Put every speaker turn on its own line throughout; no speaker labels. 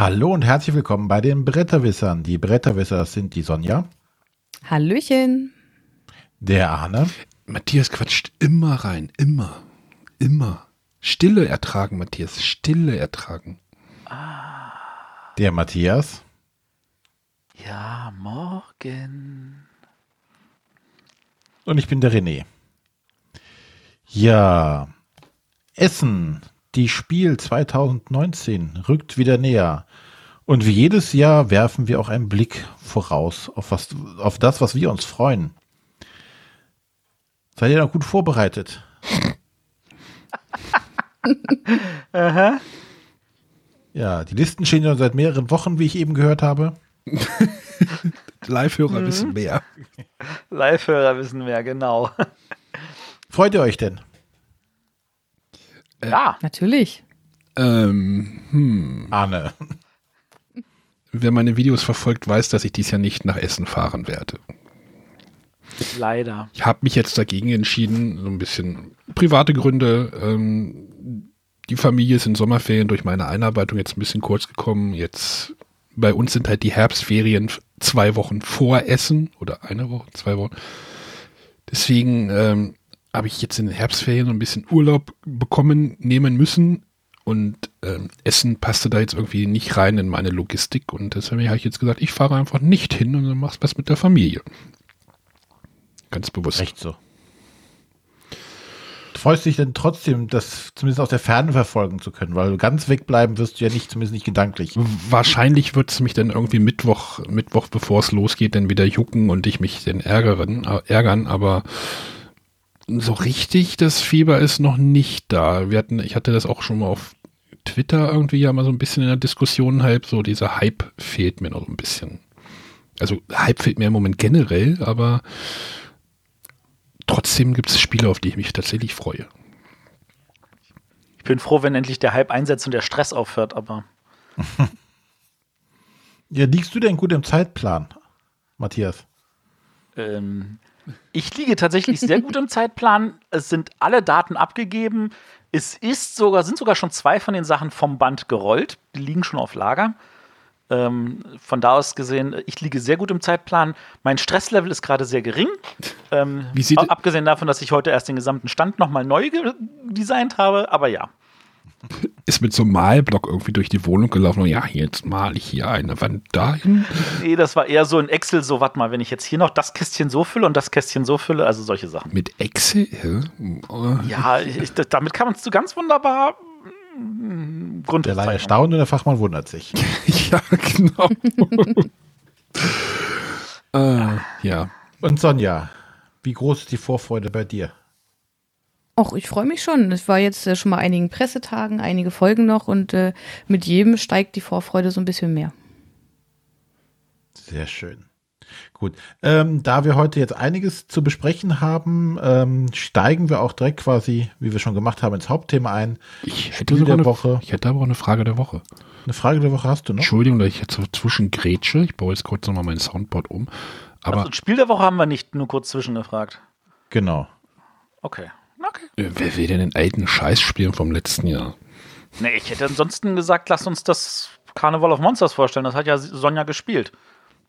Hallo und herzlich willkommen bei den Bretterwissern. Die Bretterwisser sind die Sonja.
Hallöchen.
Der Arne.
Matthias quatscht immer rein, immer, immer. Stille ertragen, Matthias, Stille ertragen.
Der Matthias.
Ja, morgen.
Und ich bin der René. Ja, Essen, die Spiel 2019 rückt wieder näher. Und wie jedes Jahr werfen wir auch einen Blick voraus auf, was, auf das, was wir uns freuen. Seid ihr noch gut vorbereitet? Ja, die Listen stehen ja seit mehreren Wochen, wie ich eben gehört habe.
Live-Hörer wissen mehr.
Live-Hörer wissen mehr, genau.
Freut ihr euch denn?
Ja,
Natürlich.
Ähm, hm.
Arne.
Wer meine Videos verfolgt, weiß, dass ich dies Jahr nicht nach Essen fahren werde.
leider.
Ich habe mich jetzt dagegen entschieden, so ein bisschen private Gründe. Ähm, die Familie ist in Sommerferien durch meine Einarbeitung jetzt ein bisschen kurz gekommen. Jetzt bei uns sind halt die Herbstferien zwei Wochen vor Essen oder eine Woche, zwei Wochen. Deswegen ähm, habe ich jetzt in den Herbstferien so ein bisschen Urlaub bekommen, nehmen müssen. Und ähm, Essen passte da jetzt irgendwie nicht rein in meine Logistik. Und deswegen habe ich jetzt gesagt, ich fahre einfach nicht hin und dann machst was mit der Familie. Ganz bewusst.
Recht so. Du freust dich denn trotzdem, das zumindest aus der Ferne verfolgen zu können, weil ganz wegbleiben wirst du ja nicht, zumindest nicht gedanklich.
Wahrscheinlich wird es mich dann irgendwie Mittwoch, Mittwoch, bevor es losgeht, dann wieder jucken und ich mich dann ärgern, äh, ärgern, aber so richtig das Fieber ist noch nicht da. Wir hatten, ich hatte das auch schon mal auf Twitter irgendwie ja mal so ein bisschen in der Diskussion halb, so dieser Hype fehlt mir noch ein bisschen. Also Hype fehlt mir im Moment generell, aber trotzdem gibt es Spiele, auf die ich mich tatsächlich freue.
Ich bin froh, wenn endlich der Hype einsetzt und der Stress aufhört, aber
Ja, liegst du denn gut im Zeitplan, Matthias?
ähm, ich liege tatsächlich sehr gut im Zeitplan. Es sind alle Daten abgegeben. Es ist sogar, sind sogar schon zwei von den Sachen vom Band gerollt. Die liegen schon auf Lager. Ähm, von da aus gesehen, ich liege sehr gut im Zeitplan. Mein Stresslevel ist gerade sehr gering. Ähm, abgesehen davon, dass ich heute erst den gesamten Stand nochmal neu designt habe, aber ja.
Ist mit so einem Malblock irgendwie durch die Wohnung gelaufen und ja, jetzt mal ich hier eine Wand dahin.
Nee, das war eher so ein Excel, so, warte mal, wenn ich jetzt hier noch das Kästchen so fülle und das Kästchen so fülle, also solche Sachen.
Mit Excel? Hä?
Ja, ich, damit kann man es so ganz wunderbar mm,
Der Laie
Grundbezeichnung.
erstaunt und der Fachmann wundert sich.
ja, genau. äh, ja.
Und Sonja, wie groß ist die Vorfreude bei dir?
Och, ich freue mich schon. Es war jetzt äh, schon mal einigen Pressetagen, einige Folgen noch und äh, mit jedem steigt die Vorfreude so ein bisschen mehr.
Sehr schön. Gut, ähm, da wir heute jetzt einiges zu besprechen haben, ähm, steigen wir auch direkt quasi, wie wir schon gemacht haben, ins Hauptthema ein.
Ich hätte,
Spiel
sogar
der
eine,
Woche.
ich hätte aber auch eine Frage der Woche.
Eine Frage der Woche hast du noch?
Entschuldigung, dass ich jetzt so zwischen Grätsche. Ich baue jetzt kurz nochmal mein Soundboard um. Aber
Also, Spiel der Woche haben wir nicht, nur kurz zwischengefragt.
Genau.
Okay. Okay.
äh, wer will denn den alten Scheiß spielen vom letzten Jahr?
Nee, ich hätte ansonsten gesagt, lass uns das Carnival of Monsters vorstellen. Das hat ja Sonja gespielt.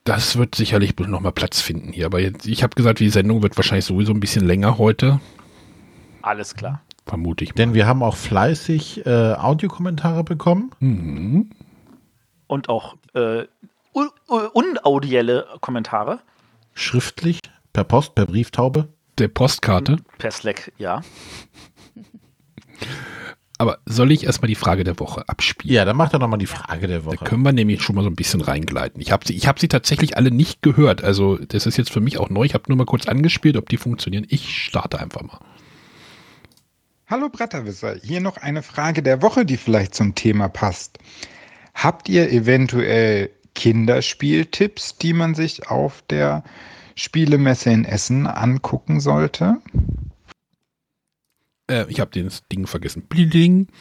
Das wird sicherlich nochmal Platz finden hier. Aber jetzt, ich habe gesagt, die Sendung wird wahrscheinlich sowieso ein bisschen länger heute.
Alles klar.
Vermute ich.
Denn wir haben auch fleißig äh, Audiokommentare bekommen.
Mhm.
Und auch äh, un un- unaudielle Kommentare
Schriftlich, per Post, per Brieftaube.
Der Postkarte.
per Slack, ja.
Aber soll ich erstmal die Frage der Woche abspielen?
Ja, dann macht er nochmal die Frage der
Da
Woche.
können wir nämlich schon mal so ein bisschen reingleiten. Ich habe sie, ich hab sie tatsächlich alle nicht gehört. Also das ist jetzt für mich auch neu. Ich habe nur mal kurz angespielt, ob die funktionieren. Ich starte einfach mal.
Hallo Bretterwisser, hier noch eine Frage der Woche, die vielleicht zum Thema passt. Habt ihr eventuell Kinderspieltipps, die man sich auf der Spielemesse in Essen angucken sollte?
Äh, ich habe das Ding vergessen. Bling.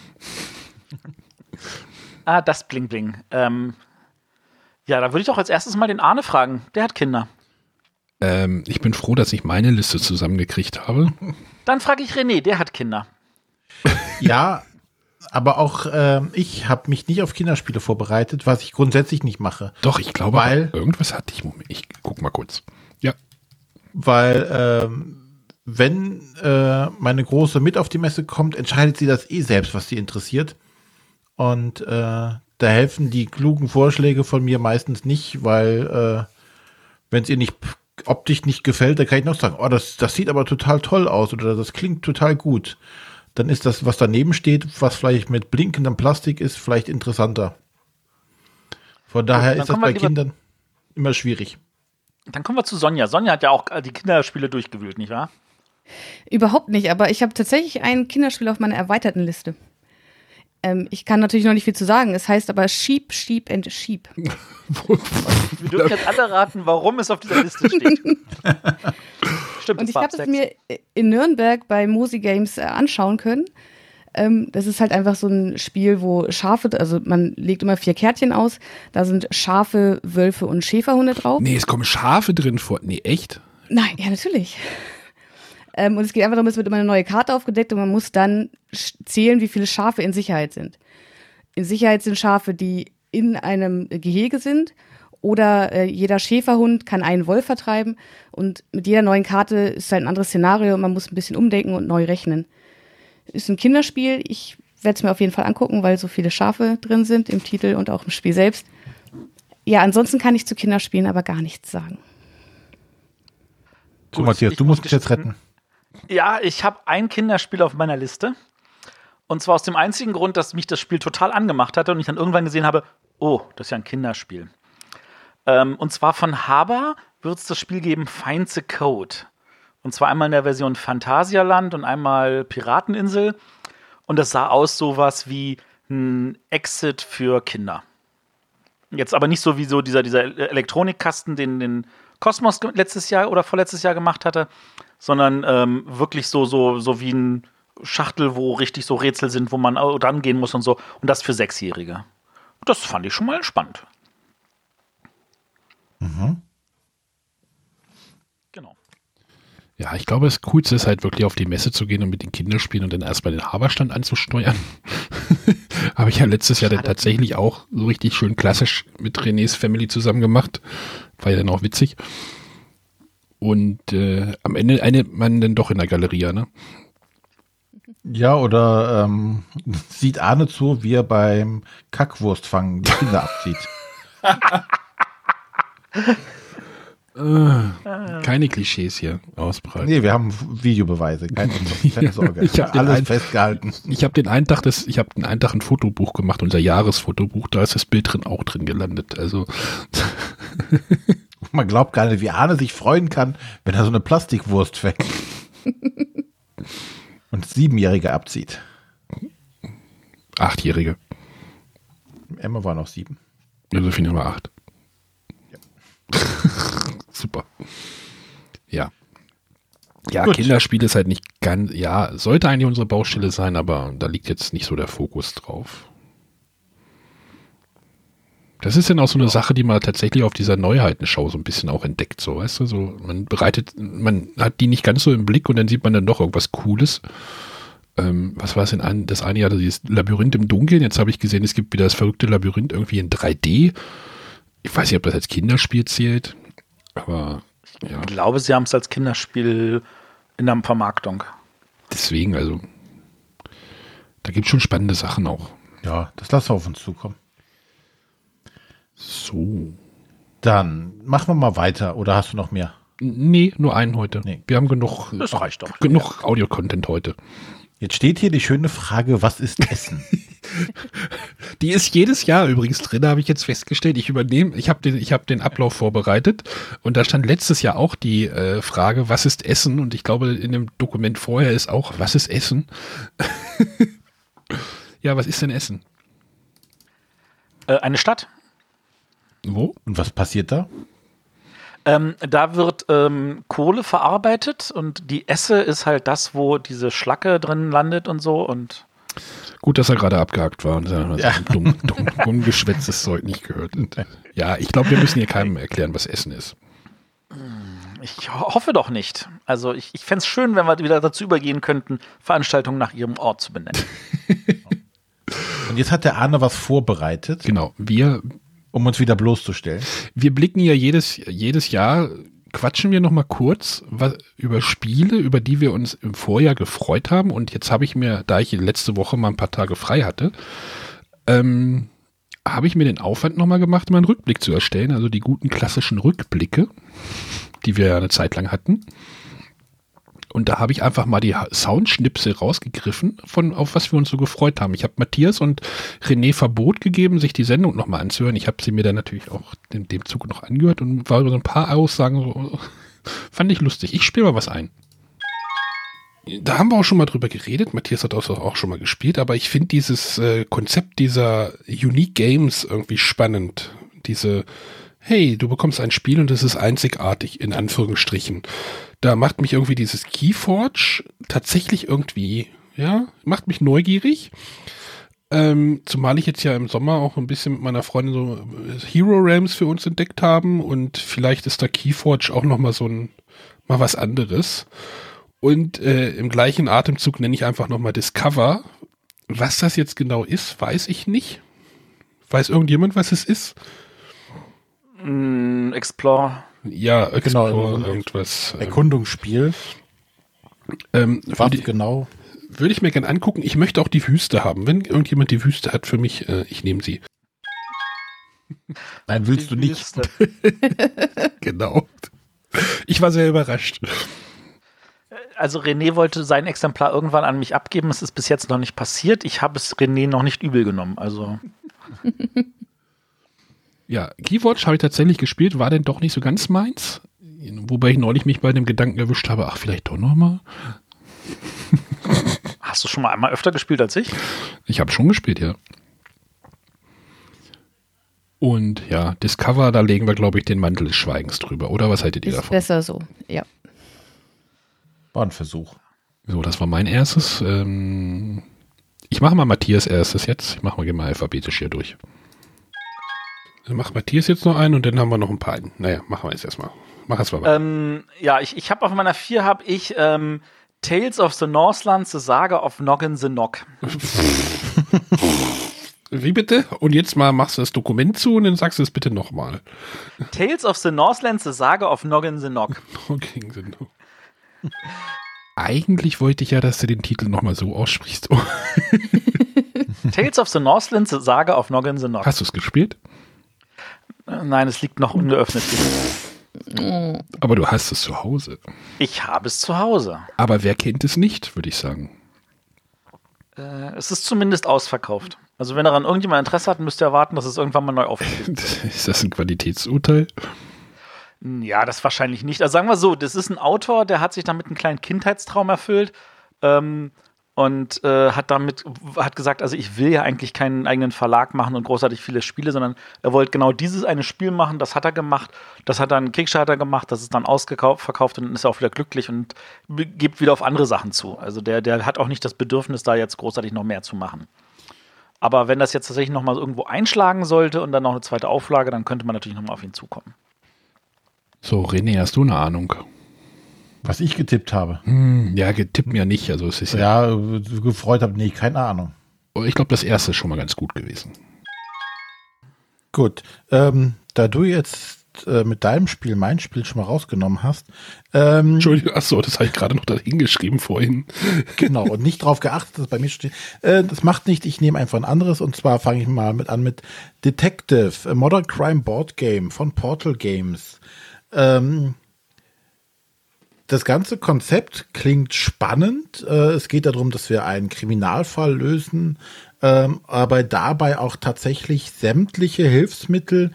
Ah, das Bling Bling. Ähm, ja, da würde ich doch als erstes mal den Arne fragen. Der hat Kinder.
Ähm, ich bin froh, dass ich meine Liste zusammengekriegt habe.
Dann frage ich René, der hat Kinder.
Ja, aber auch äh, ich habe mich nicht auf Kinderspiele vorbereitet, was ich grundsätzlich nicht mache.
Doch, ich glaube,
Weil-
irgendwas hatte ich. Moment, ich guck mal kurz.
Weil ähm, wenn äh, meine Große mit auf die Messe kommt, entscheidet sie das eh selbst, was sie interessiert. Und äh, da helfen die klugen Vorschläge von mir meistens nicht, weil äh, wenn es ihr nicht optisch nicht gefällt, dann kann ich noch sagen, oh, das, das sieht aber total toll aus oder das klingt total gut. Dann ist das, was daneben steht, was vielleicht mit blinkendem Plastik ist, vielleicht interessanter. Von daher
dann
ist das bei Kindern immer schwierig.
Dann kommen wir zu Sonja. Sonja hat ja auch äh, die Kinderspiele durchgewühlt, nicht wahr?
Überhaupt nicht, aber ich habe tatsächlich ein Kinderspiel auf meiner erweiterten Liste. Ähm, ich kann natürlich noch nicht viel zu sagen. Es heißt aber Sheep, Sheep and Sheep.
Wir dürfen jetzt alle raten, warum es auf dieser Liste steht. Stimmt,
Und ich habe
ab
es mir in Nürnberg bei Mosi Games äh, anschauen können. Ähm, das ist halt einfach so ein Spiel, wo Schafe, also man legt immer vier Kärtchen aus. Da sind Schafe, Wölfe und Schäferhunde drauf.
Nee, es kommen Schafe drin vor. Nee, echt?
Nein, ja, natürlich. Ähm, und es geht einfach darum, es wird immer eine neue Karte aufgedeckt und man muss dann zählen, wie viele Schafe in Sicherheit sind. In Sicherheit sind Schafe, die in einem Gehege sind. Oder äh, jeder Schäferhund kann einen Wolf vertreiben. Und mit jeder neuen Karte ist halt ein anderes Szenario und man muss ein bisschen umdenken und neu rechnen. Ist ein Kinderspiel. Ich werde es mir auf jeden Fall angucken, weil so viele Schafe drin sind im Titel und auch im Spiel selbst. Ja, ansonsten kann ich zu Kinderspielen aber gar nichts sagen.
So, Matthias, du
muss
musst es jetzt retten.
Ja, ich habe ein Kinderspiel auf meiner Liste. Und zwar aus dem einzigen Grund, dass mich das Spiel total angemacht hatte und ich dann irgendwann gesehen habe, oh, das ist ja ein Kinderspiel. Ähm, und zwar von Haber wird es das Spiel geben Find the Code. Und zwar einmal in der Version Phantasialand und einmal Pirateninsel. Und das sah aus sowas wie ein Exit für Kinder. Jetzt aber nicht so wie so dieser, dieser Elektronikkasten, den den Cosmos letztes Jahr oder vorletztes Jahr gemacht hatte, sondern ähm, wirklich so, so, so wie ein Schachtel, wo richtig so Rätsel sind, wo man au- dran gehen muss und so. Und das für Sechsjährige. Das fand ich schon mal spannend. Genau.
Ja, ich glaube, das Coolste ist halt wirklich auf die Messe zu gehen und mit den Kinderspielen und dann erstmal den Haberstand anzusteuern. Habe ich ja letztes Jahr dann tatsächlich auch so richtig schön klassisch mit Renés Family zusammen gemacht. War ja dann auch witzig. Und äh, am Ende eine man dann doch in der Galerie, ne?
Ja, oder ähm, sieht Arne zu, wie er beim Kackwurstfangen die Kinder abzieht.
Keine Klischees hier ausbreiten.
Nee, wir haben Videobeweise, keine, keine Sorge.
Ich hab den
Alles
einen-
festgehalten.
Ich habe den einen Tag das, ich habe den einen Tag ein Fotobuch gemacht, unser Jahresfotobuch, da ist das Bild drin auch drin gelandet. Also
Man glaubt gar nicht, wie Arne sich freuen kann, wenn er so eine Plastikwurst fängt. Und Siebenjährige abzieht.
achtjährige.
Emma war noch sieben.
Josephine Nummer 8. Super. Ja. Ja,
Gut.
Kinderspiel ist halt nicht ganz, ja, sollte eigentlich unsere Baustelle sein, aber da liegt jetzt nicht so der Fokus drauf. Das ist dann auch so eine Sache, die man tatsächlich auf dieser Neuheitenschau so ein bisschen auch entdeckt, so, weißt du, so, man bereitet, man hat die nicht ganz so im Blick und dann sieht man dann doch irgendwas Cooles. Ähm, was war es in ein, das eine Jahr, dieses Labyrinth im Dunkeln, jetzt habe ich gesehen, es gibt wieder das verrückte Labyrinth irgendwie in 3D. Ich weiß nicht, ob das als Kinderspiel zählt, aber ja,
Ich glaube, sie haben es als Kinderspiel in der Vermarktung.
deswegen, also, da gibt es schon spannende Sachen auch.
Ja, das lassen wir auf uns zukommen.
So.
Dann machen wir mal weiter. Oder hast du noch mehr?
Nee, nur einen heute.
Nee.
Wir haben genug,
Das reicht doch.
genug Audio-Content heute.
Jetzt steht hier die schöne Frage, was ist Essen?
Die ist jedes Jahr übrigens drin, habe ich jetzt festgestellt. Ich übernehme, ich habe den, ich habe den Ablauf vorbereitet und da stand letztes Jahr auch die äh, Frage, was ist Essen? Und ich glaube, in dem Dokument vorher ist auch, was ist Essen? ja, was ist denn Essen?
Äh, eine Stadt.
Wo?
Und was passiert da?
Ähm, da wird ähm, Kohle verarbeitet und die Esse ist halt das, wo diese Schlacke drin landet und so. Und
Gut, dass er gerade abgehakt war und er
Ja.
dumm, dumm, dumm geschwätztes Zeug nicht gehört. hat. Ja, ich glaube, wir müssen hier keinem erklären, was Essen ist.
ich ho- hoffe doch nicht. Also ich, ich fände es schön, wenn wir wieder dazu übergehen könnten, Veranstaltungen nach ihrem Ort zu benennen.
Und jetzt hat der Arne was vorbereitet,
Genau, wir,
um uns wieder bloßzustellen.
wir blicken ja jedes, jedes Jahr, quatschen wir noch mal kurz was, über Spiele, über die wir uns im Vorjahr gefreut haben. Und jetzt habe ich mir, da ich letzte Woche mal ein paar Tage frei hatte, ähm, habe ich mir den Aufwand noch mal gemacht, mal einen Rückblick zu erstellen. Also die guten klassischen Rückblicke, die wir ja eine Zeit lang hatten. Und da habe ich einfach mal die Soundschnipsel rausgegriffen, von auf was wir uns so gefreut haben. Ich habe Matthias und René Verbot gegeben, sich die Sendung nochmal anzuhören. Ich habe sie mir dann natürlich auch in dem Zug noch angehört und war über so ein paar Aussagen so, fand ich lustig. Ich spiele mal was ein. Da haben wir auch schon mal drüber geredet. Matthias hat das auch schon mal gespielt, aber ich finde dieses äh, Konzept dieser Unique Games irgendwie spannend. Diese, hey, du bekommst ein Spiel und es ist einzigartig, in Anführungsstrichen. Da macht mich irgendwie dieses Keyforge tatsächlich irgendwie, ja, macht mich neugierig. Ähm, zumal ich jetzt ja im Sommer auch ein bisschen mit meiner Freundin so äh, Hero Realms für uns entdeckt haben und vielleicht ist da Keyforge auch noch mal so ein, mal was anderes. Und äh, im gleichen Atemzug nenne ich einfach noch mal Discover. Was das jetzt genau ist, weiß ich nicht. Weiß irgendjemand, was es ist?
Mm, Explore.
Ja, Explore,
Genau,
irgendwas. Ähm,
Erkundungsspiel.
ähm,
Was
würde,
genau?
würde ich mir gerne angucken. Ich möchte auch die Wüste haben. Wenn irgendjemand die Wüste hat für mich, äh, ich nehme sie.
Nein, willst du
Die
nicht.
Wüste.
Genau. Ich war sehr überrascht.
Also René wollte sein Exemplar irgendwann an mich abgeben. Es ist bis jetzt noch nicht passiert. Ich habe es René noch nicht übel genommen. Also
Ja, Keywatch habe ich tatsächlich gespielt, war denn doch nicht so ganz meins. Wobei ich neulich mich bei dem Gedanken erwischt habe, ach, vielleicht doch nochmal.
hast du schon mal einmal öfter gespielt als ich?
Ich habe schon gespielt, ja. Und ja, Discover, da legen wir, glaube ich, den Mantel des Schweigens drüber. Oder was haltet ihr
Ist
davon?
besser so, ja.
War ein Versuch.
So, das war mein erstes. Ähm, ich mache mal Matthias erstes jetzt. Ich mache mal, mal alphabetisch hier durch. Dann macht Matthias jetzt noch einen und dann haben wir noch ein paar. Naja, machen wir jetzt erstmal. Mach es mal.
Ähm, ja, ich, ich habe auf meiner 4 habe ich ähm, Tales of the Northland, The Saga of Noggin the Nock.
Wie bitte? Und jetzt mal machst du das Dokument zu und dann sagst du es bitte nochmal.
Tales of the Northland, The Saga of Noggin the Nock.
Okay, genau. Eigentlich wollte ich ja, dass du den Titel nochmal so aussprichst.
Tales of the Northland, The Saga of Noggin the Nock.
hast du es gespielt?
Nein, es liegt noch ungeöffnet.
Aber du hast es zu Hause.
Ich habe es zu Hause.
Aber wer kennt es nicht, würde ich sagen.
Äh, es ist zumindest ausverkauft. Also wenn daran irgendjemand Interesse hat, müsst ihr erwarten, dass es irgendwann mal neu auflegt.
Ist das ein Qualitätsurteil?
Ja, das wahrscheinlich nicht. Also sagen wir so, das ist ein Autor, der hat sich damit einen kleinen Kindheitstraum erfüllt ähm, und äh, hat damit hat gesagt, also ich will ja eigentlich keinen eigenen Verlag machen und großartig viele Spiele, sondern er wollte genau dieses eine Spiel machen, das hat er gemacht, das hat einen Kickstarter gemacht, das ist dann ausgekauft, verkauft und dann ist auch wieder glücklich und gibt wieder auf andere Sachen zu. Also der, der hat auch nicht das Bedürfnis, da jetzt großartig noch mehr zu machen. Aber wenn das jetzt tatsächlich noch mal irgendwo einschlagen sollte und dann noch eine zweite Auflage, dann könnte man natürlich noch mal auf ihn zukommen.
So, René, hast du eine Ahnung?
Was ich getippt habe.
Hm, ja, getippt mir nicht. Also es ist ja.
Ja, gefreut habe, nee, keine Ahnung.
Ich glaube, das erste ist schon mal ganz gut gewesen.
Gut, ähm, da du jetzt äh, mit deinem Spiel mein Spiel schon mal rausgenommen hast, ähm,
Entschuldigung, achso, das habe ich gerade noch da hingeschrieben vorhin.
genau, und nicht darauf geachtet, dass es bei mir steht. Äh, das macht nicht, ich nehme einfach ein anderes und zwar fange ich mal mit an mit Detective, Modern Crime Board Game von Portal Games. Ähm, das ganze Konzept klingt spannend. Äh, es geht darum, dass wir einen Kriminalfall lösen, ähm, aber dabei auch tatsächlich sämtliche Hilfsmittel,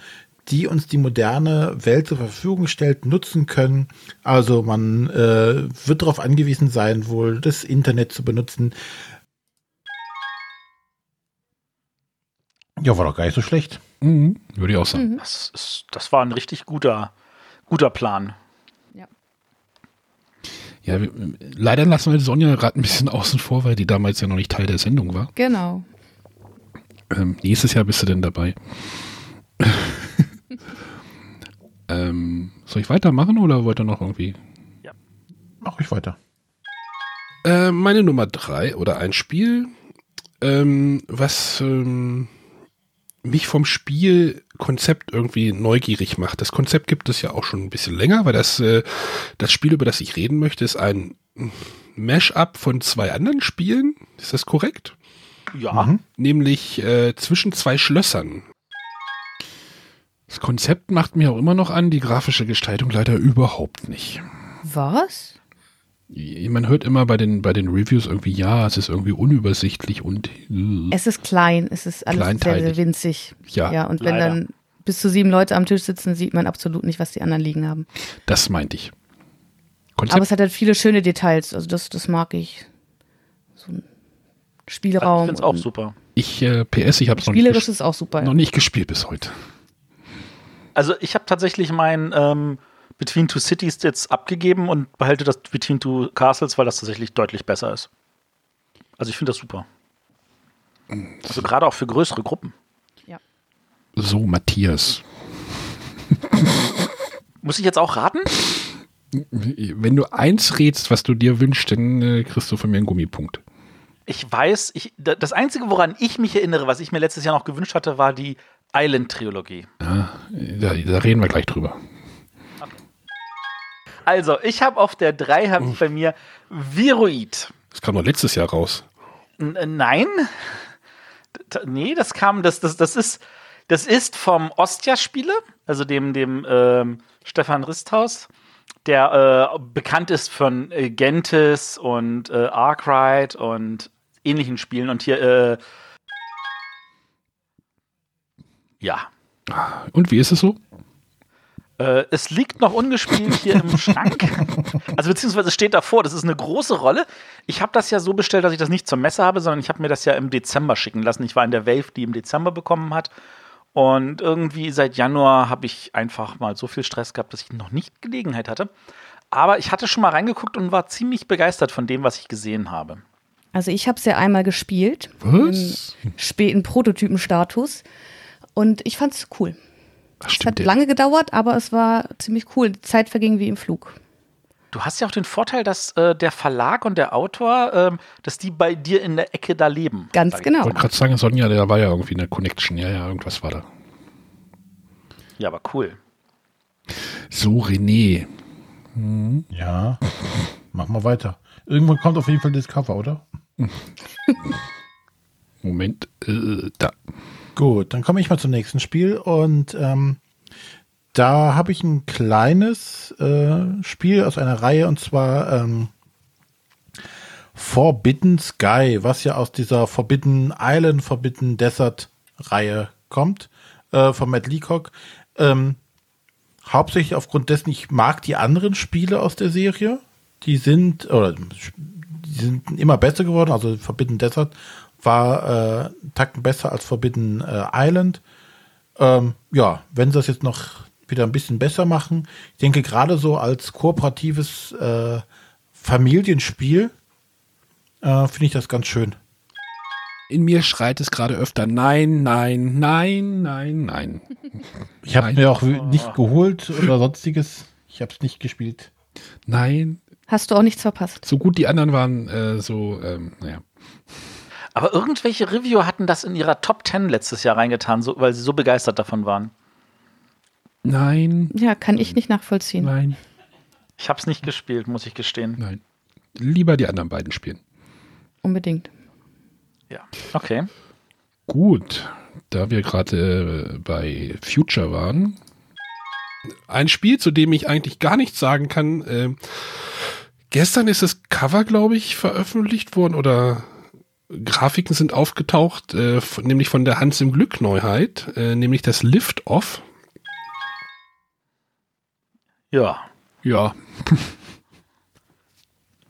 die uns die moderne Welt zur Verfügung stellt, nutzen können. Also man äh, wird darauf angewiesen sein, wohl das Internet zu benutzen. Ja, war doch gar nicht so schlecht.
Mhm, würde ich auch sagen.
Das, ist, das war ein richtig guter, guter Plan.
Ja, wir, leider lassen wir Sonja gerade ein bisschen außen vor, weil die damals ja noch nicht Teil der Sendung war.
Genau.
Ähm, nächstes Jahr bist du denn dabei. ähm, soll ich weitermachen oder wollt ihr noch irgendwie?
Mach ich weiter.
Äh, meine Nummer drei oder ein Spiel. ähm, was ähm, mich vom Spielkonzept irgendwie neugierig macht. Das Konzept gibt es ja auch schon ein bisschen länger, weil das, äh, das Spiel, über das ich reden möchte, ist ein Mash-up von zwei anderen Spielen. Ist das korrekt?
Ja.
Nämlich äh, zwischen zwei Schlössern. Das Konzept macht mir auch immer noch an, die grafische Gestaltung leider überhaupt nicht.
Was?
Man hört immer bei den, bei den Reviews irgendwie, ja, es ist irgendwie unübersichtlich und äh,
Es ist klein, es ist alles sehr, sehr winzig.
Ja,
ja und wenn
leider.
dann bis zu sieben Leute am Tisch sitzen, sieht man absolut nicht, was die anderen liegen haben.
das meinte ich.
Aber
Konzept,
es hat halt viele schöne Details, also das, das mag ich. So ein
Ich
Spielraum.
finde es auch super.
ich, äh, PS, ich habe es noch, nicht
Spielerisch ist auch super.
noch nicht gespielt bis heute.
Also ich habe tatsächlich mein ähm, Between Two Cities jetzt abgegeben und behalte das Between Two Castles, weil das tatsächlich deutlich besser ist. Also ich finde das super. Also gerade auch für größere Gruppen.
So, Matthias.
Muss ich jetzt auch raten?
Wenn du eins rätst, was du dir wünschst, dann äh, kriegst du von mir einen Gummipunkt.
Ich weiß, ich, da- das Einzige, woran ich mich erinnere, was ich mir letztes Jahr noch gewünscht hatte, war die Island-Trilogie.
Ja, da, da reden wir gleich drüber.
Also, ich habe auf der 3 habe ich bei mir Viroid.
Das kam doch letztes Jahr raus.
N äh, nein. D nee, das kam, das, das, das ist, das ist vom Ostia-Spiele, also dem, dem ähm, Stefan Risthaus, der äh, bekannt ist von äh, Gentis und äh, Arkwright und ähnlichen Spielen und hier, äh, ja.
Und wie ist es so?
Äh, es liegt noch ungespielt hier im Schrank. Also beziehungsweise steht davor, das ist eine große Rolle. Ich habe das ja so bestellt, dass ich das nicht zur Messe habe, sondern ich habe mir das ja im Dezember schicken lassen. Ich war in der Wave, die im Dezember bekommen hat. Und irgendwie seit Januar habe ich einfach mal so viel Stress gehabt, dass ich noch nicht Gelegenheit hatte. Aber ich hatte schon mal reingeguckt und war ziemlich begeistert von dem, was ich gesehen habe.
Also ich habe es ja einmal gespielt.
Was?
Im späten Prototypenstatus. Und ich fand es cool. Es hat lange gedauert, aber es war ziemlich cool. Die Zeit verging wie im Flug.
Du hast ja auch den Vorteil, dass äh, der Verlag und der Autor, ähm, dass die bei dir in der Ecke da leben.
Ganz genau.
Ich wollte gerade sagen, Sonja, da war ja irgendwie eine Connection. Ja, ja, irgendwas war da.
Ja, aber cool.
So, René.
Ja, mach mal weiter. Irgendwann kommt auf jeden Fall das Cover, oder?
Moment. Äh, da.
Gut, dann komme ich mal zum nächsten Spiel und ähm, da habe ich ein kleines äh, Spiel aus einer Reihe und zwar ähm, Forbidden Sky, was ja aus dieser Forbidden Island, Forbidden Desert Reihe kommt, äh, von Matt Leacock. Ähm, hauptsächlich aufgrund dessen, ich mag die anderen Spiele aus der Serie. Die sind, oder die sind immer besser geworden. Also Forbidden Desert war äh, Tacken besser als Forbidden äh, Island. Ähm, ja, wenn sie das jetzt noch wieder ein bisschen besser machen, ich denke gerade so als kooperatives äh, Familienspiel äh, finde ich das ganz schön.
In mir schreit es gerade öfter Nein, nein, nein, nein, nein.
Ich habe mir auch nicht geholt oder sonstiges. Ich habe es nicht gespielt.
Nein.
Hast du auch nichts verpasst.
So gut die anderen waren, äh, so, ähm, naja.
Aber irgendwelche Reviewer hatten das in ihrer Top 10 letztes Jahr reingetan, so, weil sie so begeistert davon waren.
Nein,
Ja, kann ich nicht nachvollziehen.
nein,
Ich habe es nicht gespielt, muss ich gestehen.
nein. Lieber die anderen beiden spielen.
Unbedingt.
Ja. Okay.
Gut, da wir gerade äh, bei Future waren. Ein Spiel, zu dem ich eigentlich gar nichts sagen kann. Äh, gestern ist das Cover, glaube ich, veröffentlicht worden oder Grafiken sind aufgetaucht, äh, nämlich von der Hans im Glück Neuheit, äh, nämlich das Lift Off.
Ja.
Ja,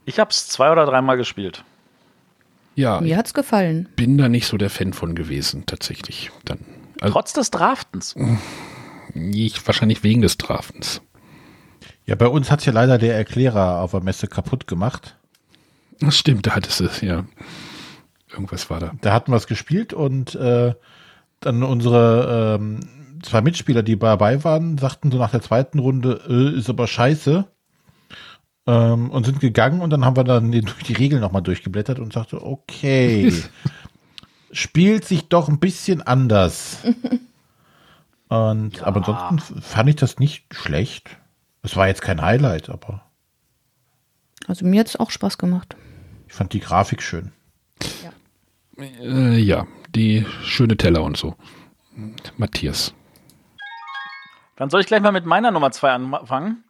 Ich habe es zwei oder dreimal gespielt.
ja,
Mir hat's gefallen.
ich bin da nicht so der Fan von gewesen, tatsächlich. Dann, also
Trotz des Draftens.
nicht, wahrscheinlich wegen des Drafens.
Ja, bei uns hat ja leider der Erklärer auf der Messe kaputt gemacht.
Das stimmt, da hattest es, ja. Irgendwas war da.
Da hatten wir es gespielt und äh, dann unsere ähm, zwei Mitspieler, die dabei waren, sagten so nach der zweiten Runde, äh, ist aber scheiße. Ähm, und sind gegangen und dann haben wir dann die, die Regeln nochmal durchgeblättert und sagte, okay. spielt sich doch ein bisschen anders. Und,
Ja.
aber ansonsten fand ich das nicht schlecht. Es war jetzt kein Highlight, aber
Also mir hat es auch Spaß gemacht.
ich fand die Grafik schön.
Äh, ja, die schöne Teller und so. Matthias.
Dann soll ich gleich mal mit meiner Nummer zwei anfangen.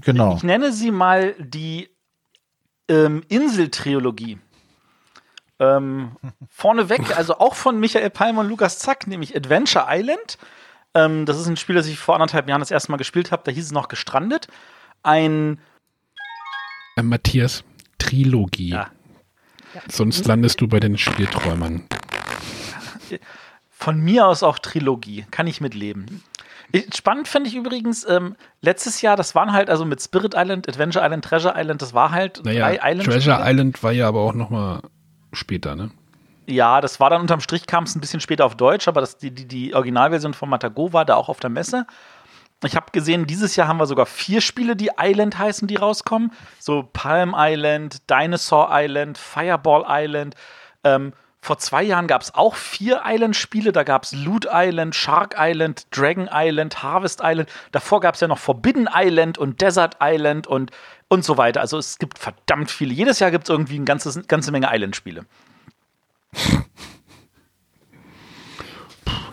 Genau.
Ich nenne sie mal die ähm, Insel-Trilogie. Ähm, vorneweg, also auch von Michael Palmer und Lukas Zack, nämlich Adventure Island. Ähm, das ist ein Spiel, das ich vor anderthalb Jahren das erste Mal gespielt habe. Da hieß es noch gestrandet. Ein
Äh, Matthias, Trilogie.
Ja.
Sonst landest du bei den Spielträumern.
Von mir aus auch Trilogie. Kann ich mitleben. Spannend finde ich übrigens, ähm, letztes Jahr, das waren halt also mit Spirit Island, Adventure Island, Treasure Island, das war halt
Naja,
drei Island.
Treasure Island war ja aber auch noch mal später, ne?
Ja, das war dann unterm Strich, kam es ein bisschen später auf Deutsch, aber das, die, die, die Originalversion von Matago war da auch auf der Messe. Ich habe gesehen, dieses Jahr haben wir sogar vier Spiele, die Island heißen, die rauskommen. So Palm Island, Dinosaur Island, Fireball Island. Ähm, vor zwei Jahren gab es auch vier Island-Spiele. Da gab es Loot Island, Shark Island, Dragon Island, Harvest Island. Davor gab es ja noch Forbidden Island und Desert Island und, und so weiter. Also es gibt verdammt viele. Jedes Jahr gibt es irgendwie eine ganze, ganze Menge Island-Spiele.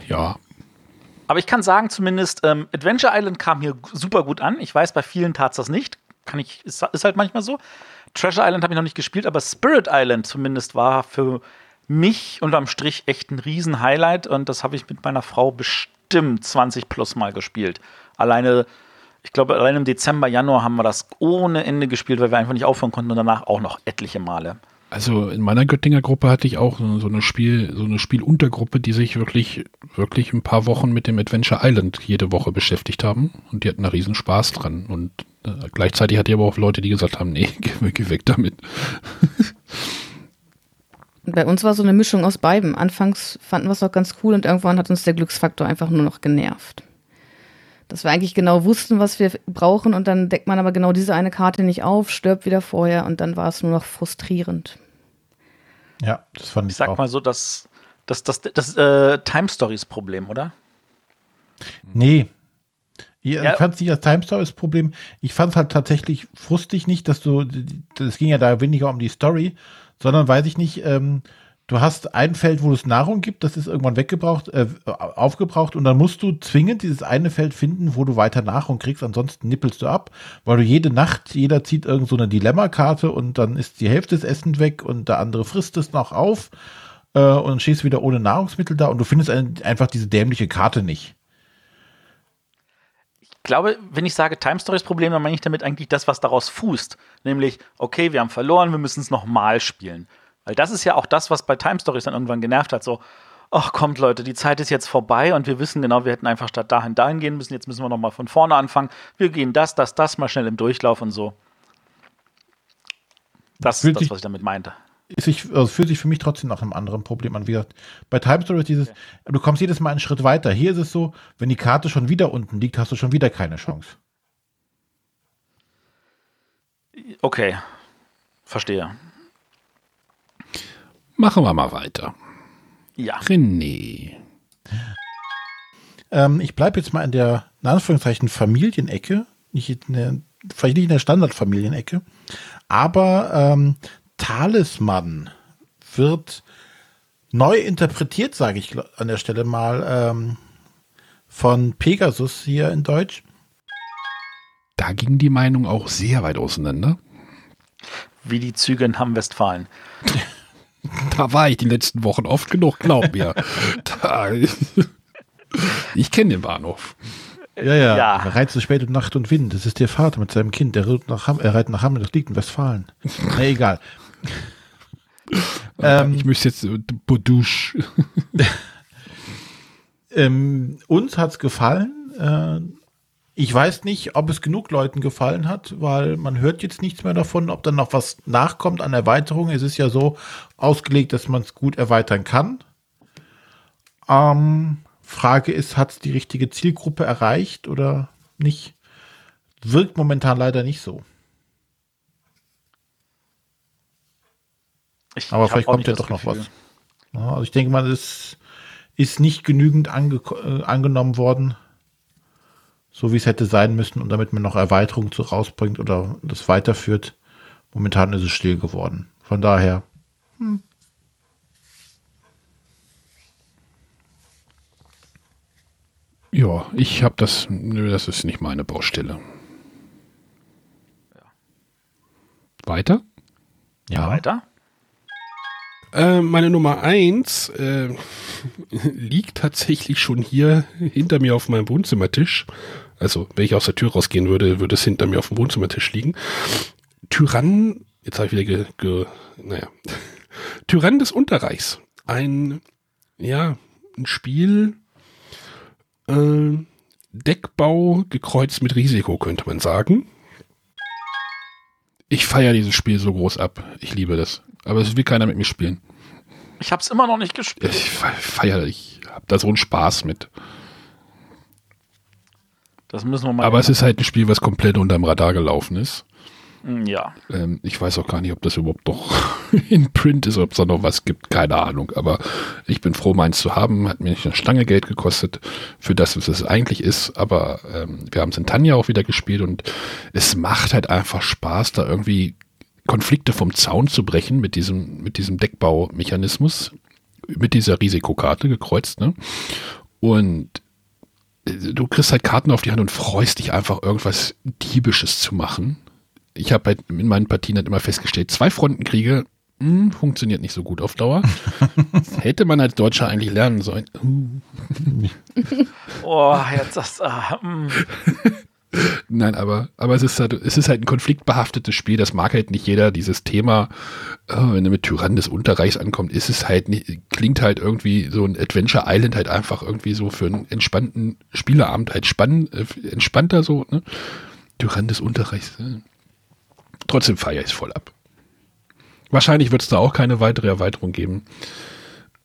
Ja,
Aber ich kann sagen, zumindest ähm, Adventure Island kam hier super gut an. Ich weiß, bei vielen tat es das nicht. Kann ich, ist, ist halt manchmal so. Treasure Island habe ich noch nicht gespielt, aber Spirit Island zumindest war für mich unterm Strich echt ein Riesen-Highlight und das habe ich mit meiner Frau bestimmt 20 plus Mal gespielt. Alleine, ich glaube, allein im Dezember, Januar haben wir das ohne Ende gespielt, weil wir einfach nicht aufhören konnten und danach auch noch etliche Male.
Also in meiner Göttinger Gruppe hatte ich auch so eine Spiel, so eine Spieluntergruppe, die sich wirklich, wirklich ein paar Wochen mit dem Adventure Island jede Woche beschäftigt haben und die hatten da riesen Spaß dran. Und äh, gleichzeitig hatte ich aber auch Leute, die gesagt haben, nee, geh, geh weg damit.
Bei uns war so eine Mischung aus beiden. Anfangs fanden wir es noch ganz cool und irgendwann hat uns der Glücksfaktor einfach nur noch genervt. Dass wir eigentlich genau wussten, was wir brauchen und dann deckt man aber genau diese eine Karte nicht auf, stirbt wieder vorher und dann war es nur noch frustrierend.
Ja, das fand ich,
Ich sag
auch.
mal so, das, das, das, das äh, Time Stories Problem, oder?
Nee. Ich,
Ja.
fand es nicht als Time Stories Problem. Ich fand es halt tatsächlich frustig nicht, dass du, das ging ja da weniger um die Story, sondern weiß ich nicht, ähm, du hast ein Feld, wo es Nahrung gibt, das ist irgendwann weggebraucht, äh, aufgebraucht und dann musst du zwingend dieses eine Feld finden, wo du weiter Nahrung kriegst, ansonsten nippelst du ab, weil du jede Nacht, jeder zieht irgend so eine Dilemma-Karte und dann ist die Hälfte des Essens weg und der andere frisst es noch auf äh, und stehst wieder ohne Nahrungsmittel da und du findest ein, einfach diese dämliche Karte nicht.
Ich glaube, wenn ich sage Time Stories Problem, dann meine ich damit eigentlich das, was daraus fußt. Nämlich, okay, wir haben verloren, wir müssen es nochmal spielen. Weil das ist ja auch das, was bei Time Stories dann irgendwann genervt hat. So, ach kommt Leute, die Zeit ist jetzt vorbei und wir wissen genau, wir hätten einfach statt dahin dahin gehen müssen. Jetzt müssen wir nochmal von vorne anfangen. Wir gehen das, das, das mal schnell im Durchlauf und so. Das
Fühlt
ist das,
sich-
was ich damit meinte.
sich, also fühlt sich für mich trotzdem nach einem anderen Problem an. Wie gesagt, bei Time Story ist dieses, du kommst jedes Mal einen Schritt weiter. Hier ist es so, wenn die Karte schon wieder unten liegt, hast du schon wieder keine Chance.
Okay, verstehe.
Machen wir mal weiter.
Ja.
René.
Ähm, ich bleibe jetzt mal in der, in Anführungszeichen, Familienecke. Nicht in der, vielleicht nicht in der Standardfamilienecke. Aber ähm, Talisman wird neu interpretiert, sage ich an der Stelle mal, ähm, von Pegasus hier in Deutsch.
Da ging die Meinung auch sehr weit auseinander.
Wie die Züge in Hamm-Westfalen.
Da war ich die letzten Wochen oft genug, glaub mir. Da, ich kenne den Bahnhof.
Ja, ja.
Ja.
Reizt so spät und Nacht und Wind. Das ist der Vater mit seinem Kind. Der reitet nach, Ham er reitet nach Hameln, das liegt in Westfalen. Na, egal. ähm,
ich müsste jetzt äh, Bodusch.
ähm, uns hat's gefallen. Äh, ich weiß nicht, ob es genug Leuten gefallen hat, weil man hört jetzt nichts mehr davon, ob dann noch was nachkommt an Erweiterung. Es ist ja so ausgelegt, dass man es gut erweitern kann. Ähm, Frage ist, hat es die richtige Zielgruppe erreicht oder nicht? Wirkt momentan leider nicht so.
Ich,
Aber vielleicht kommt ja doch noch
Gefühl.
was. Ja, also ich denke mal, es ist nicht genügend ange äh, angenommen worden, so wie es hätte sein müssen und damit man noch Erweiterungen zu rausbringt oder das weiterführt. Momentan ist es still geworden. Von daher. Hm.
Ja, ich habe das, nö, das ist nicht meine Baustelle. Weiter?
Ja.
Weiter?
Äh, meine Nummer eins äh, liegt tatsächlich schon hier hinter mir auf meinem Wohnzimmertisch. Also, wenn ich aus der Tür rausgehen würde, würde es hinter mir auf dem Wohnzimmertisch liegen. Tyrann, jetzt habe ich wieder ge, ge naja, Tyrann des Unterreichs. Ein, ja, ein Spiel, äh, Deckbau gekreuzt mit Risiko, könnte man sagen. Ich feiere dieses Spiel so groß ab. Ich liebe das. Aber es will keiner mit mir spielen.
Ich habe es immer noch nicht gespielt.
Ich feiere, ich habe da so einen Spaß mit.
Das müssen wir mal.
Aber es ist halt ein Spiel, was komplett unterm Radar gelaufen ist.
Mm, Ja.
Ähm, ich weiß auch gar nicht, ob das überhaupt noch in Print ist, ob es da noch was gibt. Keine Ahnung. Aber ich bin froh, meins zu haben. Hat mir nicht eine Stange Geld gekostet für das, was es eigentlich ist. Aber ähm, wir haben es in Tanja auch wieder gespielt und es macht halt einfach Spaß, da irgendwie Konflikte vom Zaun zu brechen mit diesem, mit diesem Deckbaumechanismus, mit dieser Risikokarte gekreuzt, ne? Und du kriegst halt Karten auf die Hand und freust dich einfach, irgendwas Diebisches zu machen. Ich habe halt in meinen Partien halt immer festgestellt, zwei Frontenkriege hm, funktioniert nicht so gut auf Dauer. Das hätte man als Deutscher eigentlich lernen sollen. Uh.
Oh, jetzt das. Ah, mm.
Nein, aber, aber es ist halt, es ist halt ein konfliktbehaftetes Spiel, das mag halt nicht jeder. Dieses Thema, äh, wenn er mit Tyrann des Unterreichs ankommt, ist es halt nicht, klingt halt irgendwie so ein Adventure Island halt einfach irgendwie so für einen entspannten Spieleabend halt spannend, äh, entspannter so, ne? Tyrann des Unterreichs. Äh. Trotzdem feiere ich es voll ab. Wahrscheinlich wird es da auch keine weitere Erweiterung geben.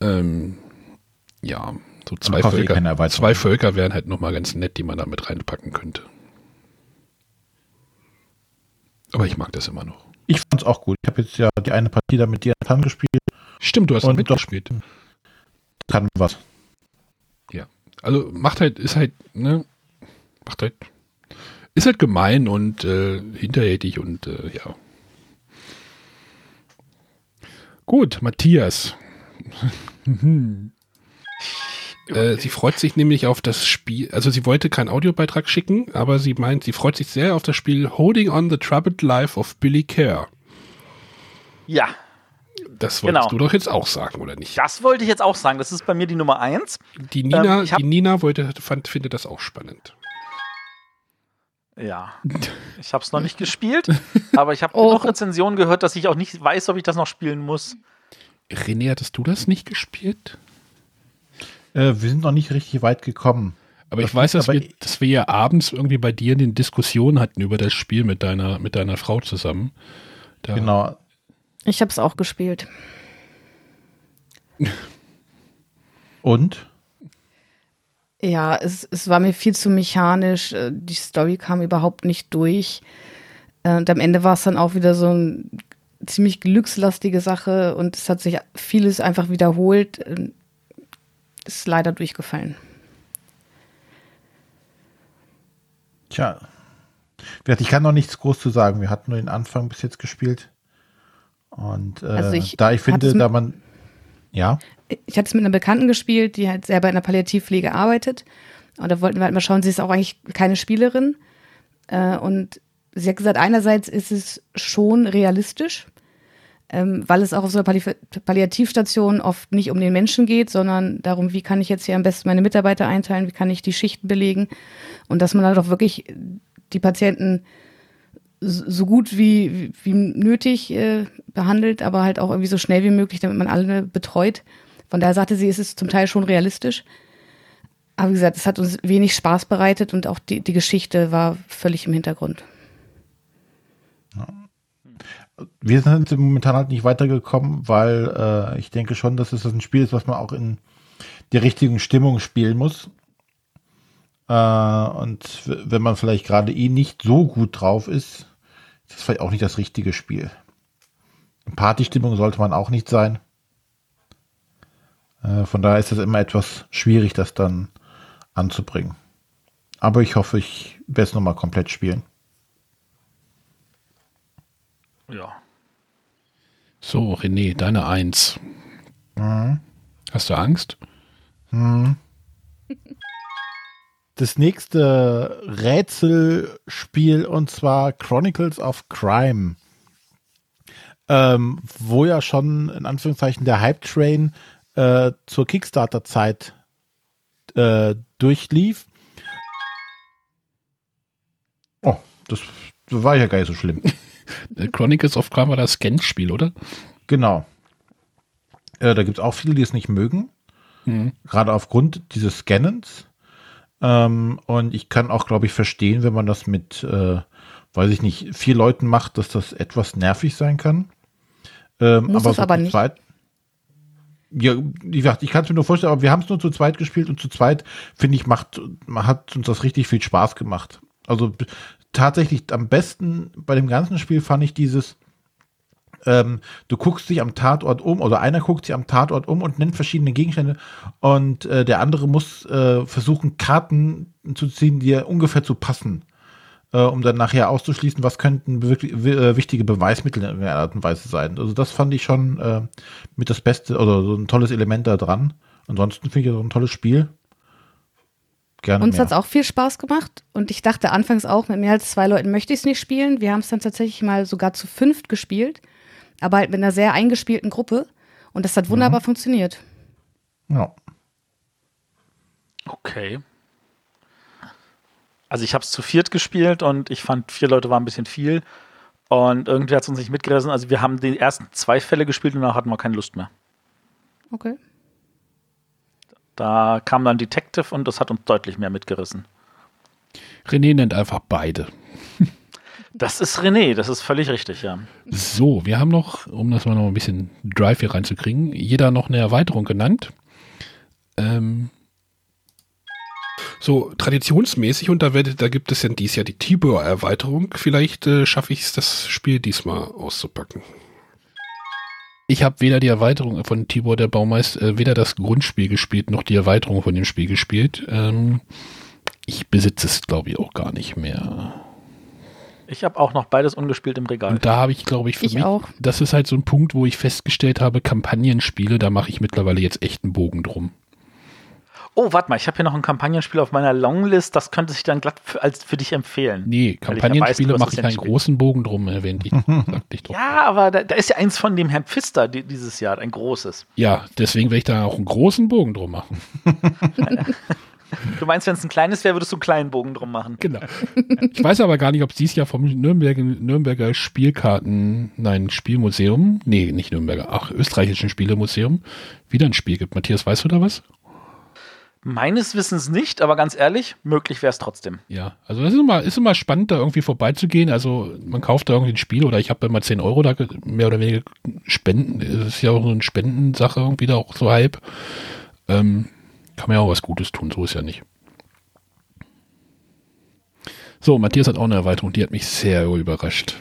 Ähm, ja, so zwei Völker, zwei Völker wären halt nochmal ganz nett, die man da mit reinpacken könnte. Aber ich mag das immer noch.
Ich fand's auch gut. Ich habe jetzt ja die eine Partie da mit dir Tan gespielt.
Stimmt, du hast
Und
mitgespielt.
Kann was.
Ja. Also macht halt, ist halt, ne, macht halt, ist halt gemein und äh, hinterhältig und äh, ja. Gut, Matthias. Äh, sie freut sich nämlich auf das Spiel, also sie wollte keinen Audiobeitrag schicken, aber sie meint, sie freut sich sehr auf das Spiel Holding on the Troubled Life of Billy Kerr.
Ja,
Das wolltest
Genau.
du doch jetzt auch sagen, oder nicht?
das wollte ich jetzt auch sagen. Das ist bei mir die Nummer eins.
Die Nina,
Ähm,
die Nina wollte, fand, findet das auch spannend.
Ja. Ich habe es noch nicht gespielt, aber ich habe
Oh.
genug Rezensionen gehört, dass ich auch nicht weiß, ob ich das noch spielen muss.
René, hattest du das nicht gespielt?
Äh, wir sind noch nicht richtig weit gekommen.
Aber ich
Das
weiß,
liegt
dass
aber-
wir, dass wir ja abends irgendwie bei dir eine Diskussion hatten über das Spiel mit deiner, mit deiner Frau zusammen. Da,
Genau.
Ich habe es auch gespielt.
Und?
Ja, es, es war mir viel zu mechanisch. äh, Die Story kam überhaupt nicht durch. Und am Ende war es dann auch wieder so eine ziemlich glückslastige Sache und es hat sich vieles einfach wiederholt. Ist leider durchgefallen.
Tja. Ich kann noch nichts groß zu sagen. Wir hatten nur den Anfang bis jetzt gespielt. Und äh,
Also ich
da ich finde, da man. Ja.
Ich hatte es mit einer Bekannten gespielt, die halt selber in der Palliativpflege arbeitet. Und da wollten wir halt mal schauen, sie ist auch eigentlich keine Spielerin. Äh, und sie hat gesagt, einerseits ist es schon realistisch, ähm, weil es auch auf so einer Palli Palliativstation oft nicht um den Menschen geht, sondern darum, wie kann ich jetzt hier am besten meine Mitarbeiter einteilen, wie kann ich die Schichten belegen. Und dass man halt auch wirklich die Patienten so gut wie, wie, wie nötig äh, behandelt, aber halt auch irgendwie so schnell wie möglich, damit man alle betreut. Von daher sagte sie, es ist zum Teil schon realistisch. Aber wie gesagt, es hat uns wenig Spaß bereitet und auch die, die Geschichte war völlig im Hintergrund.
Wir sind momentan halt nicht weitergekommen, weil äh, ich denke schon, dass es ein Spiel ist, was man auch in der richtigen Stimmung spielen muss. Äh, und wenn man vielleicht gerade eh nicht so gut drauf ist, ist das vielleicht auch nicht das richtige Spiel. Partystimmung sollte man auch nicht sein. Äh, von daher ist es immer etwas schwierig, das dann anzubringen. Aber ich hoffe, ich werde es nochmal komplett spielen.
Ja.
So, René, deine Eins. Hast du Angst?
Das nächste Rätselspiel und zwar Chronicles of Crime. Ähm, wo ja schon in Anführungszeichen der Hype-Train äh, zur Kickstarter-Zeit äh, durchlief. Oh, das war ja gar nicht so schlimm.
Chronicles of Crime war das Scan-Spiel, oder?
Genau. Äh, da gibt es auch viele, die es nicht mögen. Gerade aufgrund dieses Scannens. Ähm, und ich kann auch, glaube ich, verstehen, wenn man das mit, äh, weiß ich nicht, vier Leuten macht, dass das etwas nervig sein kann. Ähm,
Muss es
so
aber
zu
nicht.
Zweit, ja, wie gesagt, ich kann es mir nur vorstellen, aber wir haben es nur zu zweit gespielt und zu zweit, finde ich, macht, hat uns das richtig viel Spaß gemacht. Also tatsächlich am besten bei dem ganzen Spiel fand ich dieses, ähm, du guckst dich am Tatort um, oder einer guckt sich am Tatort um und nennt verschiedene Gegenstände und äh, der andere muss äh, versuchen, Karten zu ziehen, die ungefähr zu passen, äh, um dann nachher auszuschließen, was könnten wirklich, äh, wichtige Beweismittel in irgendeiner Art und Weise sein. Also das fand ich schon äh, mit das Beste oder so ein tolles Element da dran. Ansonsten finde ich das ein tolles Spiel. Gerne
Uns hat es auch viel Spaß gemacht und ich dachte anfangs auch, mit mehr als zwei Leuten möchte ich es nicht spielen. Wir haben es dann tatsächlich mal sogar zu fünft gespielt, aber halt mit einer sehr eingespielten Gruppe und das hat wunderbar funktioniert.
ja.
Okay. Also ich habe es zu viert gespielt und ich fand, vier Leute war ein bisschen viel. Und irgendwie hat es uns nicht mitgerissen. Also wir haben die ersten zwei Fälle gespielt und danach hatten wir keine Lust mehr.
Okay.
Da kam dann Detective und das hat uns deutlich mehr mitgerissen.
René nennt einfach beide.
Das ist René, das ist völlig richtig, ja.
So, wir haben noch, um das mal noch ein bisschen Drive hier reinzukriegen, jeder noch eine Erweiterung genannt. Ähm, so, traditionsmäßig, und da, wird, da gibt es ja dies Jahr die Tibor-Erweiterung. Vielleicht äh, schaffe ich es, das Spiel diesmal auszupacken. Ich habe weder die Erweiterung von Tibor der Baumeister, äh, weder das Grundspiel gespielt, noch die Erweiterung von dem Spiel gespielt. Ähm, ich besitze es, glaube ich, auch gar nicht mehr.
Ich habe auch noch beides ungespielt im Regal.
Und da habe ich, glaube ich, für
Ich
mich,
auch.
das ist halt so ein Punkt, wo ich festgestellt habe, Kampagnenspiele, da mache ich mittlerweile jetzt echt einen Bogen drum.
Oh, warte mal, ich habe hier noch ein Kampagnenspiel auf meiner Longlist, das könnte sich dann glatt für, als für dich empfehlen.
Nee,
ja
Kampagnenspiele
du
mache ich
ja
einen großen Bogen drum, erwähnt ich. ich doch.
Ja, aber da, da ist ja eins von dem Herrn Pfister die, dieses Jahr, ein großes.
Ja, deswegen werde ich da auch einen großen Bogen drum machen.
Du meinst, wenn es ein kleines wäre, würdest du einen kleinen Bogen drum machen.
Genau. Ich weiß aber gar nicht, ob es dieses Jahr vom Nürnberger, Nürnberger Spielkarten, nein, Spielmuseum, nee, nicht Nürnberger, ach, österreichischen Spielemuseum, wieder ein Spiel gibt. Matthias, weißt du da was?
Meines Wissens nicht, aber ganz ehrlich, möglich wäre es trotzdem.
Ja, also das ist immer, ist immer spannend, da irgendwie vorbeizugehen. Also man kauft da irgendwie ein Spiel oder ich habe immer 10 Euro da mehr oder weniger spenden. Das ist ja auch so eine Spendensache irgendwie da auch so halb. Ähm, kann man ja auch was Gutes tun, so ist ja nicht. So, Matthias hat auch eine Erweiterung, die hat mich sehr überrascht.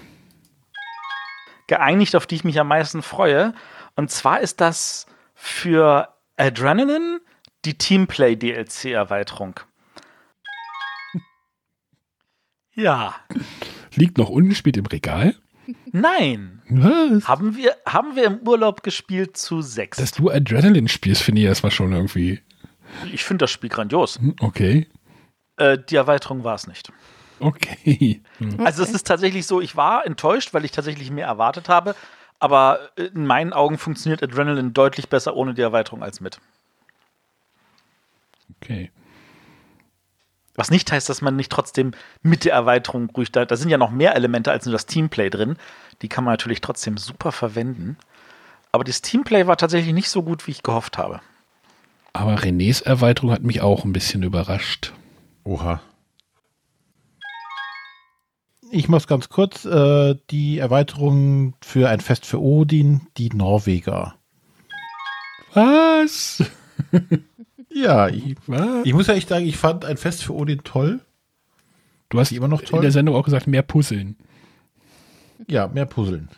Geeinigt, auf die ich mich am meisten freue. Und zwar ist das für Adrenaline die Teamplay DLC-Erweiterung. Ja.
Liegt noch ungespielt im Regal?
Nein.
Was?
Haben wir, haben wir im Urlaub gespielt zu sechs.
Dass du Adrenaline spielst, finde ich erstmal schon irgendwie.
ich finde das Spiel grandios.
hm, Okay.
Äh, die Erweiterung war es nicht.
Okay.
Also es ist tatsächlich so, ich war enttäuscht, weil ich tatsächlich mehr erwartet habe. Aber in meinen Augen funktioniert Adrenaline deutlich besser ohne die Erweiterung als mit.
Okay.
Was nicht heißt, dass man nicht trotzdem mit der Erweiterung ruhig da. Da sind ja noch mehr Elemente als nur das Teamplay drin. Die kann man natürlich trotzdem super verwenden. Aber das Teamplay war tatsächlich nicht so gut, wie ich gehofft habe.
Aber Renés Erweiterung hat mich auch ein bisschen überrascht.
Oha. Ich muss ganz kurz äh, die Erweiterung für ein Fest für Odin, die Norweger.
Was?
Ja, ich, ich muss ja echt sagen, ich fand ein Fest für Odin toll.
Du hast
immer noch toll?
in der Sendung auch gesagt, mehr Puzzeln.
Ja, mehr Puzzeln.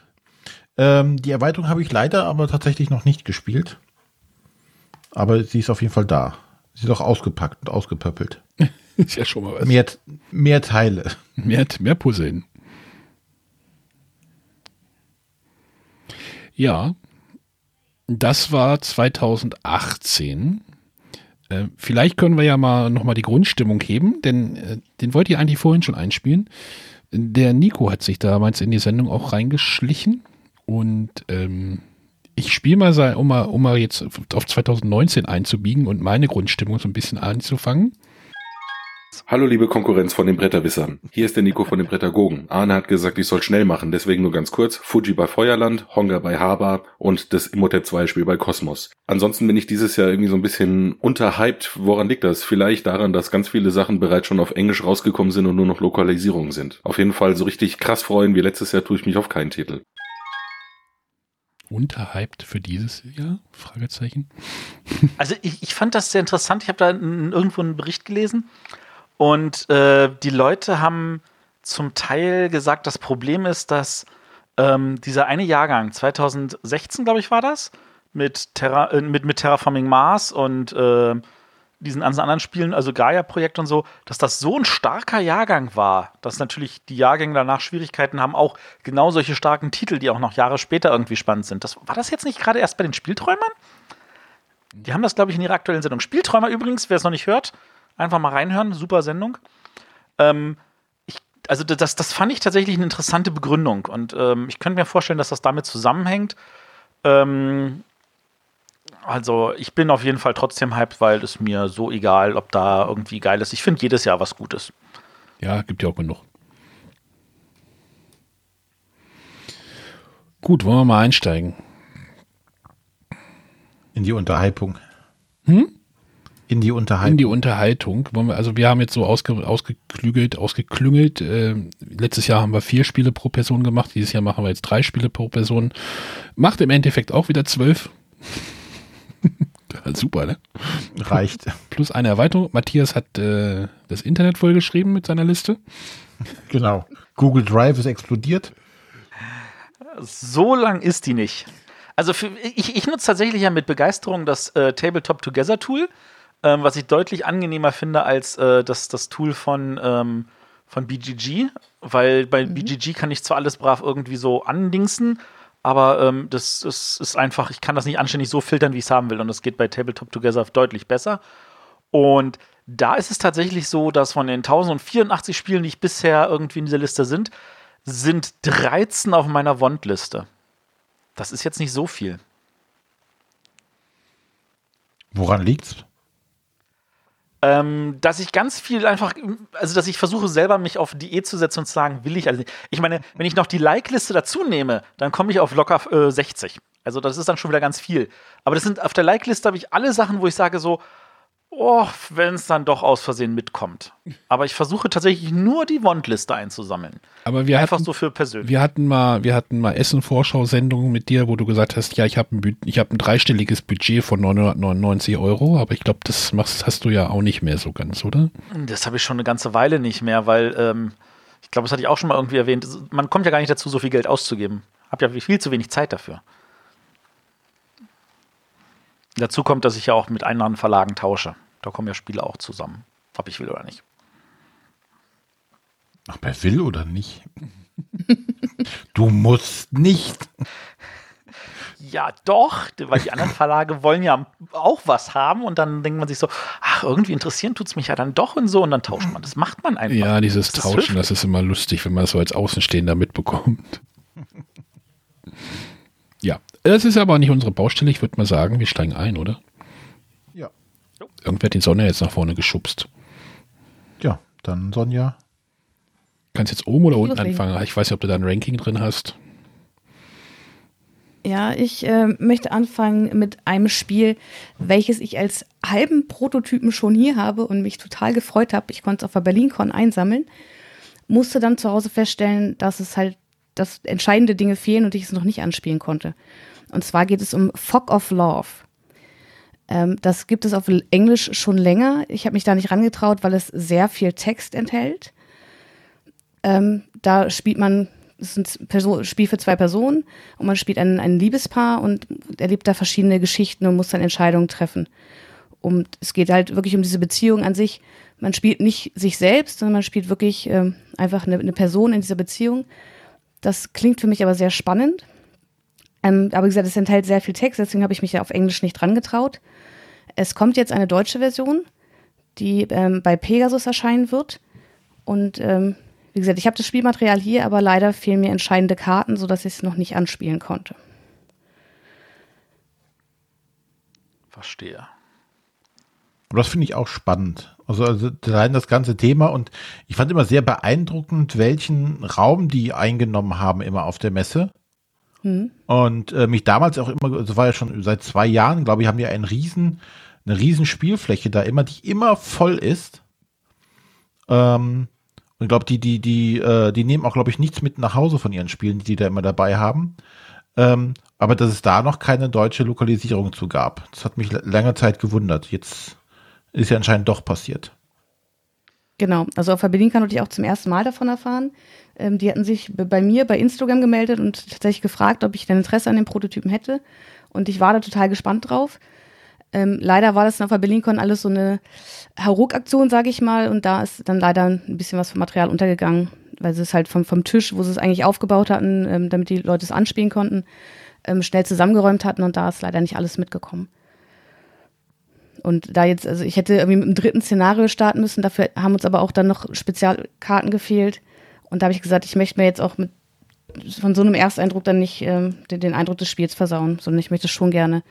Ähm, die Erweiterung habe ich leider aber tatsächlich noch nicht gespielt. Aber sie ist auf jeden Fall da. Sie ist auch ausgepackt und ausgepöppelt.
Ist ja schon mal was.
Mehr, mehr Teile.
Mehr, mehr Puzzeln. Ja, das war 2018. Äh, vielleicht können wir ja mal nochmal die Grundstimmung heben, denn äh, den wollte ich eigentlich vorhin schon einspielen. Der Nico hat sich damals in die Sendung auch reingeschlichen und ähm, ich spiele mal, um mal, um mal jetzt auf 2019 einzubiegen und meine Grundstimmung so ein bisschen anzufangen.
Hallo liebe Konkurrenz von den Bretterwissern. Hier ist der Nico von den Brettergogen. Arne hat gesagt, ich soll schnell machen, deswegen nur ganz kurz. Fuji bei Feuerland, Honga bei Haber und das Imhotep 2 Spiel bei Kosmos. Ansonsten bin ich dieses Jahr irgendwie so ein bisschen unterhyped. Woran liegt das? Vielleicht daran, dass ganz viele Sachen bereits schon auf Englisch rausgekommen sind und nur noch Lokalisierungen sind. Auf jeden Fall so richtig krass freuen wie letztes Jahr tue ich mich auf keinen Titel.
Unterhyped für dieses Jahr? Fragezeichen.
Also ich, ich fand das sehr interessant. Ich habe da irgendwo einen Bericht gelesen und äh, die Leute haben zum Teil gesagt, das Problem ist, dass ähm, dieser eine Jahrgang, 2016, glaube ich, war das, mit, Terra, äh, mit, mit Terraforming Mars und äh, diesen anderen Spielen, also Gaia-Projekt und so, dass das so ein starker Jahrgang war, dass natürlich die Jahrgänge danach Schwierigkeiten haben, auch genau solche starken Titel, die auch noch Jahre später irgendwie spannend sind. Das, war das jetzt nicht gerade erst bei den Spielträumern? Die haben das, glaube ich, in ihrer aktuellen Sendung. Spielträumer übrigens, wer es noch nicht hört, Einfach mal reinhören, super Sendung. Ähm, ich, also das, das fand ich tatsächlich eine interessante Begründung und ähm, ich könnte mir vorstellen, dass das damit zusammenhängt. Ähm, also ich bin auf jeden Fall trotzdem hyped, weil es mir so egal, ob da irgendwie geil ist. Ich finde jedes Jahr was Gutes.
Ja, gibt ja auch genug. Gut, wollen wir mal einsteigen.
In die Unterhypung.
Hm?
In die Unterhaltung.
In die Unterhaltung. Also wir haben jetzt so ausge, ausgeklügelt, ausgeklüngelt. Äh, letztes Jahr haben wir vier Spiele pro Person gemacht. Dieses Jahr machen wir jetzt drei Spiele pro Person. Macht im Endeffekt auch wieder zwölf. Super, ne?
Reicht.
Plus eine Erweiterung. Matthias hat äh, das Internet vollgeschrieben mit seiner Liste.
Genau. Google Drive ist explodiert.
So lang ist die nicht. Also für, ich, ich nutze tatsächlich ja mit Begeisterung das äh, Tabletop Together Tool ähm, was ich deutlich angenehmer finde als äh, das, das Tool von, ähm, von BGG, weil bei mhm. BGG kann ich zwar alles brav irgendwie so andingsen, aber ähm, das, das ist einfach, ich kann das nicht anständig so filtern, wie ich es haben will und das geht bei Tabletop Together deutlich besser. Und da ist es tatsächlich so, dass von den 1084 Spielen, die ich bisher irgendwie in dieser Liste sind, sind 13 auf meiner Wandliste. Das ist jetzt nicht so viel.
Woran liegt's?
Ähm, dass ich ganz viel einfach, also dass ich versuche selber mich auf Diät zu setzen und zu sagen, will ich also nicht. Ich meine, wenn ich noch die Like-Liste dazu nehme, dann komme ich auf locker äh, 60. Also das ist dann schon wieder ganz viel. Aber das sind auf der Like-Liste habe ich alle Sachen, wo ich sage so, oh, wenn es dann doch aus Versehen mitkommt. Aber ich versuche tatsächlich nur die Wandliste einzusammeln.
Aber wir
Einfach
hatten,
so für persönlich.
Wir hatten mal, wir hatten mal Essen-Vorschau-Sendungen mit dir, wo du gesagt hast, ja, ich habe ein, ich hab ein dreistelliges Budget von 999 Euro, aber ich glaube, das machst, hast du ja auch nicht mehr so ganz, oder?
Das habe ich schon eine ganze Weile nicht mehr, weil ähm, ich glaube, das hatte ich auch schon mal irgendwie erwähnt. Man kommt ja gar nicht dazu, so viel Geld auszugeben. Hab ja viel zu wenig Zeit dafür. Dazu kommt, dass ich ja auch mit anderen Verlagen tausche. Da kommen ja Spiele auch zusammen, ob ich will oder nicht.
Ach, wer will oder nicht? du musst nicht.
Ja, doch, weil die anderen Verlage wollen ja auch was haben und dann denkt man sich so, ach, irgendwie interessieren tut es mich ja dann doch und so und dann tauscht man. Das macht man einfach.
Ja, dieses das Tauschen, das ist immer lustig, wenn man das so als Außenstehender mitbekommt. ja, das ist aber nicht unsere Baustelle. Ich würde mal sagen, wir steigen ein, oder? Irgendwer hat die Sonne jetzt nach vorne geschubst.
Ja, dann Sonja.
Kannst jetzt oben oder unten Loslegen. anfangen? Ich weiß nicht, ob du da ein Ranking drin hast.
Ja, ich äh, möchte anfangen mit einem Spiel, welches ich als halben Prototypen schon hier habe und mich total gefreut habe. Ich konnte es auf der BerlinCon einsammeln, musste dann zu Hause feststellen, dass es halt, dass entscheidende Dinge fehlen und ich es noch nicht anspielen konnte. Und zwar geht es um Fog of Love. Ähm, das gibt es auf Englisch schon länger. Ich habe mich da nicht rangetraut, weil es sehr viel Text enthält. Ähm, da spielt man es ist ein Person, Spiel für zwei Personen und man spielt ein, ein Liebespaar und erlebt da verschiedene Geschichten und muss dann Entscheidungen treffen. Und es geht halt wirklich um diese Beziehung an sich. Man spielt nicht sich selbst, sondern man spielt wirklich ähm, einfach eine, eine Person in dieser Beziehung. Das klingt für mich aber sehr spannend. Ähm, aber wie gesagt, es enthält sehr viel Text, deswegen habe ich mich ja auf Englisch nicht dran getraut. Es kommt jetzt eine deutsche Version, die ähm, bei Pegasus erscheinen wird. Und ähm, wie gesagt, ich habe das Spielmaterial hier, aber leider fehlen mir entscheidende Karten, sodass ich es noch nicht anspielen konnte.
Verstehe.
Aber das finde ich auch spannend. Also, also allein das ganze Thema und ich fand immer sehr beeindruckend, welchen Raum die eingenommen haben immer auf der Messe. Mhm. Und äh, mich damals auch immer, das war ja schon seit zwei Jahren, glaube ich, haben die einen riesen, eine riesen Spielfläche da immer, die immer voll ist. Ähm, und ich glaube, die, die, die, äh, die nehmen auch, glaube ich, nichts mit nach Hause von ihren Spielen, die die da immer dabei haben. Ähm, aber dass es da noch keine deutsche Lokalisierung zu gab. Das hat mich lange Zeit gewundert. Jetzt ist ja anscheinend doch passiert.
Genau, also auf der Berlin kann ich auch zum ersten Mal davon erfahren. Ähm, die hatten sich bei mir bei Instagram gemeldet und tatsächlich gefragt, ob ich denn Interesse an den Prototypen hätte. Und ich war da total gespannt drauf. Ähm, leider war das auf der BerlinCon alles so eine Hauruck-Aktion, sage ich mal. Und da ist dann leider ein bisschen was vom Material untergegangen, weil sie es halt vom, vom Tisch, wo sie es eigentlich aufgebaut hatten, ähm, damit die Leute es anspielen konnten, ähm, schnell zusammengeräumt hatten. Und da ist leider nicht alles mitgekommen. Und da jetzt, also ich hätte irgendwie mit dem dritten Szenario starten müssen, dafür haben uns aber auch dann noch Spezialkarten gefehlt. Und da habe ich gesagt, ich möchte mir jetzt auch mit von so einem Ersteindruck dann nicht ähm, den, den, Eindruck des Spiels versauen, sondern ich möchte schon gerne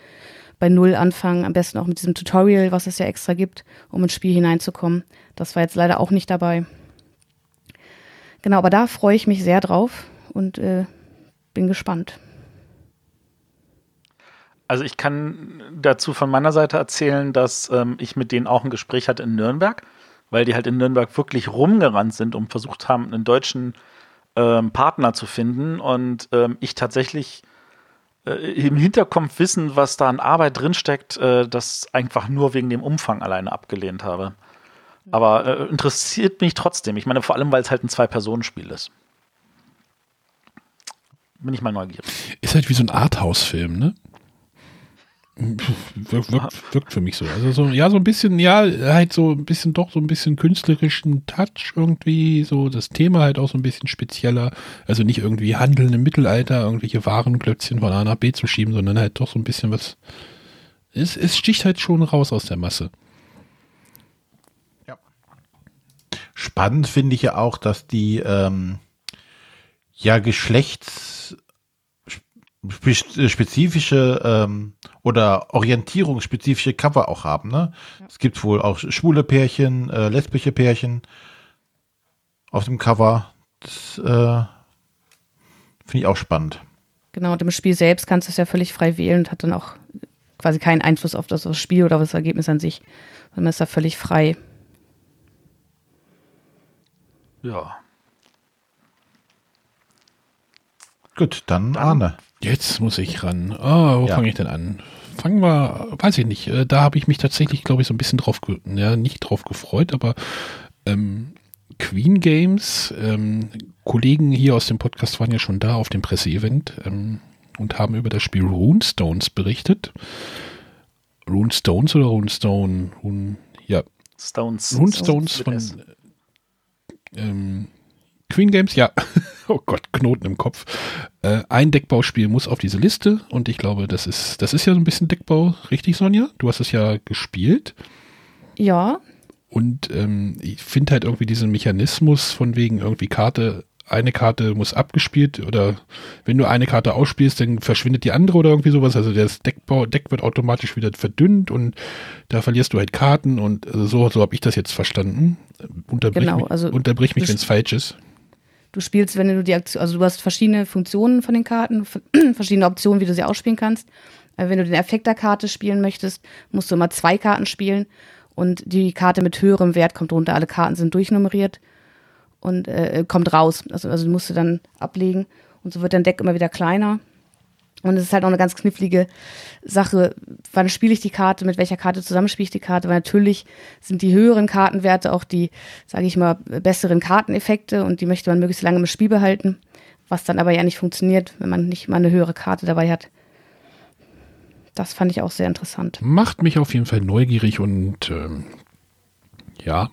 bei Null anfangen, am besten auch mit diesem Tutorial, was es ja extra gibt, um ins Spiel hineinzukommen. Das war jetzt leider auch nicht dabei. Genau, aber da freue ich mich sehr drauf und äh, bin gespannt.
Also ich kann dazu von meiner Seite erzählen, dass ähm, ich mit denen auch ein Gespräch hatte in Nürnberg, weil die halt in Nürnberg wirklich rumgerannt sind und versucht haben, einen deutschen ähm, Partner zu finden. Und ähm, ich tatsächlich äh, im Hinterkopf wissen, was da an Arbeit drinsteckt, äh, das einfach nur wegen dem Umfang alleine abgelehnt habe. Aber äh, interessiert mich trotzdem. Ich meine, vor allem, weil es halt ein Zwei-Personen-Spiel ist. Bin ich mal neugierig.
Ist halt wie so ein Arthouse-Film, ne? Wirkt, wirkt, für mich so. Also so, ja, so ein bisschen, ja, halt so ein bisschen doch so ein bisschen künstlerischen Touch irgendwie, so das Thema halt auch so ein bisschen spezieller. Also nicht irgendwie Handeln im Mittelalter, irgendwelche Warenklötzchen von A nach B zu schieben, sondern halt doch so ein bisschen was. Es, es sticht halt schon raus aus der Masse.
Ja. Spannend finde ich ja auch, dass die ähm, ja Geschlechts spezifische ähm, oder orientierungsspezifische Cover auch haben. Ne? Ja. Es gibt wohl auch schwule Pärchen, äh, lesbische Pärchen auf dem Cover. Das äh, finde ich auch spannend.
Genau, und im Spiel selbst kannst du es ja völlig frei wählen und hat dann auch quasi keinen Einfluss auf das Spiel oder das Ergebnis an sich. Man ist da völlig frei.
Ja.
Gut, dann Arne.
Jetzt muss ich ran. Oh, wo ja. fange ich denn an? Fangen wir, weiß ich nicht. Äh, da habe ich mich tatsächlich, glaube ich, so ein bisschen drauf, ja, nicht drauf gefreut, aber ähm, Queen Games, ähm, Kollegen hier aus dem Podcast waren ja schon da auf dem Presseevent ähm, und haben über das Spiel Runestones berichtet. Runestones oder Runestone? Rune, ja.
Stones.
Runestones von ähm, Queen Games, ja. oh Gott, Knoten im Kopf. Äh, ein Deckbauspiel muss auf diese Liste und ich glaube, das ist, das ist ja so ein bisschen Deckbau, richtig, Sonja? Du hast es ja gespielt.
Ja.
Und ähm, ich finde halt irgendwie diesen Mechanismus von wegen irgendwie Karte, eine Karte muss abgespielt oder wenn du eine Karte ausspielst, dann verschwindet die andere oder irgendwie sowas. Also das Deckbau, Deck wird automatisch wieder verdünnt und da verlierst du halt Karten und also so, so habe ich das jetzt verstanden. Unterbrich genau, mich, also unterbrich mich wenn es falsch ist.
Du spielst, wenn du die Aktion, also du hast verschiedene Funktionen von den Karten, verschiedene Optionen, wie du sie ausspielen kannst. Wenn du den Effekt der Karte spielen möchtest, musst du immer zwei Karten spielen und die Karte mit höherem Wert kommt runter. Alle Karten sind durchnummeriert und äh, kommt raus. Also, also musst du dann ablegen und so wird dein Deck immer wieder kleiner. Und es ist halt auch eine ganz knifflige Sache, wann spiele ich die Karte, mit welcher Karte zusammenspiele ich die Karte, weil natürlich sind die höheren Kartenwerte auch die, sage ich mal, besseren Karteneffekte und die möchte man möglichst lange im Spiel behalten. Was dann aber ja nicht funktioniert, wenn man nicht mal eine höhere Karte dabei hat. Das fand ich auch sehr interessant.
Macht mich auf jeden Fall neugierig und ähm, ja,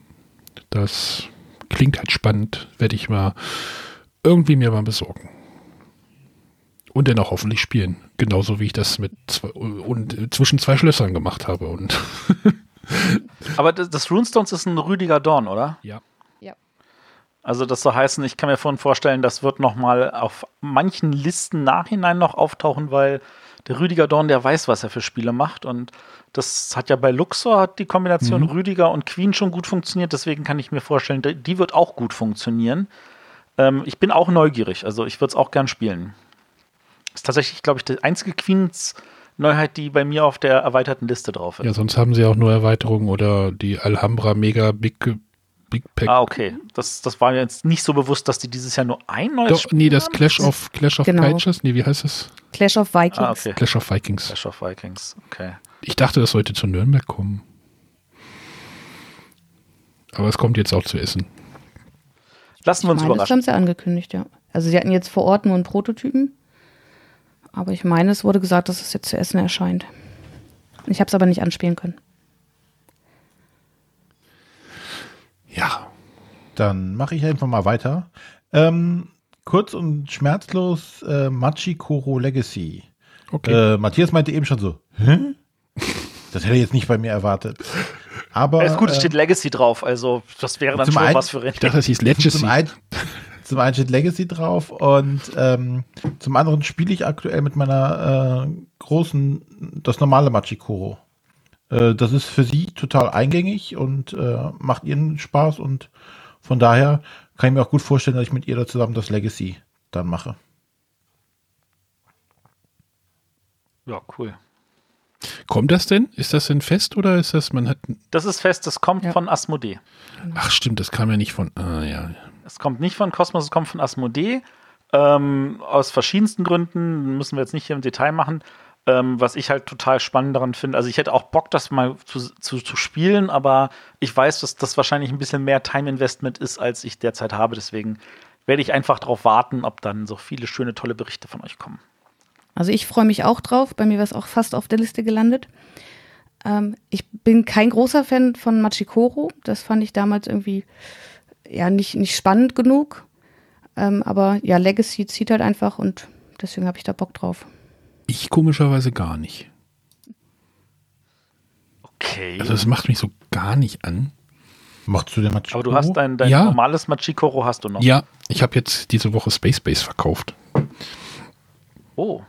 das klingt halt spannend. Werde ich mal irgendwie mir mal besorgen. Und dann auch hoffentlich spielen. Genauso wie ich das mit zwei, und zwischen zwei Schlössern gemacht habe. Und
Aber das, das Runestones ist ein Rüdiger Dorn, oder?
ja.
Also das soll heißen, ich kann mir vorhin vorstellen, das wird noch mal auf manchen Listen nachhinein noch auftauchen, weil der Rüdiger Dorn, der weiß, was er für Spiele macht und das hat ja bei Luxor hat die Kombination
Mhm.
Rüdiger und Queen schon gut funktioniert, deswegen kann ich mir vorstellen, die- die wird auch gut funktionieren. Ähm, ich bin auch neugierig, also ich würde es auch gern spielen. Ist tatsächlich, glaube ich, die einzige Queens Neuheit, die bei mir auf der erweiterten Liste drauf ist.
ja, sonst haben sie auch nur Erweiterungen oder die Alhambra Mega Big, Big Pack.
Ah, okay. Das, das war mir jetzt nicht so bewusst, dass die dieses Jahr nur ein neues
Doch,
Spiel
nee, das
haben.
Clash of Clash of
Genau.
Cultures, nee, wie heißt das?
Clash of Vikings.
Ah, okay.
Clash of Vikings.
Clash of Vikings, okay.
Ich dachte, das sollte zu Nürnberg kommen. Aber es kommt jetzt auch zu Essen.
Lassen wir uns
ich meine, das
überraschen.
haben sie angekündigt, ja. Also sie hatten jetzt vor Ort nur einen Prototypen. Aber ich meine, es wurde gesagt, dass es jetzt zu essen erscheint. Ich habe es aber nicht anspielen können.
Ja.
Dann mache ich einfach mal weiter. Ähm, kurz und schmerzlos äh, Machikoro Legacy.
Okay.
Äh, Matthias meinte eben schon so, Hä? Das hätte er jetzt nicht bei mir erwartet. Aber
Alles gut, es
äh,
steht Legacy drauf, also das wäre dann schon
einen-
was für
ich dachte, das hieß
zum
Legacy.
Zum einen steht Legacy drauf und ähm, zum anderen spiele ich aktuell mit meiner äh, großen, das normale Machikoro. Äh, das ist für sie total eingängig und äh, macht ihren Spaß und von daher kann ich mir auch gut vorstellen, dass ich mit ihr da zusammen das Legacy dann mache.
Ja, cool.
Kommt das denn? Ist das denn fest oder ist das, man hat.
Das ist fest, das kommt
Ja.
von Asmodee.
Ach, stimmt, das kam ja nicht von. Ah, ja.
Es kommt nicht von Cosmos, es kommt von Asmodee. Ähm, aus verschiedensten Gründen, müssen wir jetzt nicht hier im Detail machen. Ähm, was ich halt total spannend daran finde. Also ich hätte auch Bock, das mal zu, zu, zu spielen, aber ich weiß, dass das wahrscheinlich ein bisschen mehr Time-Investment ist, als ich derzeit habe. Deswegen werde ich einfach darauf warten, ob dann so viele schöne, tolle Berichte von euch kommen.
Also ich freue mich auch drauf. Bei mir war es auch fast auf der Liste gelandet. Ähm, ich bin kein großer Fan von Machikoro. Das fand ich damals irgendwie ja nicht, nicht spannend genug. Ähm, aber ja, Legacy zieht halt einfach und deswegen habe ich da Bock drauf.
Ich komischerweise gar nicht.
Okay.
Also, es macht mich so gar nicht an.
Machst du den Machikoro?
aber du hast dein, dein
Ja.
normales Machikoro hast du noch.
Ja, ich habe jetzt diese Woche Space Base verkauft.
Oh,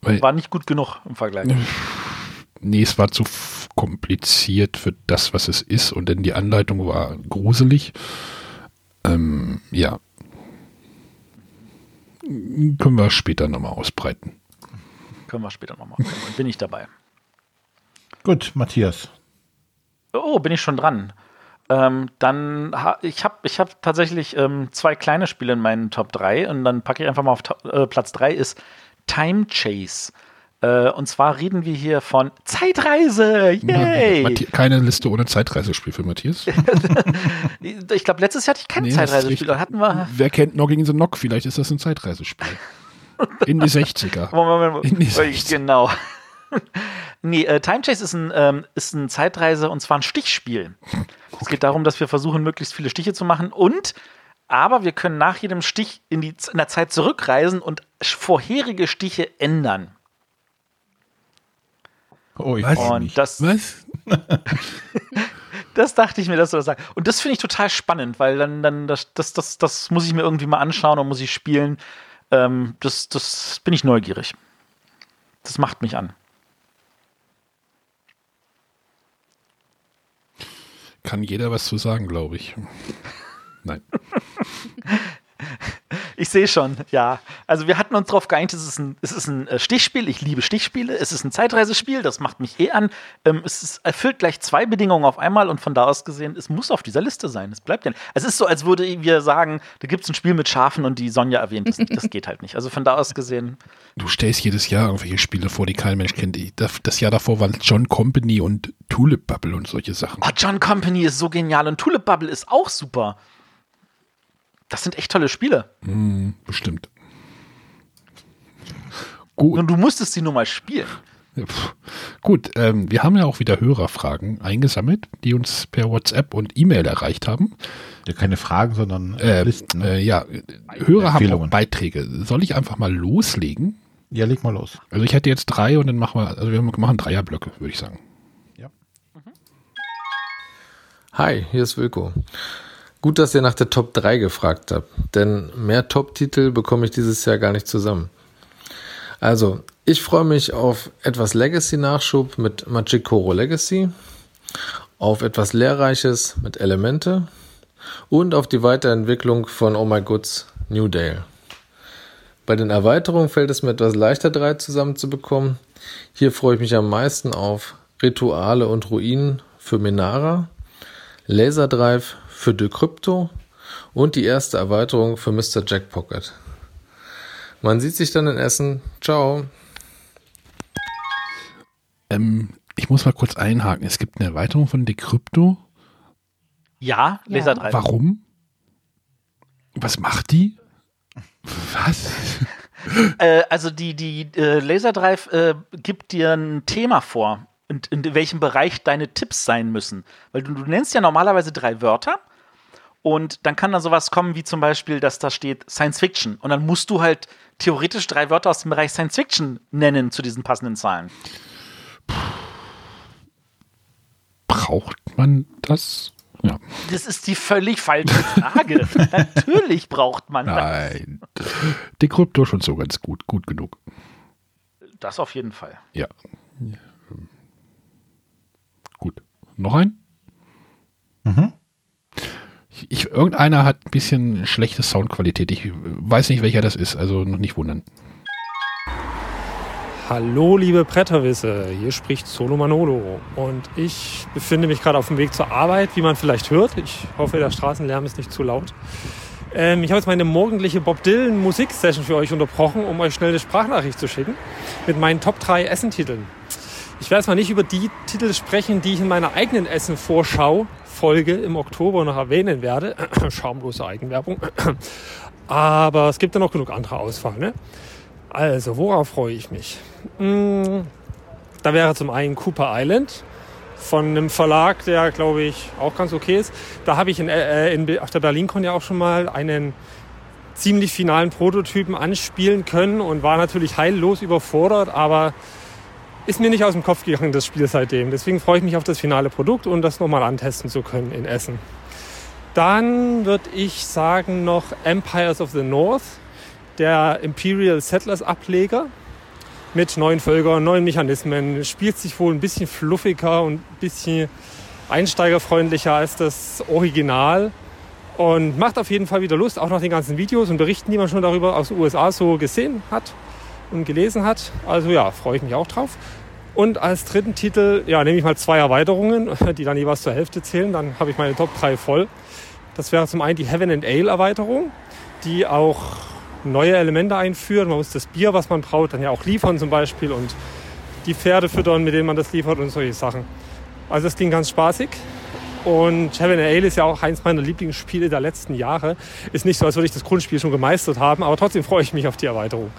Weil,
war nicht gut genug im Vergleich.
nee, es war zu kompliziert für das, was es ist. Und dann die Anleitung war gruselig. Ähm, ja. Können wir später nochmal ausbreiten.
Können wir später nochmal. Bin ich dabei.
Gut, Matthias.
Oh, bin ich schon dran. Ähm, dann, ha, ich habe ich hab tatsächlich ähm, zwei kleine Spiele in meinen Top 3 und dann packe ich einfach mal auf äh, Platz 3 ist Time Chase. Äh, und zwar reden wir hier von Zeitreise. Yay!
Keine Liste ohne Zeitreisespiel für Matthias.
ich glaube, letztes Jahr hatte ich kein
Nee,
Zeitreisespiel. Hatten wir.
Wer kennt Nogging the Knock? Vielleicht ist das ein Zeitreisespiel. In die 60er.
Moment, Moment,
In die
Moment.
60er.
Genau. nee, äh, Time Chase ist ein, ähm, ist ein Zeitreise und zwar ein Stichspiel. Es geht darum, dass wir versuchen, möglichst viele Stiche zu machen und aber wir können nach jedem Stich in, die, in der Zeit zurückreisen und vorherige Stiche ändern.
Oh, ich
Und
mich.
das,
Was?
das dachte ich mir, dass du das sagst. Und das finde ich total spannend, weil dann, dann das, das, das, das muss ich mir irgendwie mal anschauen und muss ich spielen. Ähm, das, das bin ich neugierig. Das macht mich an.
Kann jeder was zu sagen, glaube ich. Nein.
Ich sehe schon, ja. Also wir hatten uns darauf geeinigt, es ist ein, es ist ein äh, Stichspiel. Ich liebe Stichspiele. Es ist ein Zeitreisespiel, das macht mich eh an. Ähm, es ist, erfüllt gleich zwei Bedingungen auf einmal und von da aus gesehen, es muss auf dieser Liste sein. Es bleibt ja. Es ist so, als würde wir sagen, da gibt es ein Spiel mit Schafen und die Sonja erwähnt. Das, das geht halt nicht. Also von da aus gesehen,
Du stellst jedes Jahr irgendwelche Spiele vor, die kein Mensch kennt. Das Jahr davor waren John Company und Tulip Bubble und solche Sachen.
oh, John Company ist so genial und Tulip Bubble ist auch super. Das sind echt tolle Spiele.
Hm, bestimmt. Gut.
Und du musstest sie nur mal spielen.
Gut, ähm, wir haben ja auch wieder Hörerfragen eingesammelt, die uns per WhatsApp und E-Mail erreicht haben.
Ja, keine Fragen, sondern
Äh,
Listen. Ne?
äh, ja, Hörer haben auch. Beiträge. Soll ich einfach mal loslegen?
ja, leg mal los.
Also ich hätte jetzt drei und dann machen wir, also wir machen Dreierblöcke, würde ich sagen.
Hi, hier ist Wilko. Gut, dass ihr nach der Top 3 gefragt habt, denn mehr Top-Titel bekomme ich dieses Jahr gar nicht zusammen. Also, ich freue mich auf etwas Legacy-Nachschub mit Magic Koro Legacy, auf etwas Lehrreiches mit Elemente und auf die Weiterentwicklung von Oh My Goods New Dale. Bei den Erweiterungen fällt es mir etwas leichter, drei zusammenzubekommen. Hier freue ich mich am meisten auf Rituale und Ruinen für Menara, Laserdrive für Decrypto und die erste Erweiterung für Mr. Jackpocket. Man sieht sich dann in Essen. Ciao.
Ähm, ich muss mal kurz einhaken. Es gibt eine Erweiterung von Decrypto.
Ja,
Ja.
Laser 3.
Warum? Was macht die? Was?
Äh, also die, die äh, Laserdrive äh, gibt dir ein Thema vor, in, in welchem Bereich deine Tipps sein müssen. Weil du, du nennst ja normalerweise drei Wörter und dann kann da sowas kommen wie zum Beispiel, dass da steht Science Fiction und dann musst du halt theoretisch drei Wörter aus dem Bereich Science Fiction nennen zu diesen passenden Zahlen.
Braucht man das? Ja.
Das ist die völlig falsche Frage. Natürlich braucht man das.
Nein. Decrypto schon so ganz gut, gut genug.
Das auf jeden Fall.
Ja. Gut. Noch ein? Ich, ich, irgendeiner hat ein bisschen schlechte Soundqualität. Ich weiß nicht, welcher das ist, also noch nicht wundern.
Hallo, liebe Bretterwisse, hier spricht Solo Manolo und ich befinde mich gerade auf dem Weg zur Arbeit, wie man vielleicht hört. Ich hoffe, der Straßenlärm ist nicht zu laut. Ähm, ich habe jetzt meine morgendliche Bob Dylan Musiksession für euch unterbrochen, um euch schnell eine Sprachnachricht zu schicken mit meinen Top 3 Essentiteln. Ich werde jetzt mal nicht über die Titel sprechen, die ich in meiner eigenen Essen-Vorschau-Folge im Oktober noch erwähnen werde. Schamlose Eigenwerbung. Aber es gibt ja noch genug andere Auswahl. Ne? Also, worauf freue ich mich? Mm, Da wäre zum einen Cooper Island von einem Verlag, der, glaube ich, auch ganz okay ist. Da habe ich in, äh, in, Be- auf der BerlinCon ja auch schon mal einen ziemlich finalen Prototypen anspielen können und war natürlich heillos überfordert, aber ist mir nicht aus dem Kopf gegangen, das Spiel seitdem. Deswegen freue ich mich auf das finale Produkt und das nochmal antesten zu können in Essen. Dann würde ich sagen noch Empires of the North, der Imperial Settlers Ableger mit neuen Völkern, neuen Mechanismen, spielt sich wohl ein bisschen fluffiger und ein bisschen einsteigerfreundlicher als das Original und macht auf jeden Fall wieder Lust, auch nach den ganzen Videos und Berichten, die man schon darüber aus den USA so gesehen hat und gelesen hat. Also ja, freue ich mich auch drauf. Und als dritten Titel, ja, nehme ich mal zwei Erweiterungen, die dann jeweils zur Hälfte zählen. Dann habe ich meine Top 3 voll. Das wäre zum einen die Heaven and Ale Erweiterung, die auch neue Elemente einführt. Man muss das Bier, was man braut, dann ja auch liefern zum Beispiel und die Pferde füttern, mit denen man das liefert und solche Sachen. Also das klingt ganz spaßig. Und Heaven and Ale ist ja auch eins meiner Lieblingsspiele der letzten Jahre. Ist nicht so, als würde ich das Grundspiel schon gemeistert haben, aber trotzdem freue ich mich auf die Erweiterung.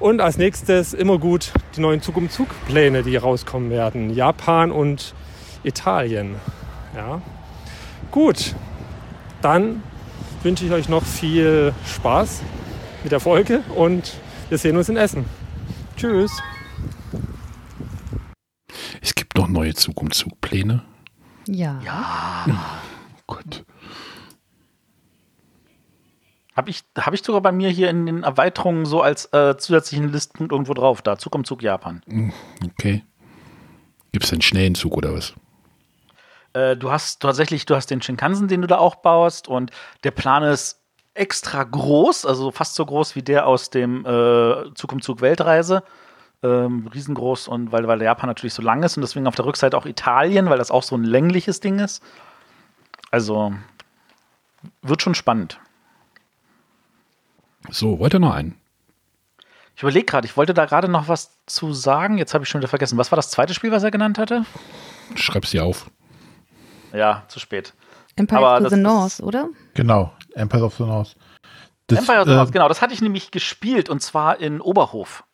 Und als nächstes immer gut die neuen Zug-um-Zug-Pläne, die rauskommen werden. Japan und Italien. Ja. Gut, dann wünsche ich euch noch viel Spaß mit der Folge und wir sehen uns in Essen. Tschüss.
Es gibt noch neue Zug um Zug Pläne.
Ja.
Oh Gott.
Habe ich, hab ich sogar bei mir hier in den Erweiterungen so als äh, zusätzlichen Listpunkt irgendwo drauf. Da, Zug um Zug Japan.
Okay. Gibt es einen schnellen Zug oder was?
Äh, du hast tatsächlich, du hast den Shinkansen, den du da auch baust und der Plan ist extra groß, also fast so groß wie der aus dem äh, Zug um Zug Weltreise. Ähm, riesengroß und weil, weil Japan natürlich so lang ist und deswegen auf der Rückseite auch Italien, weil das auch so ein längliches Ding ist. Also wird schon spannend.
So, wollt ihr noch einen?
Ich überlege gerade, ich wollte da gerade noch was zu sagen. Jetzt habe ich schon wieder vergessen. Was war das zweite Spiel, was er genannt hatte?
Schreib's dir auf.
Ja, zu spät.
Empire
Aber
to
das
the North, oder?
Genau, Empire of the North. Das,
Empire of the
äh,
North, genau, das hatte ich nämlich gespielt und zwar in Oberhof.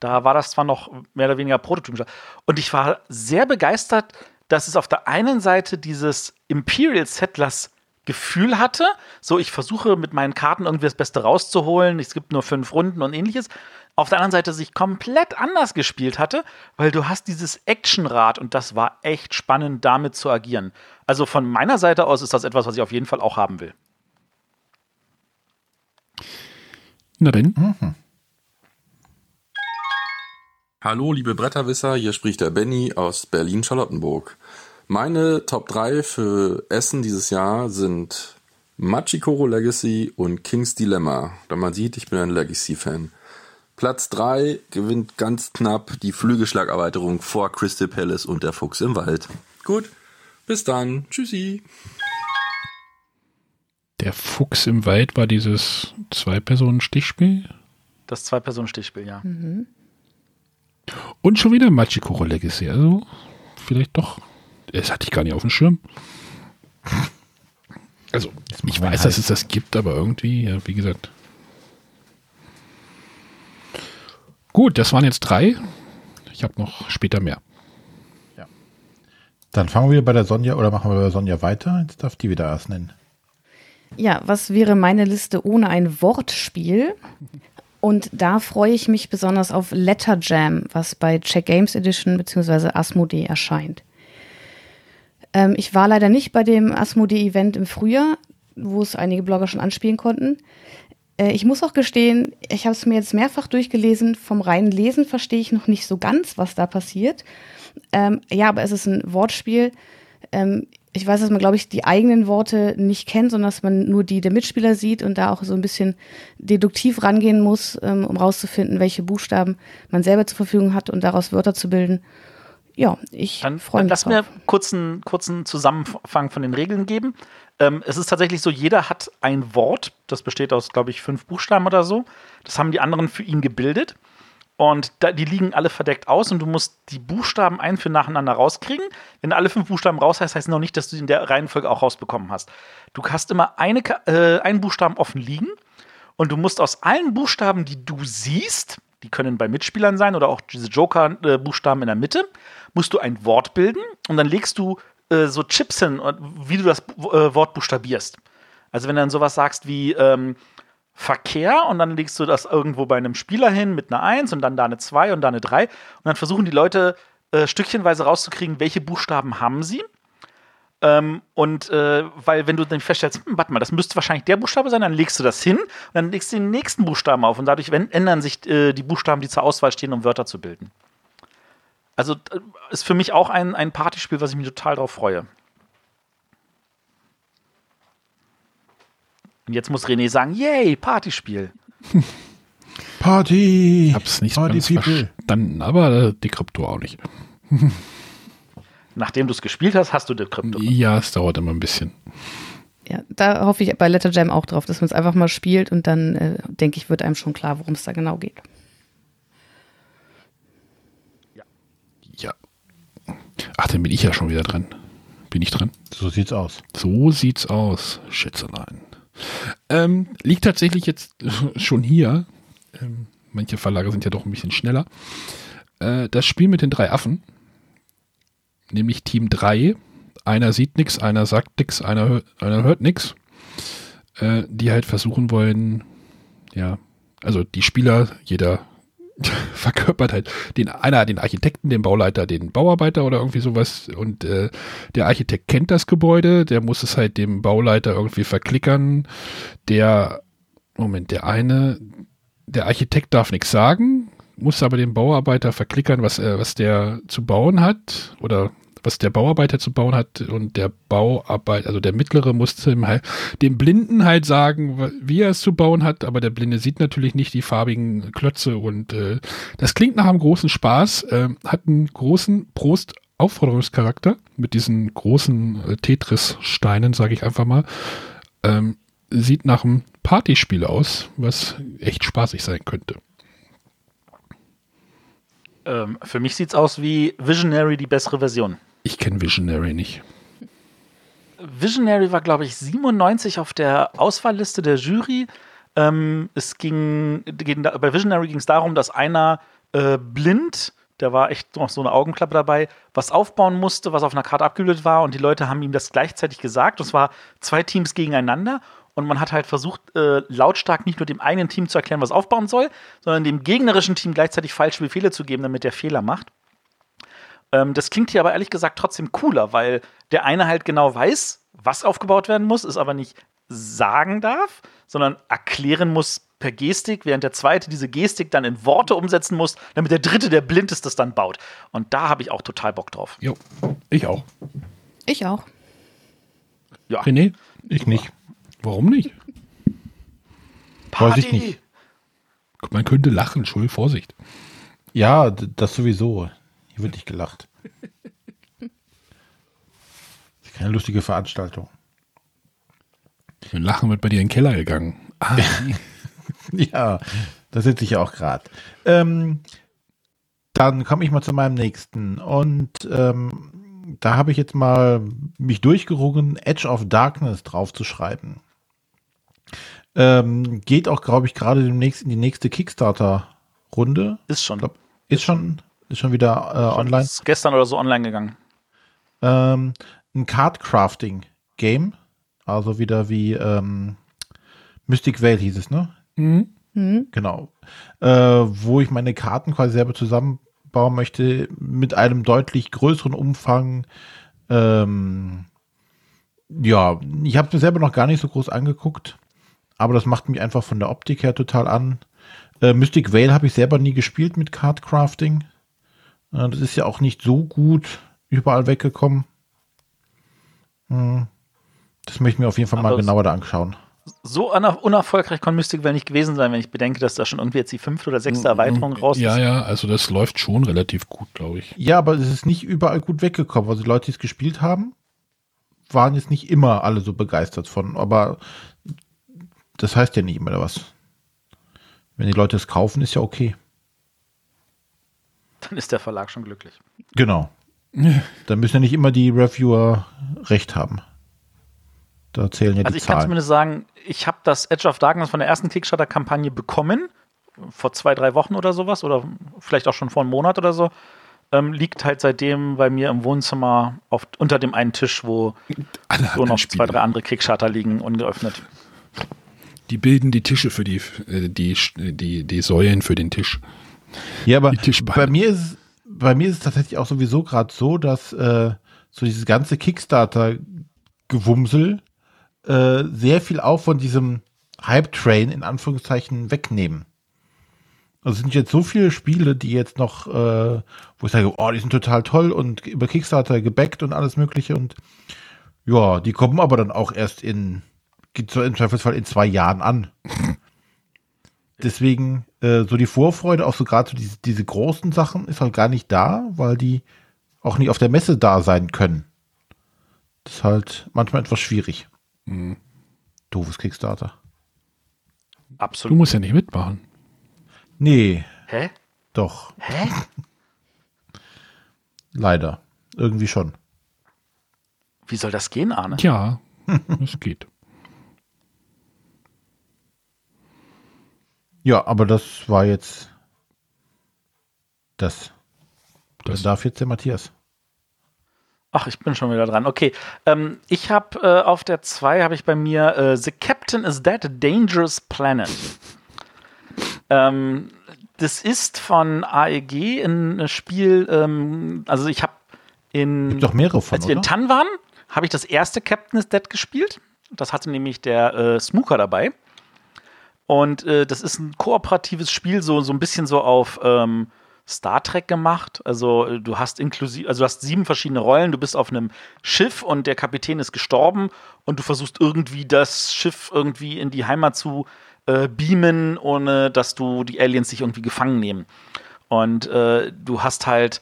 Da war das zwar noch mehr oder weniger prototypisch. Und ich war sehr begeistert, dass es auf der einen Seite dieses Imperial Settlers Gefühl hatte, so ich versuche mit meinen Karten irgendwie das Beste rauszuholen, es gibt nur fünf Runden und ähnliches. Auf der anderen Seite sich komplett anders gespielt hatte, weil du hast dieses Actionrad und das war echt spannend, damit zu agieren. Also von meiner Seite aus ist das etwas, was ich auf jeden Fall auch haben will.
Na denn.
Mhm.
Hallo, liebe Bretterwisser, hier spricht der Benny aus Berlin-Charlottenburg. Meine Top 3 für Essen dieses Jahr sind Machikoro Legacy und King's Dilemma. Da man sieht, ich bin ein Legacy-Fan. Platz 3 gewinnt ganz knapp die Flügelschlagerweiterung vor Crystal Palace und der Fuchs im Wald. Gut, bis dann. Tschüssi.
Der Fuchs im Wald war dieses Zwei-Personen-Stichspiel.
Das Zwei-Personen-Stichspiel, ja.
Und schon wieder Machikoro Legacy. Also, vielleicht doch. Das hatte ich gar nicht auf dem Schirm. Also, ich weiß, dass es das gibt, aber irgendwie, ja, wie gesagt. Gut, das waren jetzt drei. Ich habe noch später mehr.
Dann fangen wir bei der Sonja oder machen wir bei der Sonja weiter. Jetzt darf die wieder erst nennen.
Ja, was wäre meine Liste ohne ein Wortspiel? Und da freue ich mich besonders auf Letter Jam, was bei Check Games Edition bzw. Asmodee erscheint. Ähm, ich war leider nicht bei dem Asmodee-Event im Frühjahr, wo es einige Blogger schon anspielen konnten. Äh, ich muss auch gestehen, ich habe es mir jetzt mehrfach durchgelesen. Vom reinen Lesen verstehe ich noch nicht so ganz, was da passiert. Ähm, ja, aber es ist ein Wortspiel. Ähm, ich weiß, dass man, glaube ich, die eigenen Worte nicht kennt, sondern dass man nur die der Mitspieler sieht und da auch so ein bisschen deduktiv rangehen muss, ähm, um rauszufinden, welche Buchstaben man selber zur Verfügung hat und daraus Wörter zu bilden. Ja, ich
Dann,
freue
dann
mich.
lass mir
drauf.
kurzen, kurzen Zusammenfang von den Regeln geben. Ähm, es ist tatsächlich so, jeder hat ein Wort, das besteht aus, glaube ich, fünf Buchstaben oder so. Das haben die anderen für ihn gebildet. Und da, die liegen alle verdeckt aus und du musst die Buchstaben ein für nacheinander rauskriegen. Wenn alle fünf Buchstaben raus heißt, heißt noch nicht, dass du sie in der Reihenfolge auch rausbekommen hast. Du hast immer eine, äh, einen Buchstaben offen liegen und du musst aus allen Buchstaben, die du siehst, die können bei Mitspielern sein oder auch diese Joker-Buchstaben in der Mitte, musst du ein Wort bilden und dann legst du äh, so Chips hin, wie du das äh, Wort buchstabierst. Also wenn du dann sowas sagst wie ähm, Verkehr und dann legst du das irgendwo bei einem Spieler hin mit einer 1 und dann da eine 2 und da eine 3 und dann versuchen die Leute äh, stückchenweise rauszukriegen, welche Buchstaben haben sie. Ähm, und äh, weil, wenn du dann feststellst, hm, warte mal, das müsste wahrscheinlich der Buchstabe sein, dann legst du das hin und dann legst du den nächsten Buchstaben auf und dadurch ändern sich äh, die Buchstaben, die zur Auswahl stehen, um Wörter zu bilden. Also äh, ist für mich auch ein, ein Partyspiel, was ich mich total drauf freue. Und jetzt muss René sagen, yay, Partyspiel.
Party!
Ich hab's nicht so
Party
ganz
People.
verstanden, aber äh, die Krypto auch nicht.
Nachdem du es gespielt hast, hast du die Krypto.
Ja, es dauert immer ein bisschen.
Ja, da hoffe ich bei Letter Jam auch drauf, dass man es einfach mal spielt und dann, äh, denke ich, wird einem schon klar, worum es da genau geht.
Ja. Ach, dann bin ich ja schon wieder dran. Bin ich dran?
So sieht's aus.
So sieht's aus. Schätzelein. Ähm, liegt tatsächlich jetzt schon hier. Ähm, manche Verlage sind ja doch ein bisschen schneller. Äh, das Spiel mit den drei Affen, nämlich Team 3. Einer sieht nichts, einer sagt nichts, einer, hör- einer hört nichts. Äh, die halt versuchen wollen, ja, also die Spieler, jeder verkörpert halt den einer den Architekten, den Bauleiter, den Bauarbeiter oder irgendwie sowas und äh, der Architekt kennt das Gebäude, der muss es halt dem Bauleiter irgendwie verklickern. Der Moment, der eine der Architekt darf nichts sagen, muss aber dem Bauarbeiter verklickern, was äh, was der zu bauen hat oder was der Bauarbeiter zu bauen hat und der Bauarbeiter, also der Mittlere musste dem, halt, dem Blinden halt sagen, wie er es zu bauen hat, aber der Blinde sieht natürlich nicht die farbigen Klötze und äh, das klingt nach einem großen Spaß, äh, hat einen großen Prost-Aufforderungscharakter mit diesen großen äh, Tetris-Steinen, sage ich einfach mal. Ähm, sieht nach einem Partyspiel aus, was echt spaßig sein könnte.
Ähm, für mich sieht es aus wie Visionary, die bessere Version.
Ich kenne Visionary nicht.
Visionary war, glaube ich, 97 auf der Auswahlliste der Jury. Ähm, es ging, ging bei Visionary ging es darum, dass einer äh, blind, da war echt noch so eine Augenklappe dabei, was aufbauen musste, was auf einer Karte abgebildet war und die Leute haben ihm das gleichzeitig gesagt. Und zwar zwei Teams gegeneinander und man hat halt versucht, äh, lautstark nicht nur dem eigenen Team zu erklären, was aufbauen soll, sondern dem gegnerischen Team gleichzeitig falsche Befehle zu geben, damit der Fehler macht. Ähm, das klingt hier aber ehrlich gesagt trotzdem cooler, weil der eine halt genau weiß, was aufgebaut werden muss, es aber nicht sagen darf, sondern erklären muss per Gestik, während der zweite diese Gestik dann in Worte umsetzen muss, damit der dritte, der blind ist, das dann baut. Und da habe ich auch total Bock drauf.
Jo, ich auch.
Ich auch.
Ja.
René?
Ich nicht.
Warum nicht?
Weiß ich nicht.
Man könnte lachen, Schuld, Vorsicht.
Ja, das sowieso. Hier wird nicht gelacht. Das ist keine lustige Veranstaltung.
Mit Lachen wird bei dir in den Keller gegangen. Ah,
Ja, da sitze ich ja auch gerade. Ähm, dann komme ich mal zu meinem nächsten. Und ähm, da habe ich jetzt mal mich durchgerungen, Edge of Darkness draufzuschreiben. Ähm, geht auch, glaube ich, gerade demnächst in die nächste Kickstarter-Runde.
Ist schon.
Glaub, Ist schon, ist schon wieder äh, online.
Ist gestern oder so online gegangen.
Ähm, ein Card-Crafting-Game. Also wieder wie ähm, Mystic Vale hieß es, ne?
Hm?
Genau. Äh, wo ich meine Karten quasi selber zusammenbauen möchte mit einem deutlich größeren Umfang. Ähm, ja, ich habe mir selber noch gar nicht so groß angeguckt, aber das macht mich einfach von der Optik her total an. Äh, Mystic Vale habe ich selber nie gespielt mit Cardcrafting. Äh, das ist ja auch nicht so gut überall weggekommen. Hm. Das möchte ich mir auf jeden Fall mal
Aber es-
genauer da anschauen.
So uner- unerfolgreich kann Mystic Vale nicht gewesen sein, wenn ich bedenke, dass da schon irgendwie jetzt die fünfte oder sechste Erweiterung raus
ja,
ist.
ja, also das läuft schon relativ gut, glaube ich.
Ja, aber es ist nicht überall gut weggekommen. Also die Leute, die es gespielt haben, waren jetzt nicht immer alle so begeistert von. Aber das heißt ja nicht immer was. Wenn die Leute es kaufen, ist ja okay.
Dann ist der Verlag schon glücklich.
Genau. Dann müssen ja nicht immer die Reviewer recht haben. Da zählen ja
Also
die
ich kann zumindest sagen, ich habe das Edge of Darkness von der ersten Kickstarter-Kampagne bekommen, vor zwei, drei Wochen oder sowas, oder vielleicht auch schon vor einem Monat oder so. Ähm, liegt halt seitdem bei mir im Wohnzimmer auf, unter dem einen Tisch, wo
Alle
so noch
Spiele.
zwei, drei andere Kickstarter liegen, ungeöffnet.
Die bilden die Tische für die, äh, die, die, die Säulen für den Tisch.
Ja, aber bei mir ist bei mir ist es tatsächlich auch sowieso gerade so, dass äh, so dieses ganze Kickstarter-Gewumsel äh, sehr viel auch von diesem Hype-Train in Anführungszeichen wegnehmen. Also es sind jetzt so viele Spiele, die jetzt noch, äh, wo ich sage, oh, die sind total toll und über Kickstarter gebackt und alles Mögliche und ja, die kommen aber dann auch erst in, im Zweifelsfall in zwei Jahren an. Deswegen äh, so die Vorfreude, auch so gerade so diese, diese großen Sachen, ist halt gar nicht da, weil die auch nicht auf der Messe da sein können. Das ist halt manchmal etwas schwierig.
Mhm.
Doofes Kickstarter.
Du
Absolut.
musst ja nicht mitmachen.
Nee,
Hä?
doch,
Hä?
leider. Irgendwie schon.
Wie soll das gehen, Arne?
Ja, das geht.
Ja, aber das war jetzt das.
Das-
Dann darf jetzt der Matthias.
Ach, ich bin schon wieder dran. Okay, ähm, ich habe äh, auf der 2 habe ich bei mir äh, The Captain is Dead, Dangerous Planet. ähm, das ist von AEG ein Spiel, ähm, also ich habe in
Gibt doch mehrere von,
als wir in? Tann waren, habe ich das erste Captain is Dead gespielt. Das hatte nämlich der äh, Smooker dabei. Und äh, das ist ein kooperatives Spiel, so, so ein bisschen so auf ähm, Star Trek gemacht. Also äh, du hast inklusive, also du hast sieben verschiedene Rollen, du bist auf einem Schiff und der Kapitän ist gestorben und du versuchst irgendwie das Schiff irgendwie in die Heimat zu äh, beamen, ohne dass du die Aliens sich irgendwie gefangen nehmen. Und äh, du hast halt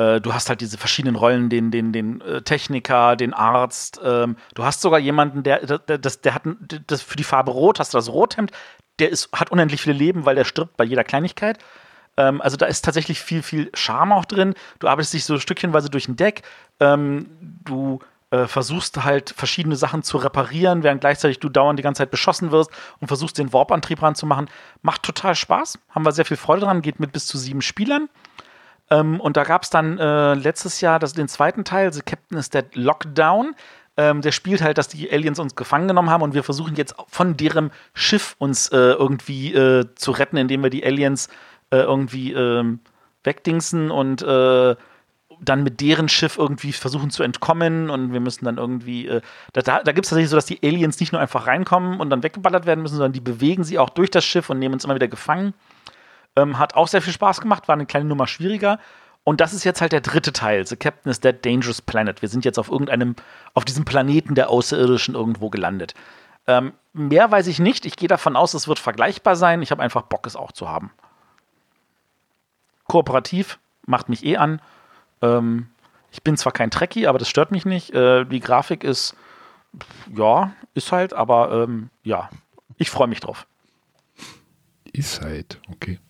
äh, du hast halt diese verschiedenen Rollen, den, den, den äh, Techniker, den Arzt. Ähm, du hast sogar jemanden, der, der, das, der hat das für die Farbe Rot, hast du das Rothemd, der ist, hat unendlich viele Leben, weil der stirbt bei jeder Kleinigkeit. Ähm, also da ist tatsächlich viel, viel Charme auch drin. Du arbeitest dich so stückchenweise durch ein Deck. Ähm, du äh, versuchst halt verschiedene Sachen zu reparieren, während gleichzeitig du dauernd die ganze Zeit beschossen wirst und versuchst den Warp-Antrieb ranzumachen. Macht total Spaß, haben wir sehr viel Freude dran, geht mit bis zu sieben Spielern. Ähm, und da gab es dann äh, letztes Jahr das, den zweiten Teil, The Captain is Dead Lockdown. Ähm, der spielt halt, dass die Aliens uns gefangen genommen haben und wir versuchen jetzt von deren Schiff uns äh, irgendwie äh, zu retten, indem wir die Aliens äh, irgendwie ähm, wegdingsen und äh, dann mit deren Schiff irgendwie versuchen zu entkommen und wir müssen dann irgendwie, äh, da, da, da gibt es tatsächlich so, dass die Aliens nicht nur einfach reinkommen und dann weggeballert werden müssen, sondern die bewegen sie auch durch das Schiff und nehmen uns immer wieder gefangen. Ähm, hat auch sehr viel Spaß gemacht, war eine kleine Nummer schwieriger. Und das ist jetzt halt der dritte Teil. The Captain is Dead Dangerous Planet. Wir sind jetzt auf irgendeinem, auf diesem Planeten der Außerirdischen irgendwo gelandet. Ähm, mehr weiß ich nicht. Ich gehe davon aus, es wird vergleichbar sein. Ich habe einfach Bock, es auch zu haben. Kooperativ macht mich eh an. Ähm, ich bin zwar kein Trekkie, aber das stört mich nicht. Äh, die Grafik ist, ja, ist halt, aber ähm, ja, ich freue mich drauf.
Ist halt, okay.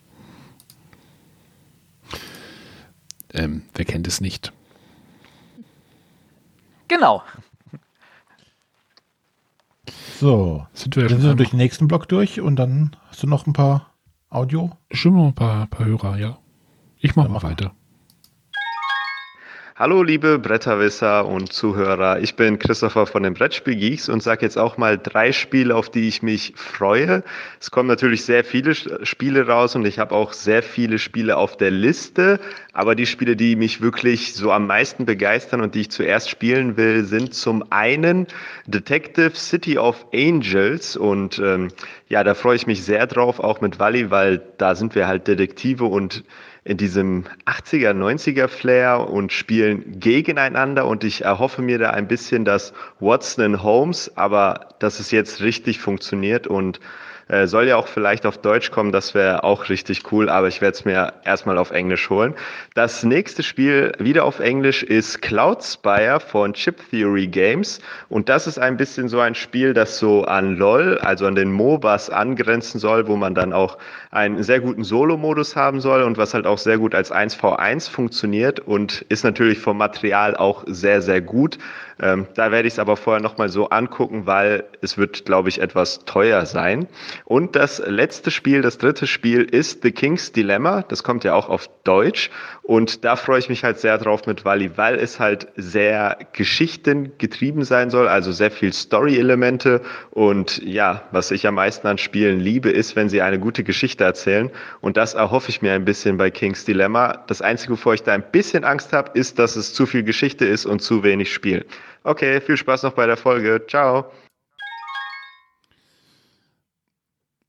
Ähm, wer kennt es nicht?
Genau.
So,
Sind wir
sind wir durch den nächsten Block durch und dann hast du noch ein paar Audio.
Schon mal ein paar, paar Hörer, ja. Ich mache
Dann
mal
mach mal.
weiter.
Hallo liebe Bretterwisser und Zuhörer, ich bin Christopher von den Brettspielgeeks und sage jetzt auch mal drei Spiele, auf die ich mich freue. Es kommen natürlich sehr viele Spiele raus und ich habe auch sehr viele Spiele auf der Liste, aber die Spiele, die mich wirklich so am meisten begeistern und die ich zuerst spielen will, sind zum einen Detective City of Angels und ähm, ja, da freue ich mich sehr drauf, auch mit Wally, weil da sind wir halt Detektive und in diesem 80er, 90er Flair und spielen gegeneinander. Und ich erhoffe mir da ein bisschen das Watson and Holmes, aber dass es jetzt richtig funktioniert und äh, soll ja auch vielleicht auf Deutsch kommen, das wäre auch richtig cool, aber ich werde es mir erstmal auf Englisch holen. Das nächste Spiel wieder auf Englisch ist Cloud Spire von Chip Theory Games und das ist ein bisschen so ein Spiel, das so an LOL, also an den MOBAs angrenzen soll, wo man dann auch einen sehr guten Solo-Modus haben soll und was halt auch sehr gut als 1v1 funktioniert und ist natürlich vom Material auch sehr, sehr gut. Ähm, da werde ich es aber vorher nochmal so angucken, weil es wird, glaube ich, etwas teuer sein. Und das letzte Spiel, das dritte Spiel ist The King's Dilemma. Das kommt ja auch auf Deutsch. Und da freue ich mich halt sehr drauf mit Wally, weil es halt sehr geschichtengetrieben sein soll, also sehr viel Story-Elemente. Und ja, was ich am meisten an Spielen liebe, ist, wenn sie eine gute Geschichte erzählen. Und das erhoffe ich mir ein bisschen bei King's Dilemma. Das Einzige, wovor ich da ein bisschen Angst habe, ist, dass es zu viel Geschichte ist und zu wenig Spiel. Okay, viel Spaß noch bei der Folge. Ciao.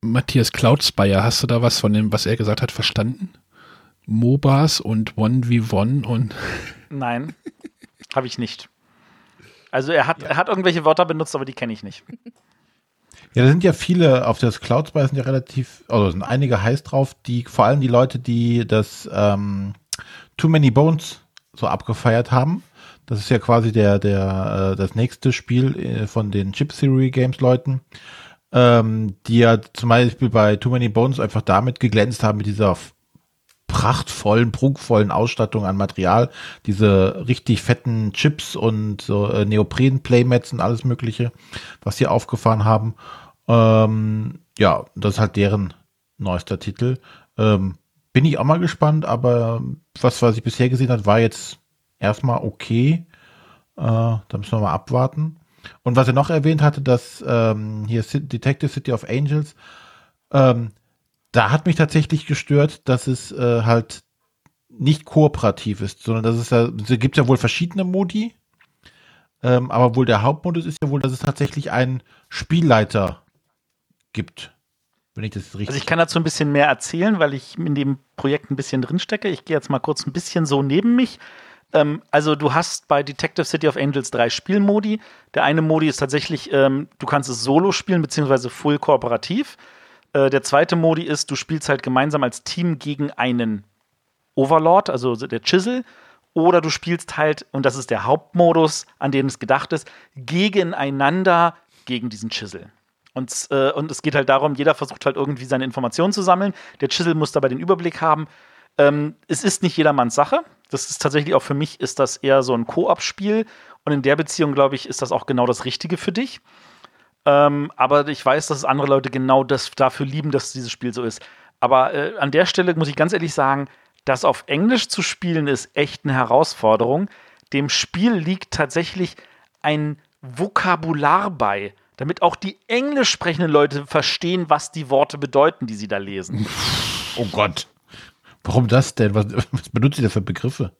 Matthias Cloudspire, hast du da was von dem, was er gesagt hat, verstanden? MOBAs und 1v1 und
Nein, habe ich nicht. Also er hat, er hat irgendwelche Wörter benutzt, aber die kenne ich nicht.
Ja, da sind ja viele auf das Cloud Spire sind ja relativ, also sind einige heiß drauf, die vor allem die Leute, die das ähm, Too Many Bones so abgefeiert haben. Das ist ja quasi der, der, äh, das nächste Spiel äh, von den Chip Theory Games Leuten, ähm, die ja zum Beispiel bei Too Many Bones einfach damit geglänzt haben mit dieser prachtvollen, prunkvollen Ausstattung an Material, diese richtig fetten Chips und so äh, Neopren-Playmats und alles Mögliche, was sie aufgefahren haben. Ähm, ja, das ist halt deren neuester Titel. Ähm, bin ich auch mal gespannt, aber was, was ich bisher gesehen habe, war jetzt erstmal okay. Äh, da müssen wir mal abwarten. Und was er noch erwähnt hatte, dass ähm, hier Detective City of Angels, ähm, da hat mich tatsächlich gestört, dass es äh, halt nicht kooperativ ist, sondern dass es ja, es gibt ja wohl verschiedene Modi, ähm, aber wohl der Hauptmodus ist ja wohl, dass es tatsächlich einen Spielleiter gibt. Wenn ich das richtig.
Also ich kann dazu ein bisschen mehr erzählen, weil ich in dem Projekt ein bisschen drinstecke. Ich gehe jetzt mal kurz ein bisschen so neben mich. Ähm, also du hast bei Detective City of Angels drei Spielmodi. Der eine Modi ist tatsächlich, ähm, du kannst es solo spielen, beziehungsweise full kooperativ. Äh, der zweite Modi ist, du spielst halt gemeinsam als Team gegen einen Overlord, also der Chisel. Oder du spielst halt, und das ist der Hauptmodus, an den es gedacht ist, gegeneinander gegen diesen Chisel. Und, äh, und es geht halt darum, jeder versucht halt irgendwie seine Informationen zu sammeln. Der Chisel muss dabei den Überblick haben. Ähm, es ist nicht jedermanns Sache. Das ist tatsächlich auch für mich, ist das eher so ein Koop-Spiel. Und in der Beziehung, glaube ich, ist das auch genau das Richtige für dich. Ähm, aber ich weiß, dass andere Leute genau das dafür lieben, dass dieses Spiel so ist. Aber äh, an der Stelle muss ich ganz ehrlich sagen, das auf Englisch zu spielen ist echt eine Herausforderung. Dem Spiel liegt tatsächlich ein Vokabular bei, damit auch die englisch sprechenden Leute verstehen, was die Worte bedeuten, die sie da lesen.
Oh Gott. Warum das denn? Was, was benutzt ihr da für Begriffe?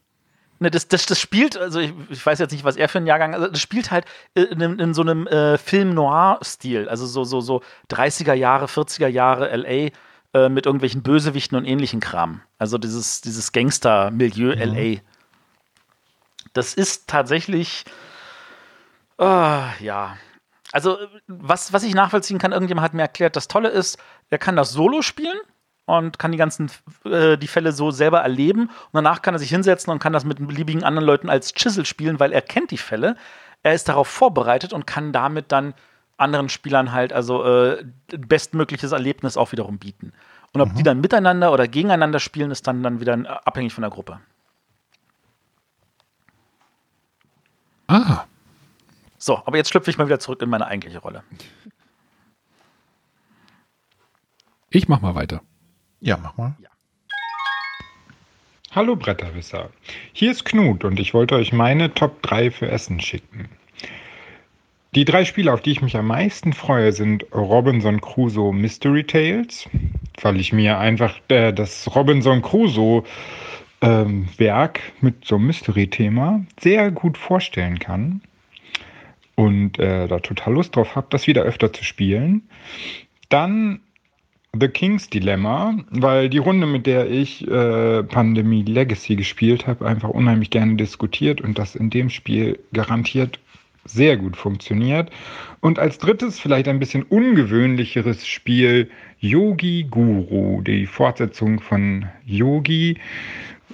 Ne, das, das, das spielt, also ich, ich, weiß jetzt nicht, was er für ein Jahrgang, also das spielt halt in, in so einem äh, Film-Noir-Stil, also so, so, so 30er Jahre, 40er Jahre LA äh, mit irgendwelchen Bösewichten und ähnlichen Kram. Also dieses, dieses Gangster-Milieu mhm. LA. Das ist tatsächlich, oh, ja. Also, was, was ich nachvollziehen kann, irgendjemand hat mir erklärt, das Tolle ist, er kann das Solo spielen und kann die ganzen äh, die Fälle so selber erleben und danach kann er sich hinsetzen und kann das mit beliebigen anderen Leuten als Chisel spielen, weil er kennt die Fälle. Er ist darauf vorbereitet und kann damit dann anderen Spielern halt also äh, bestmögliches Erlebnis auch wiederum bieten. Und ob mhm. die dann miteinander oder gegeneinander spielen, ist dann, dann wieder abhängig von der Gruppe.
Ah.
So, aber jetzt schlüpfe ich mal wieder zurück in meine eigentliche Rolle.
Ich mach mal weiter.
Ja, mach mal. Ja.
Hallo Bretterwisser. Hier ist Knut und ich wollte euch meine Top 3 für Essen schicken. Die drei Spiele, auf die ich mich am meisten freue, sind Robinson Crusoe Mystery Tales, weil ich mir einfach äh, das Robinson Crusoe ähm, Werk mit so einem Mystery-Thema sehr gut vorstellen kann und äh, da total Lust drauf habe, das wieder öfter zu spielen. Dann The King's Dilemma, weil die Runde, mit der ich äh, Pandemie Legacy gespielt habe, einfach unheimlich gerne diskutiert und das in dem Spiel garantiert sehr gut funktioniert. Und als drittes, vielleicht ein bisschen ungewöhnlicheres Spiel, Yogi Guru, die Fortsetzung von Yogi,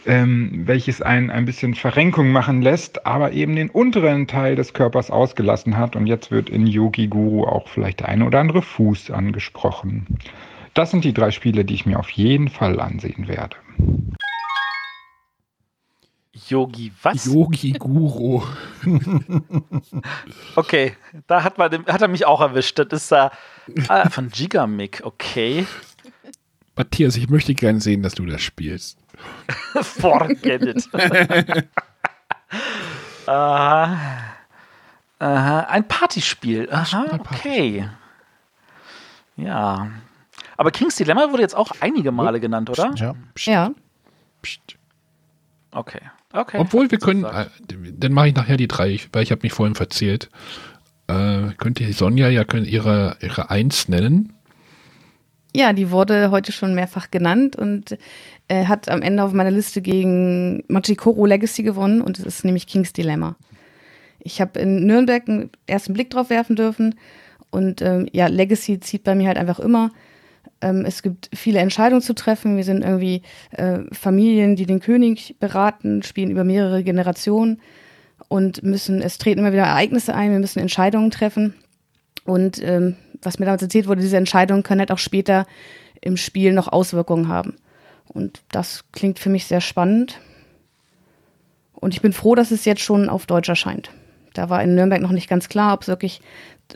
ähm, welches einen ein bisschen Verrenkung machen lässt, aber eben den unteren Teil des Körpers ausgelassen hat. Und jetzt wird in Yogi Guru auch vielleicht der eine oder andere Fuß angesprochen. Das sind die drei Spiele, die ich mir auf jeden Fall ansehen werde.
Yogi was?
Yogi Guru.
okay, da hat, man, hat er mich auch erwischt. Das ist äh, ah, von Gigamic, okay.
Matthias, ich möchte gerne sehen, dass du das spielst.
Forget it. uh, uh, ein Partyspiel. Aha, okay. Ja, aber King's Dilemma wurde jetzt auch einige Male genannt, oder?
Ja. Ja.
Okay. okay.
Obwohl wir können, äh, dann mache ich nachher die drei, weil ich habe mich vorhin verzählt. Äh, könnte Sonja ja ihre, ihre Eins nennen.
Ja, die wurde heute schon mehrfach genannt und äh, hat am Ende auf meiner Liste gegen Machikoro Legacy gewonnen und es ist nämlich King's Dilemma. Ich habe in Nürnberg einen ersten Blick drauf werfen dürfen und ähm, ja, Legacy zieht bei mir halt einfach immer. Ähm, es gibt viele Entscheidungen zu treffen. Wir sind irgendwie äh, Familien, die den König beraten, spielen über mehrere Generationen und müssen, es treten immer wieder Ereignisse ein, wir müssen Entscheidungen treffen. Und ähm, was mir damals erzählt wurde, diese Entscheidungen können halt auch später im Spiel noch Auswirkungen haben. Und das klingt für mich sehr spannend. Und ich bin froh, dass es jetzt schon auf Deutsch erscheint. Da war in Nürnberg noch nicht ganz klar, ob es wirklich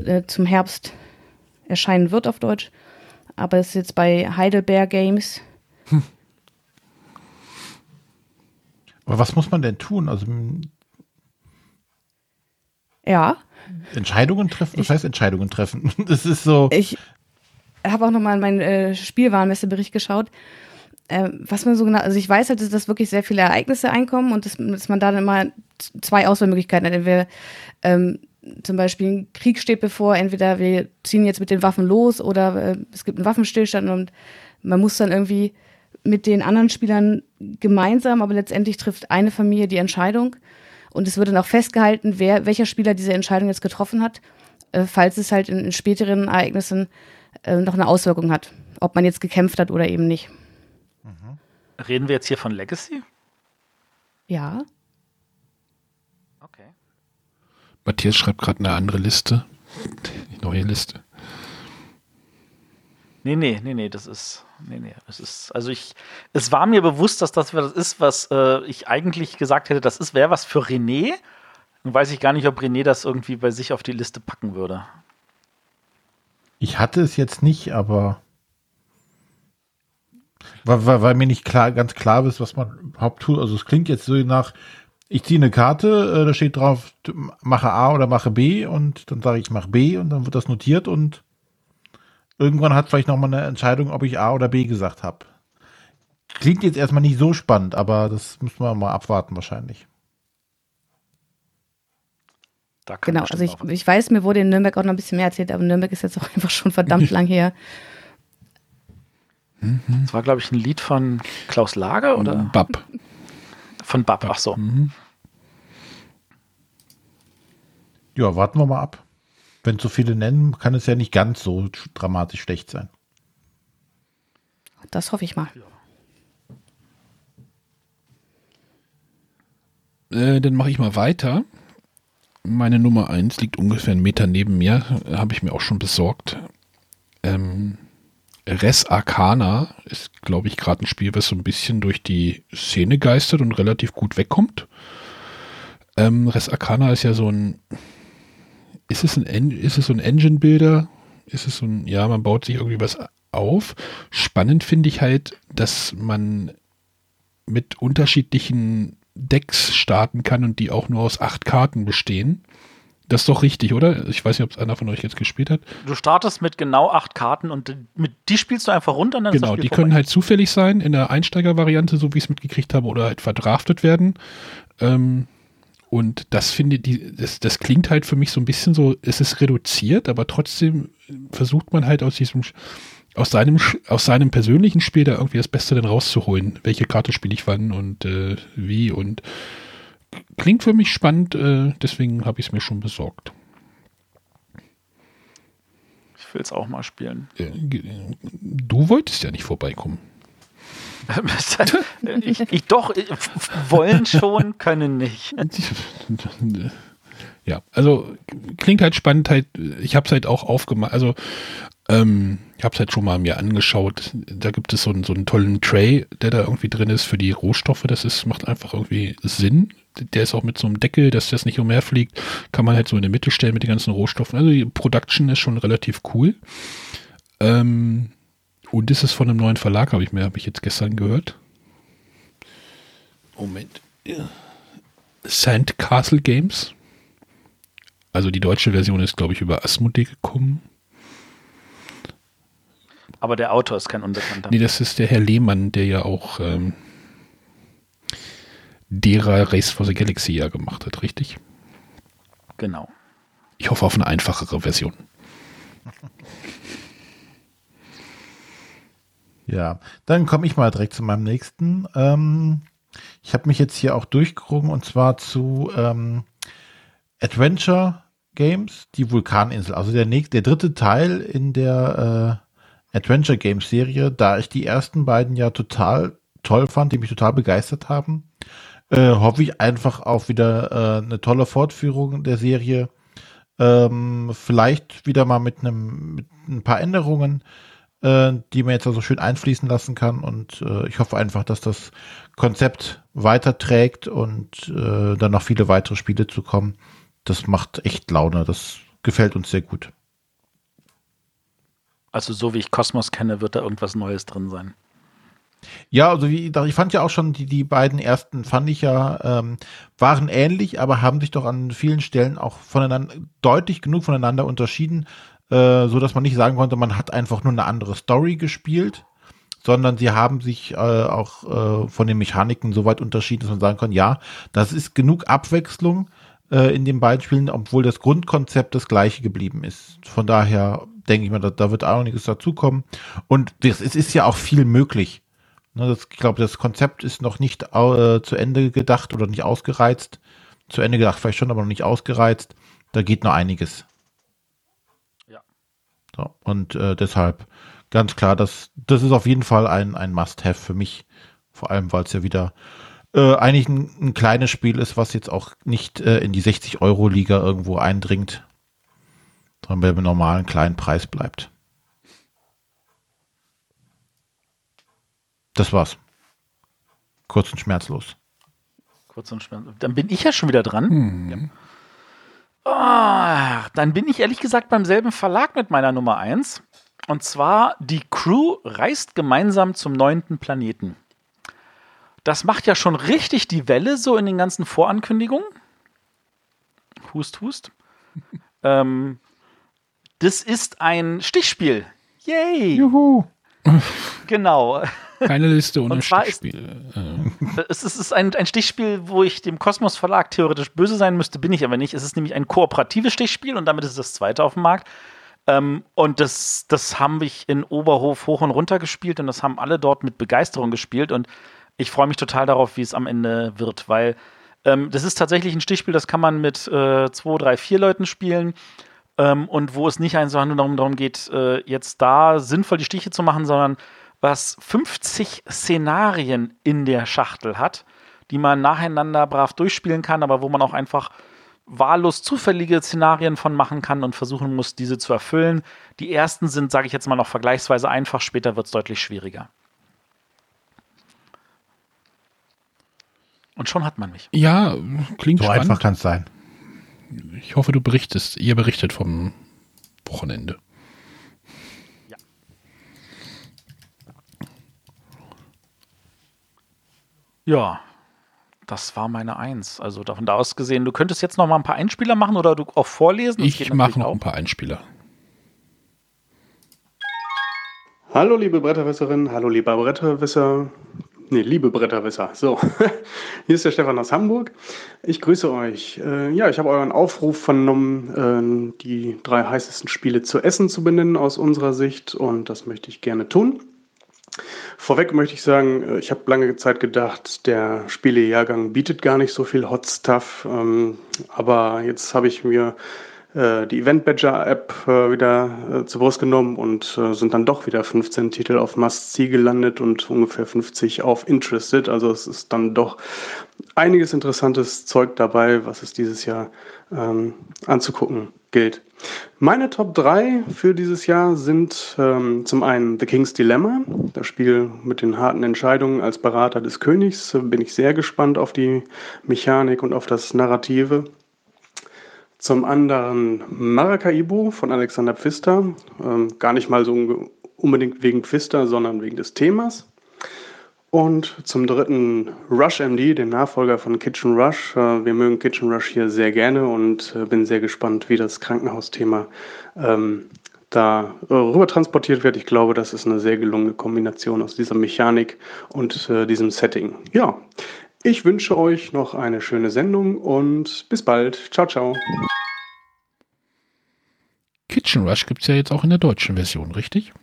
äh, zum Herbst erscheinen wird auf Deutsch aber es ist jetzt bei Heidelberg Games. Hm.
Aber was muss man denn tun? Also
ja.
Entscheidungen treffen? Was ich, heißt Entscheidungen treffen? Das ist so.
Ich habe auch nochmal in meinen äh, Spielwarenmessebericht geschaut. Äh, was man so genau, also ich weiß halt, dass wirklich sehr viele Ereignisse einkommen und dass, dass man da dann immer zwei Auswahlmöglichkeiten hat. Entweder ähm, zum Beispiel ein Krieg steht bevor, entweder wir ziehen jetzt mit den Waffen los oder äh, es gibt einen Waffenstillstand und man muss dann irgendwie mit den anderen Spielern gemeinsam, aber letztendlich trifft eine Familie die Entscheidung und es wird dann auch festgehalten, wer, welcher Spieler diese Entscheidung jetzt getroffen hat, äh, falls es halt in, in späteren Ereignissen äh, noch eine Auswirkung hat, ob man jetzt gekämpft hat oder eben nicht.
Mhm. Reden wir jetzt hier von Legacy?
Ja.
Matthias schreibt gerade eine andere Liste. Die neue Liste.
Nee, nee, nee, nee, das ist, nee, nee, das ist, also ich, es war mir bewusst, dass das was ist, was äh, ich eigentlich gesagt hätte, das ist, wäre was für René. Nun weiß ich gar nicht, ob René das irgendwie bei sich auf die Liste packen würde.
Ich hatte es jetzt nicht, aber weil, weil, weil mir nicht klar, ganz klar ist, was man überhaupt tut. Also es klingt jetzt so nach, ich ziehe eine Karte, äh, da steht drauf, mache A oder mache B und dann sage ich, mach B und dann wird das notiert und irgendwann hat vielleicht nochmal eine Entscheidung, ob ich A oder B gesagt habe. Klingt jetzt erstmal nicht so spannend, aber das müssen wir mal abwarten wahrscheinlich.
genau, also ich, ich weiß, mir wurde in Nürnberg auch noch ein bisschen mehr erzählt, aber Nürnberg ist jetzt auch einfach schon verdammt lang her.
Das war, glaube ich, ein Lied von Klaus Lager oder?
Bab.
Von Bab, ach so.
Mhm.
Ja, warten wir mal ab. Wenn so viele nennen, kann es ja nicht ganz so dramatisch schlecht sein.
Das hoffe ich mal.
Äh, dann mache ich mal weiter. Meine Nummer 1 liegt ungefähr einen Meter neben mir. Habe ich mir auch schon besorgt. Ähm, Res Arcana ist, glaube ich, gerade ein Spiel, was so ein bisschen durch die Szene geistert und relativ gut wegkommt. Ähm, Res Arcana ist ja so ein. Ist es ein, ist es so ein Engine-Builder? Ist es so ein, ja, man baut sich irgendwie was auf. Spannend finde ich halt, dass man mit unterschiedlichen Decks starten kann und die auch nur aus acht Karten bestehen. Das ist doch richtig, oder? Ich weiß nicht, ob es einer von euch jetzt gespielt hat.
Du startest mit genau acht Karten und mit die spielst du einfach runter.
genau, die können halt zufällig sein in der Einsteigervariante, so wie ich es mitgekriegt habe, oder halt verdraftet werden. Ähm, und das finde ich, das, das klingt halt für mich so ein bisschen so, es ist reduziert, aber trotzdem versucht man halt aus diesem, aus seinem, aus seinem persönlichen Spiel da irgendwie das Beste dann rauszuholen. Welche Karte spiele ich wann und äh, wie und klingt für mich spannend, äh, deswegen habe ich es mir schon besorgt.
Ich will es auch mal spielen.
Äh, du wolltest ja nicht vorbeikommen.
ich, ich, doch, wollen schon, können nicht.
Ja, also klingt halt spannend. Halt, ich habe es halt auch aufgemacht. Also ähm, ich habe es halt schon mal mir angeschaut. Da gibt es so einen, so einen tollen Tray, der da irgendwie drin ist für die Rohstoffe. Das ist, macht einfach irgendwie Sinn. Der ist auch mit so einem Deckel, dass das nicht umherfliegt. Kann man halt so in der Mitte stellen mit den ganzen Rohstoffen. Also die Production ist schon relativ cool. Ähm, und ist es von einem neuen Verlag, habe ich mir, habe ich jetzt gestern gehört. Moment. Ja. Sandcastle Games. Also die deutsche Version ist, glaube ich, über Asmodee gekommen.
Aber der Autor ist kein Unbekannter.
Nee, das ist der Herr Lehmann, der ja auch ähm, derer Race for the Galaxy ja gemacht hat, richtig?
Genau.
Ich hoffe auf eine einfachere Version.
Ja, dann komme ich mal direkt zu meinem nächsten. Ähm, ich habe mich jetzt hier auch durchgerungen und zwar zu ähm, Adventure Games, die Vulkaninsel. Also der nächste, der dritte Teil in der äh, Adventure Games Serie, da ich die ersten beiden ja total toll fand, die mich total begeistert haben, äh, hoffe ich einfach auf wieder äh, eine tolle Fortführung der Serie. Ähm, vielleicht wieder mal mit einem mit ein paar Änderungen, äh, die man jetzt also schön einfließen lassen kann. Und äh, ich hoffe einfach, dass das Konzept weiterträgt und äh, dann noch viele weitere Spiele zu kommen. Das macht echt Laune. Das gefällt uns sehr gut.
Also so wie ich Kosmos kenne, wird da irgendwas Neues drin sein.
Ja, also wie, ich fand ja auch schon die, die beiden ersten, fand ich ja, ähm, waren ähnlich, aber haben sich doch an vielen Stellen auch voneinander, deutlich genug voneinander unterschieden, äh, so dass man nicht sagen konnte, man hat einfach nur eine andere Story gespielt, sondern sie haben sich äh, auch äh, von den Mechaniken so weit unterschieden, dass man sagen kann, ja, das ist genug Abwechslung äh, in den beiden Spielen, obwohl das Grundkonzept das gleiche geblieben ist. Von daher denke ich mal, da, da wird auch einiges dazukommen. Und das, es ist ja auch viel möglich. Ne, das, ich glaube, das Konzept ist noch nicht äh, zu Ende gedacht oder nicht ausgereizt. Zu Ende gedacht vielleicht schon, aber noch nicht ausgereizt. Da geht noch einiges.
Ja.
So, und äh, deshalb ganz klar, das, das ist auf jeden Fall ein, ein Must-Have für mich. Vor allem, weil es ja wieder äh, eigentlich ein, ein, kleines Spiel ist, was jetzt auch nicht äh, in die 60-Euro-Liga irgendwo eindringt sondern bei einem normalen kleinen Preis bleibt. Das war's. Kurz und schmerzlos.
Kurz und schmerzlos. Dann bin ich ja schon wieder dran. Ah, dann bin ich ehrlich gesagt beim selben Verlag mit meiner Nummer 1. Und zwar, die Crew reist gemeinsam zum neunten Planeten. Das macht ja schon richtig die Welle so in den ganzen Vorankündigungen. Hust, hust. ähm, das ist ein Stichspiel. Yay!
Juhu.
Genau.
Keine Liste ohne
Und
Stichspiele. Äh,
Es ist es ist ein, ein Stichspiel, wo ich dem Kosmos Verlag theoretisch böse sein müsste, bin ich aber nicht. Es ist nämlich ein kooperatives Stichspiel und damit ist es das zweite auf dem Markt. Ähm, und das, das haben wir in Oberhof hoch und runter gespielt und das haben alle dort mit Begeisterung gespielt und ich freue mich total darauf, wie es am Ende wird, weil ähm, das ist tatsächlich ein Stichspiel, das kann man mit äh, zwei, drei, vier Leuten spielen ähm, und wo es nicht einfach nur darum, darum geht, äh, jetzt da sinnvoll die Stiche zu machen, sondern was 50 Szenarien in der Schachtel hat, die man nacheinander brav durchspielen kann, aber wo man auch einfach wahllos zufällige Szenarien von machen kann und versuchen muss, diese zu erfüllen. Die ersten sind, sage ich jetzt mal, noch vergleichsweise einfach, später wird es deutlich schwieriger. Und schon hat man mich.
ja, klingt
So
spannend.
einfach kann es sein.
Ich hoffe, du berichtest, ihr berichtet vom Wochenende.
Ja, das war meine Eins. Also davon da aus gesehen, du könntest jetzt noch mal ein paar Einspieler machen oder du auch vorlesen.
Ich mache noch
auch.
ein paar Einspieler.
Hallo liebe Bretterwisserinnen, hallo lieber Bretterwisser. Nee, liebe Bretterwisser. So, hier ist der Stefan aus Hamburg. Ich grüße euch. Äh, ja, ich habe euren Aufruf vernommen, äh, die drei heißesten Spiele zu essen zu benennen aus unserer Sicht und das möchte ich gerne tun. Vorweg möchte ich sagen, äh, ich habe lange Zeit gedacht, der Spielejahrgang bietet gar nicht so viel Hot Stuff, ähm, aber jetzt habe ich mir äh, die Event Badger App äh, wieder zur Brust genommen und sind dann doch wieder 15 Titel auf Must See gelandet und ungefähr 50 auf Interested. Also es ist dann doch einiges interessantes Zeug dabei, was es dieses Jahr ähm, anzugucken gilt. Meine Top 3 für dieses Jahr sind ähm, zum einen The King's Dilemma, das Spiel mit den harten Entscheidungen als Berater des Königs. Bin ich sehr gespannt auf die Mechanik und auf das Narrative. Zum anderen Maracaibo von Alexander Pfister. Ähm, gar nicht mal so unbedingt wegen Pfister, sondern wegen des Themas. Und zum dritten Rush MD, den Nachfolger von Kitchen Rush. Äh, wir mögen Kitchen Rush hier sehr gerne und äh, bin sehr gespannt, wie das Krankenhausthema ähm, da äh, rüber transportiert wird. Ich glaube, das ist eine sehr gelungene Kombination aus dieser Mechanik und äh, diesem Setting. Ja, ich wünsche euch noch eine schöne Sendung und bis bald. Ciao, ciao.
Kitchen Rush gibt es ja jetzt auch in der deutschen Version, richtig?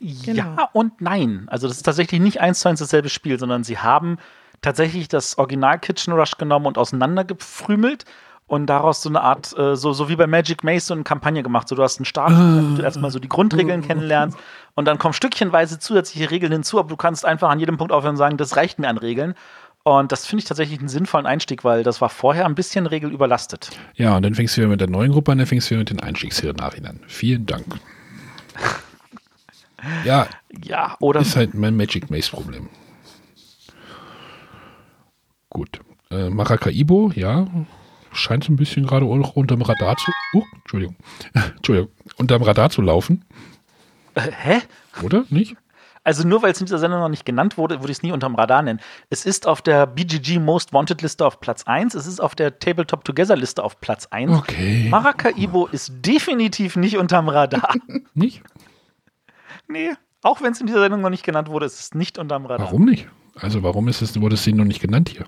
Ja und nein. Also das ist tatsächlich nicht eins zu eins dasselbe Spiel, sondern sie haben tatsächlich das Original Kitchen Rush genommen und auseinandergefrümelt und daraus so eine Art, äh, so, so wie bei Magic Maze, so eine Kampagne gemacht. So, du hast einen Start, wo du erstmal so die Grundregeln kennenlernst und dann kommen stückchenweise zusätzliche Regeln hinzu, aber du kannst einfach an jedem Punkt aufhören und sagen, das reicht mir an Regeln. Und das finde ich tatsächlich einen sinnvollen Einstieg, weil das war vorher ein bisschen regelüberlastet.
Ja, und dann fängst du wieder mit der neuen Gruppe an, dann fängst du wieder mit den Einstiegsszenarien an. Vielen Dank. Ja,
Ja, oder
ist halt mein Magic Maze Problem. Gut. Äh, Maracaibo, ja, scheint so ein bisschen gerade auch unterm Radar zu. Uh, Entschuldigung. Entschuldigung. Unterm Radar zu laufen,
äh, hä?
oder? Nicht?
Also nur weil es in dieser Sendung noch nicht genannt wurde, würde ich es nie unterm Radar nennen. Es ist auf der BGG Most Wanted Liste auf Platz 1, es ist auf der Tabletop Together Liste auf Platz 1.
Okay.
Maracaibo ist definitiv nicht unterm Radar.
Nicht?
Nee, auch wenn es in dieser Sendung noch nicht genannt wurde, ist es nicht unterm Radar.
Warum nicht? Also warum ist es, wurde es noch nicht genannt hier?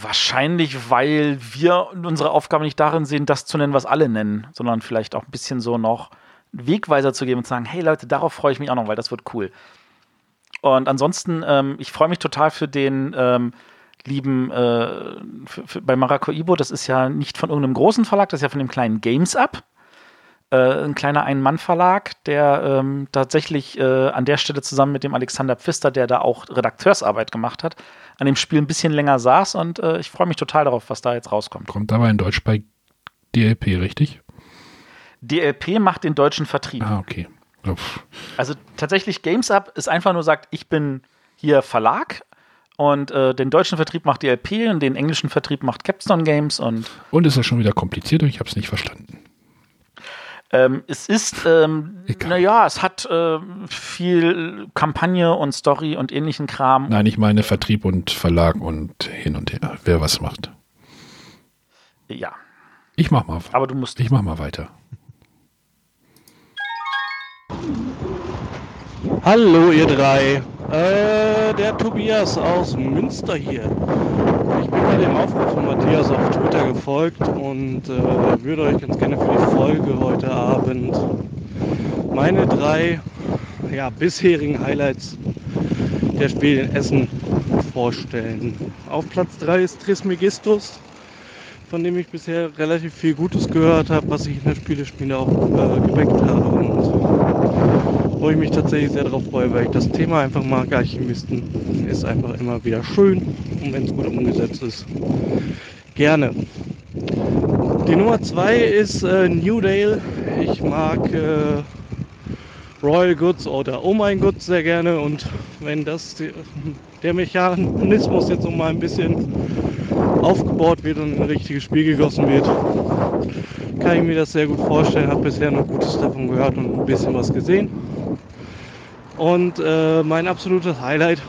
Wahrscheinlich, weil wir unsere Aufgabe nicht darin sehen, das zu nennen, was alle nennen, sondern vielleicht auch ein bisschen so noch Wegweiser zu geben und zu sagen, hey Leute, darauf freue ich mich auch noch, weil das wird cool. Und ansonsten, ähm, ich freue mich total für den ähm, lieben, äh, für, für, bei Maracaibo, das ist ja nicht von irgendeinem großen Verlag, das ist ja von dem kleinen Games Up. Äh, ein kleiner Ein-Mann-Verlag, der ähm, tatsächlich äh, an der Stelle zusammen mit dem Alexander Pfister, der da auch Redakteursarbeit gemacht hat, an dem Spiel ein bisschen länger saß und äh, ich freue mich total darauf, was da jetzt rauskommt.
Kommt aber in Deutsch bei DLP, richtig?
DLP macht den deutschen Vertrieb.
Ah, okay.
Also tatsächlich GameSup ist einfach nur sagt, ich bin hier Verlag und äh, den deutschen Vertrieb macht die LP und den englischen Vertrieb macht Capstone Games und
Und ist das schon wieder kompliziert und ich habe es nicht verstanden.
Ähm, es ist, ähm, naja, es hat äh, viel Kampagne und Story und ähnlichen Kram.
Nein, ich meine Vertrieb und Verlag und hin und her, wer was macht.
Ja,
Ich mach mal.
aber du musst.
Ich mach mal weiter.
Hallo ihr drei. Äh, der Tobias aus Münster hier. Ich bin bei dem Aufruf von Matthias auf Twitter gefolgt und äh, würde euch ganz gerne für die Folge heute Abend meine drei ja, bisherigen Highlights der Spiele in Essen vorstellen. Auf Platz 3 ist Trismegistus, von dem ich bisher relativ viel Gutes gehört habe, was ich in der Spielespiele auch äh, geweckt habe und wo ich mich tatsächlich sehr darauf freue, weil ich das Thema einfach mag. Alchemisten ist einfach immer wieder schön und wenn es gut umgesetzt ist, gerne. Die Nummer 2 ist äh, New Dale. Ich mag äh, Royal Goods oder Oh mein Gott sehr gerne und wenn das die, der Mechanismus jetzt noch mal ein bisschen aufgebaut wird und in ein richtiges Spiel gegossen wird, kann ich mir das sehr gut vorstellen. Habe bisher noch Gutes davon gehört und ein bisschen was gesehen. Und äh, mein absolutes Highlight,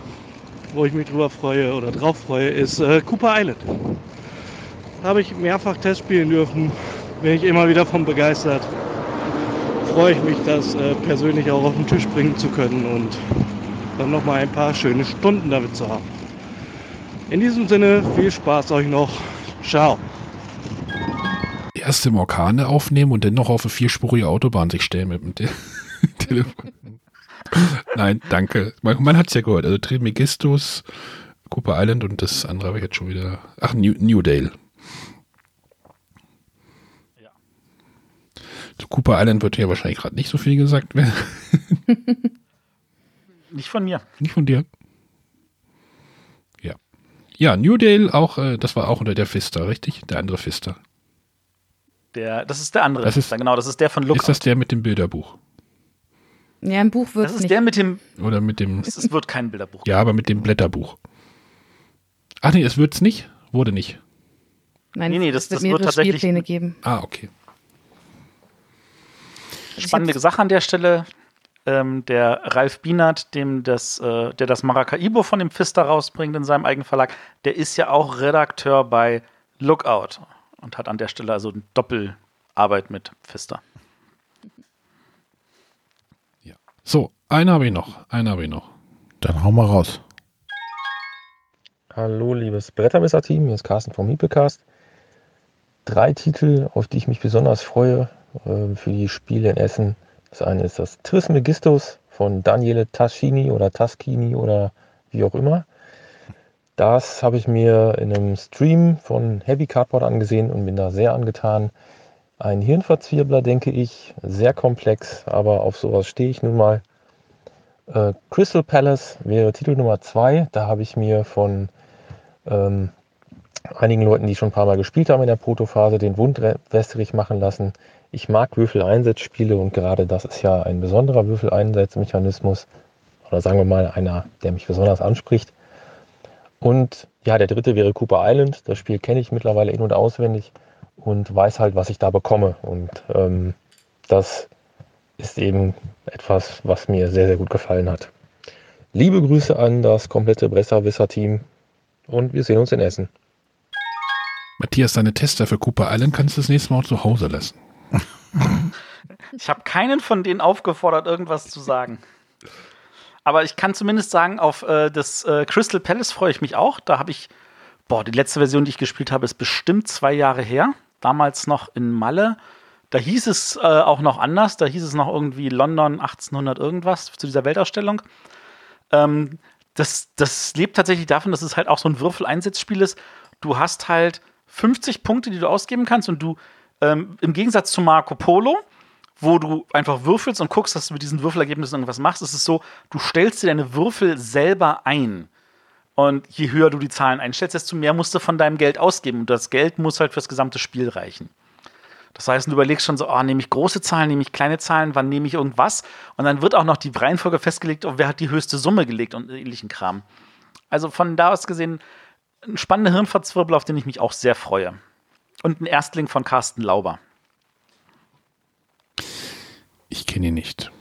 wo ich mich drüber freue oder drauf freue, ist äh, Cooper Island. Habe ich mehrfach testspielen dürfen, bin ich immer wieder von begeistert. Freue ich mich, das äh, persönlich auch auf den Tisch bringen zu können und dann noch mal ein paar schöne Stunden damit zu haben. In diesem Sinne, viel Spaß euch noch. Ciao.
Erste Orkane aufnehmen und dann noch auf eine vierspurige Autobahn sich stellen mit dem Te Telefon. Nein, danke. Man, man hat es ja gehört. Also Trismegistus, Cooper Island und das andere habe ich jetzt schon wieder. Ach, New, New Dale. Zu Cooper Island wird ja wahrscheinlich gerade nicht so viel gesagt werden.
Nicht von mir.
Nicht von dir. Ja. Ja, New Dale auch, äh, das war auch unter der Fister, richtig? Der andere Fister.
Der, das ist der andere.
Das ist-
genau, das ist der von Lookout.
Ist das der mit dem Bilderbuch?
Ja, im Buch wird
Das
es
ist
nicht.
der mit dem.
Oder mit dem.
Es wird kein Bilderbuch.
Ja, aber mit dem Blätterbuch. Ach nee, es wird's nicht? Wurde nicht.
Nein,
Nee, nee,
es
das-
wird
das wird
mehrere
tatsächlich-
Spielpläne geben.
Ah, okay.
Spannende Sache an der Stelle. Ähm, der Ralf Bienert, dem das, äh, der das Maracaibo von dem Pfister rausbringt in seinem eigenen Verlag, der ist ja auch Redakteur bei Lookout und hat an der Stelle also eine Doppelarbeit mit Pfister.
So, einen habe ich noch. Einen habe ich noch.
Dann hau mal raus.
Hallo, liebes Brettermesser-Team, hier ist Carsten vom Miepelcast. Drei Titel, auf die ich mich besonders freue äh, für die Spiele in Essen. Das eine ist das Trismegistus von Daniele Taschini oder Taschini oder wie auch immer. Das habe ich mir in einem Stream von Heavy Cardboard angesehen und bin da sehr angetan. Ein Hirnverzwirbler, denke ich, sehr komplex, aber auf sowas stehe ich nun mal. Äh, Crystal Palace wäre Titel Nummer zwei. Da habe ich mir von ähm, einigen Leuten, die schon ein paar Mal gespielt haben in der Protophase, den Wund wässrig machen lassen. Ich mag Würfeleinsatzspiele und gerade das ist ja ein besonderer Würfeleinsatzmechanismus oder sagen wir mal einer, der mich besonders anspricht. Und ja, der dritte wäre Cooper Island. Das Spiel kenne ich mittlerweile in- und auswendig und weiß halt, was ich da bekomme. Und ähm, das ist eben etwas, was mir sehr, sehr gut gefallen hat. Liebe Grüße an das komplette Bresser-Wisser-Team und wir sehen uns in Essen.
Matthias, deine Tester für Cooper Island kannst du das nächste Mal auch zu Hause lassen.
Ich habe keinen von denen aufgefordert, irgendwas zu sagen. Aber ich kann zumindest sagen, auf äh, das äh, Crystal Palace freue ich mich auch. Da habe ich, boah, die letzte Version, die ich gespielt habe, ist bestimmt zwei Jahre her. Damals noch in Malle. Da hieß es äh, auch noch anders. Da hieß es noch irgendwie London 1800 irgendwas zu dieser Weltausstellung. Ähm, das, das lebt tatsächlich davon, dass es halt auch so ein Würfeleinsatzspiel ist. Du hast halt 50 Punkte, die du ausgeben kannst und du ähm, im Gegensatz zu Marco Polo, wo du einfach würfelst und guckst, dass du mit diesen Würfelergebnissen irgendwas machst, ist es so, du stellst dir deine Würfel selber ein. Und je höher du die Zahlen einstellst, desto mehr musst du von deinem Geld ausgeben. Und das Geld muss halt fürs gesamte Spiel reichen. Das heißt, du überlegst schon so, oh, nehme ich große Zahlen, nehme ich kleine Zahlen, wann nehme ich irgendwas? Und dann wird auch noch die Reihenfolge festgelegt, oh, wer hat die höchste Summe gelegt und ähnlichen Kram. Also von da aus gesehen, ein spannender Hirnverzwirbel, auf den ich mich auch sehr freue. Und ein Erstling von Carsten Lauber.
Ich kenne ihn nicht.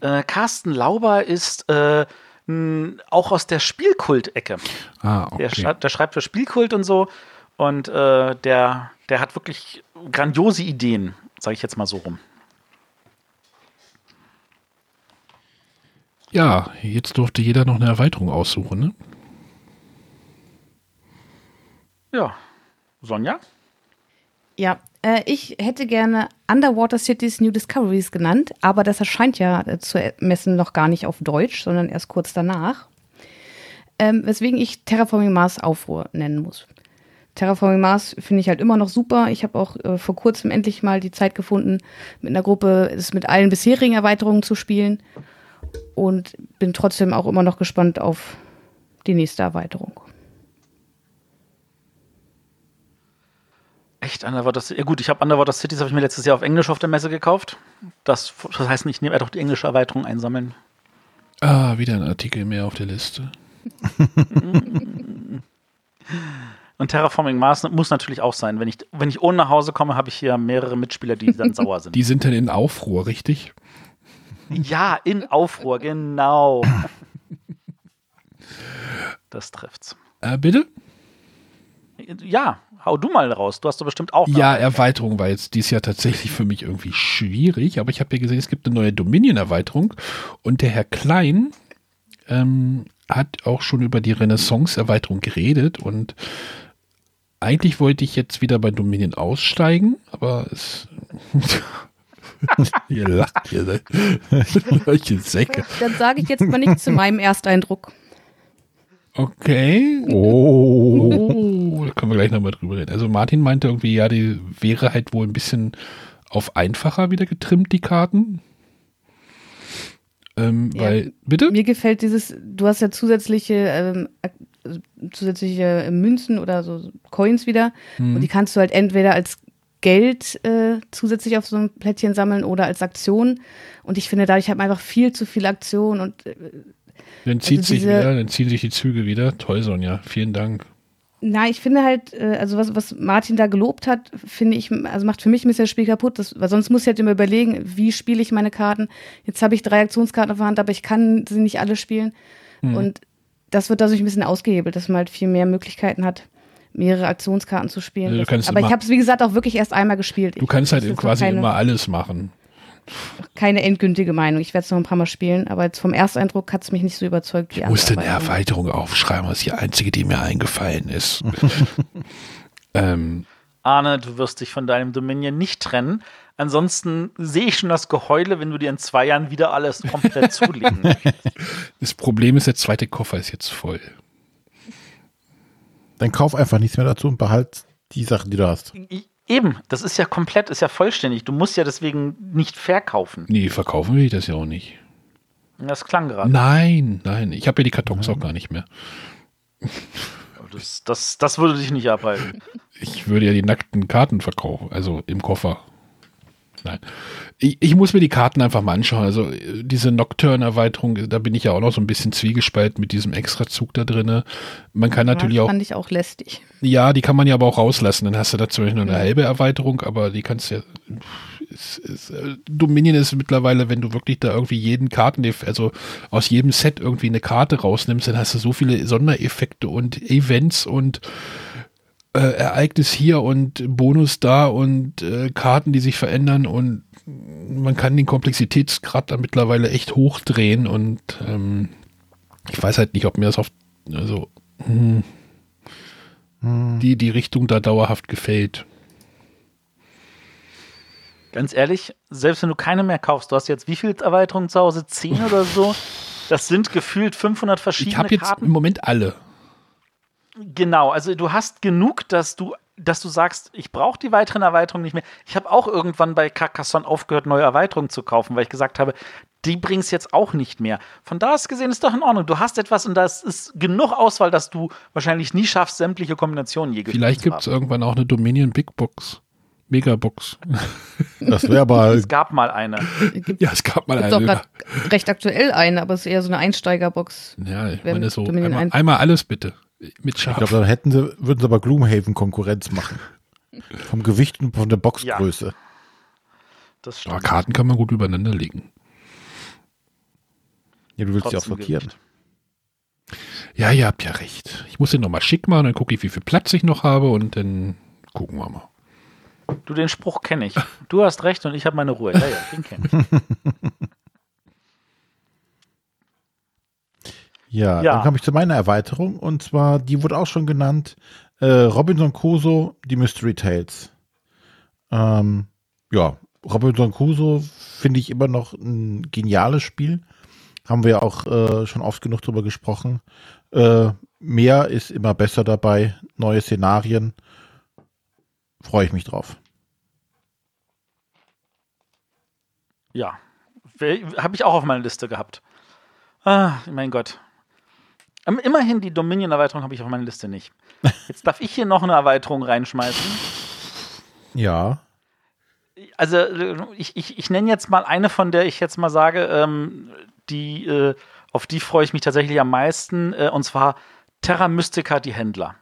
Äh, Carsten Lauber ist äh, auch aus der Spielkult-Ecke.
Ah,
Der,
okay.
schreibt, der schreibt für Spielkult und so. Und äh, der, der hat wirklich grandiose Ideen, sage ich jetzt mal so rum.
Ja, jetzt durfte jeder noch eine Erweiterung aussuchen, ne?
Ja. Sonja?
Ja, äh, ich hätte gerne Underwater Cities New Discoveries genannt, aber das erscheint ja äh, zu messen noch gar nicht auf Deutsch, sondern erst kurz danach. Ähm, weswegen ich Terraforming Mars Aufruhr nennen muss. Terraforming Mars finde ich halt immer noch super. Ich habe auch äh, vor kurzem endlich mal die Zeit gefunden, mit einer Gruppe es mit allen bisherigen Erweiterungen zu spielen. Und bin trotzdem auch immer noch gespannt auf die nächste Erweiterung.
Echt, Underwater Cities. Ja gut, ich habe Underwater Cities, habe ich mir letztes Jahr auf Englisch auf der Messe gekauft. Das, das heißt, ich nehme einfach die englische Erweiterung einsammeln.
Ah, wieder ein Artikel mehr auf der Liste.
Und Terraforming Mars muss natürlich auch sein. Wenn ich, wenn ich ohne nach Hause komme, habe ich hier mehrere Mitspieler, die dann sauer sind.
Die sind dann in Aufruhr, richtig?
Ja, in Aufruhr, genau. Das trifft's.
Äh, bitte?
Ja, hau du mal raus. Du hast doch bestimmt auch.
Ja, Erweiterung war jetzt dieses Jahr tatsächlich für mich irgendwie schwierig, aber ich habe ja gesehen, es gibt eine neue Dominion-Erweiterung und der Herr Klein ähm, hat auch schon über die Renaissance-Erweiterung geredet und eigentlich wollte ich jetzt wieder bei Dominion aussteigen, aber es. ihr lacht hier, ne? Solche Säcke.
Dann sage ich jetzt mal nichts zu meinem Ersteindruck.
Okay. Oh, da können wir gleich nochmal drüber reden. Also Martin meinte irgendwie, ja, die wäre halt wohl ein bisschen auf einfacher wieder getrimmt, die Karten. Ähm,
Ja,
weil, bitte?
Mir gefällt dieses, du hast ja zusätzliche, ähm, zusätzliche Münzen oder so Coins wieder.
Mhm.
Und die kannst du halt entweder als Geld äh, zusätzlich auf so ein Plättchen sammeln oder als Aktion. Und ich finde, dadurch hat man einfach viel zu viel Aktion und äh,
Dann zieht
also
sich wieder, dann ziehen sich die Züge wieder. Toll, Sonja. Vielen Dank.
Na, ich finde halt, äh, also was, was Martin da gelobt hat, finde ich, also macht für mich ein bisschen das Spiel kaputt, das, weil sonst muss ich halt immer überlegen, wie spiele ich meine Karten. Jetzt habe ich drei Aktionskarten auf der Hand, aber ich kann sie nicht alle spielen.
Mhm.
Und das wird dadurch ein bisschen ausgehebelt, dass man halt viel mehr Möglichkeiten hat, mehrere Aktionskarten zu spielen.
Kannst
aber ich habe es, wie gesagt, auch wirklich erst einmal gespielt.
Du kannst halt quasi immer alles machen.
Keine endgültige Meinung. Ich werde es noch ein paar Mal spielen, aber jetzt vom Ersteindruck hat es mich nicht so überzeugt wie
Ich musste
andere
eine. Erweiterung aufschreiben, das ist die einzige, die mir eingefallen ist. ähm,
Arne, du wirst dich von deinem Dominion nicht trennen. Ansonsten sehe ich schon das Geheule, wenn du dir in zwei Jahren wieder alles komplett zulegen möchtest.
das Problem ist, der zweite Koffer ist jetzt voll.
Dann kauf einfach nichts mehr dazu und behalt die Sachen, die du hast.
Eben, das ist ja komplett, ist ja vollständig. Du musst ja deswegen nicht verkaufen.
Nee, verkaufen will ich das ja auch nicht.
Das klang gerade.
Nein, nein, ich habe ja die Kartons auch gar nicht mehr.
Das, das, das würde dich nicht abhalten.
Ich würde ja die nackten Karten verkaufen, also im Koffer. Nein. Ich, ich muss mir die Karten einfach mal anschauen. Also äh, diese Nocturne-Erweiterung, da bin ich ja auch noch so ein bisschen zwiegespalten mit diesem Extrazug da drinne. Man kann natürlich
ja,
auch,
fand ich auch lästig.
ja, die kann man ja aber auch rauslassen. Dann hast du da zum Beispiel nur eine halbe Erweiterung, aber die kannst ja. Es, es, äh, Dominion ist mittlerweile, wenn du wirklich da irgendwie jeden Karten, also aus jedem Set irgendwie eine Karte rausnimmst, dann hast du so viele Sondereffekte und Events und äh, Ereignis hier und Bonus da und äh, Karten, die sich verändern und man kann den Komplexitätsgrad da mittlerweile echt hochdrehen und ähm, ich weiß halt nicht, ob mir das auf also hm, die die Richtung da dauerhaft gefällt.
Ganz ehrlich, selbst wenn du keine mehr kaufst, du hast jetzt wie viele Erweiterungen zu Hause? Zehn oder so? Das sind gefühlt 500
Ich
verschiedene
habe jetzt
Karten.
im Moment alle.
Genau, also du hast genug, dass du, dass du sagst, ich brauche die weiteren Erweiterungen nicht mehr. Ich habe auch irgendwann bei Carcassonne aufgehört, neue Erweiterungen zu kaufen, weil ich gesagt habe, die bringst jetzt auch nicht mehr. Von da aus gesehen ist doch in Ordnung. Du hast etwas und das ist genug Auswahl, dass du wahrscheinlich nie schaffst, sämtliche Kombinationen je
Vielleicht gibt es irgendwann auch eine Dominion Big Box. Megabox.
Das wäre aber.
Es gab mal eine.
ja, es gab mal
Gibt auch
eine.
gerade recht aktuell eine, aber es ist eher so eine Einsteigerbox.
Ja, ich
Wenn
meine so, einmal,
ein-
einmal alles bitte. Mit
Ich
Schaf.
glaube, dann hätten sie, würden sie aber Gloomhaven Konkurrenz machen. Vom Gewicht und von der Boxgröße.
Das
Aber
stimmt.
Karten kann man gut übereinander legen.
Ja, du willst sie auch
Trotzdem
sortieren.
Gewicht.
Ja, ihr habt ja recht. Ich muss den nochmal schick machen, dann gucke ich, wie viel Platz ich noch habe und dann gucken wir mal.
Du, den Spruch kenne ich. Du hast recht und ich habe meine Ruhe. Ja, ja, den kenne ich.
Ja,
Ja.
dann komme ich zu meiner Erweiterung und zwar, die wurde auch schon genannt, äh, Robinson Crusoe, die Mystery Tales. Ähm, ja, Robinson Crusoe finde ich immer noch ein geniales Spiel. Haben wir auch äh, schon oft genug drüber gesprochen. Äh, mehr ist immer besser dabei, neue Szenarien. Freue ich mich drauf.
Ja. Habe ich auch auf meiner Liste gehabt. Ah, mein Gott. Ähm, Immerhin die Dominion-Erweiterung habe ich auf meiner Liste nicht. Jetzt darf ich hier noch eine Erweiterung reinschmeißen.
Ja.
Also ich, ich, ich nenne jetzt mal eine, von der ich jetzt mal sage, ähm, die, äh, auf die freue ich mich tatsächlich am meisten, äh, und zwar Terra Mystica, die Händler.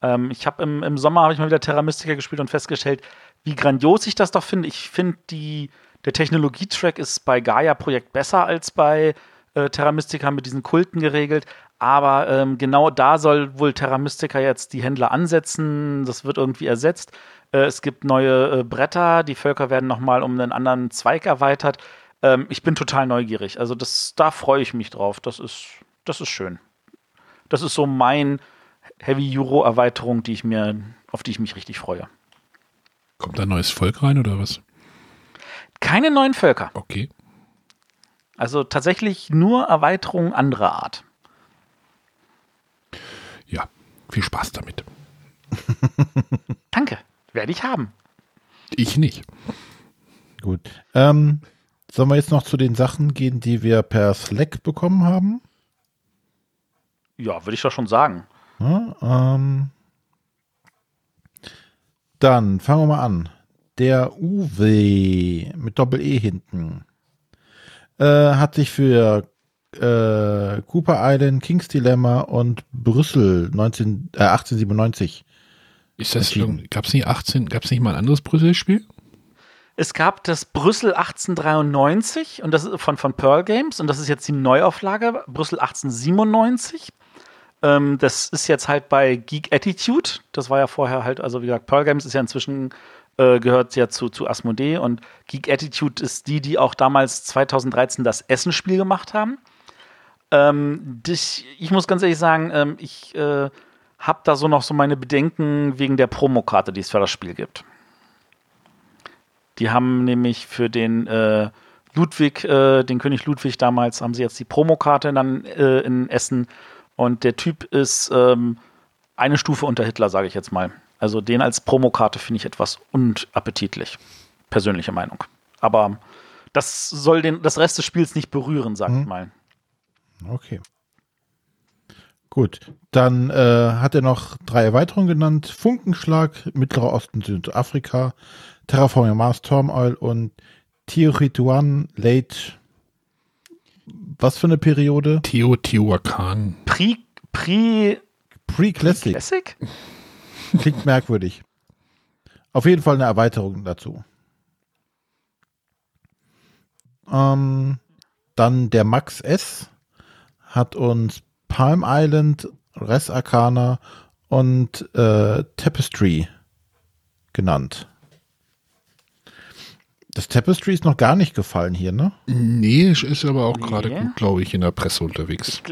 Ähm, ich habe im, im Sommer habe ich mal wieder Terra Mystica gespielt und festgestellt, wie grandios ich das doch finde. Ich finde, die, der Technologietrack ist bei Gaia-Projekt besser als bei äh, Terra Mystica mit diesen Kulten geregelt. Aber ähm, genau da soll wohl Terra Mystica jetzt die Händler ansetzen. Das wird irgendwie ersetzt. Äh, es gibt neue äh, Bretter. Die Völker werden nochmal um einen anderen Zweig erweitert. Ähm, ich bin total neugierig. Also das, da freue ich mich drauf. Das ist, das ist schön. Das ist so mein Heavy Euro Erweiterung, die ich mir, auf die ich mich richtig freue.
Kommt da ein neues Volk rein oder was?
Keine neuen Völker.
Okay.
Also tatsächlich nur Erweiterungen anderer Art.
Ja, viel Spaß damit.
Danke. Werde ich haben.
Ich nicht.
Gut. Ähm, sollen wir jetzt noch zu den Sachen gehen, die wir per Slack bekommen haben?
Ja, würde ich doch schon sagen.
Ja, ähm, dann fangen wir mal an. Der Uwe mit Doppel-E hinten äh, hat sich für äh, Cooper Island, King's Dilemma und Brüssel 19, äh, 1897
Ist das gab es nicht 18, gab es nicht mal ein anderes Brüssel-Spiel?
Es gab das Brüssel 1893 und das ist von, von Pearl Games und das ist jetzt die Neuauflage, Brüssel 1897. Ähm, das ist jetzt halt bei Geek Attitude. Das war ja vorher halt, also wie gesagt, Pearl Games ist ja inzwischen, äh, gehört ja zu, zu Asmodee und Geek Attitude ist die, die auch damals 2013 das Essen-Spiel gemacht haben. Ähm, das, ich muss ganz ehrlich sagen, ähm, ich äh, habe da so noch so meine Bedenken wegen der Promokarte, die es für das Spiel gibt. Die haben nämlich für den äh, Ludwig, äh, den König Ludwig damals, haben sie jetzt die Promokarte dann äh, in Essen. Und der Typ ist ähm, eine Stufe unter Hitler, sage ich jetzt mal. Also den als Promokarte finde ich etwas unappetitlich. Persönliche Meinung. Aber das soll den, das Rest des Spiels nicht berühren, sag ich mal.
Okay. Gut, dann äh, hat er noch drei Erweiterungen genannt. Funkenschlag, Mittlerer Osten, Südafrika, Terraforming Mars, Turmoil und Teotihuacan Late. Was für eine Periode?
Teotihuacan.
Pre, Pre,
Pre-Classic.
Classic?
Klingt merkwürdig. Auf jeden Fall eine Erweiterung dazu. Ähm, dann der Max S. hat uns Palm Island, Res Arcana und äh, Tapestry genannt. Das Tapestry ist noch gar nicht gefallen hier, ne?
Nee, ist aber auch
Nee.
gerade gut, glaube ich, in der Presse unterwegs.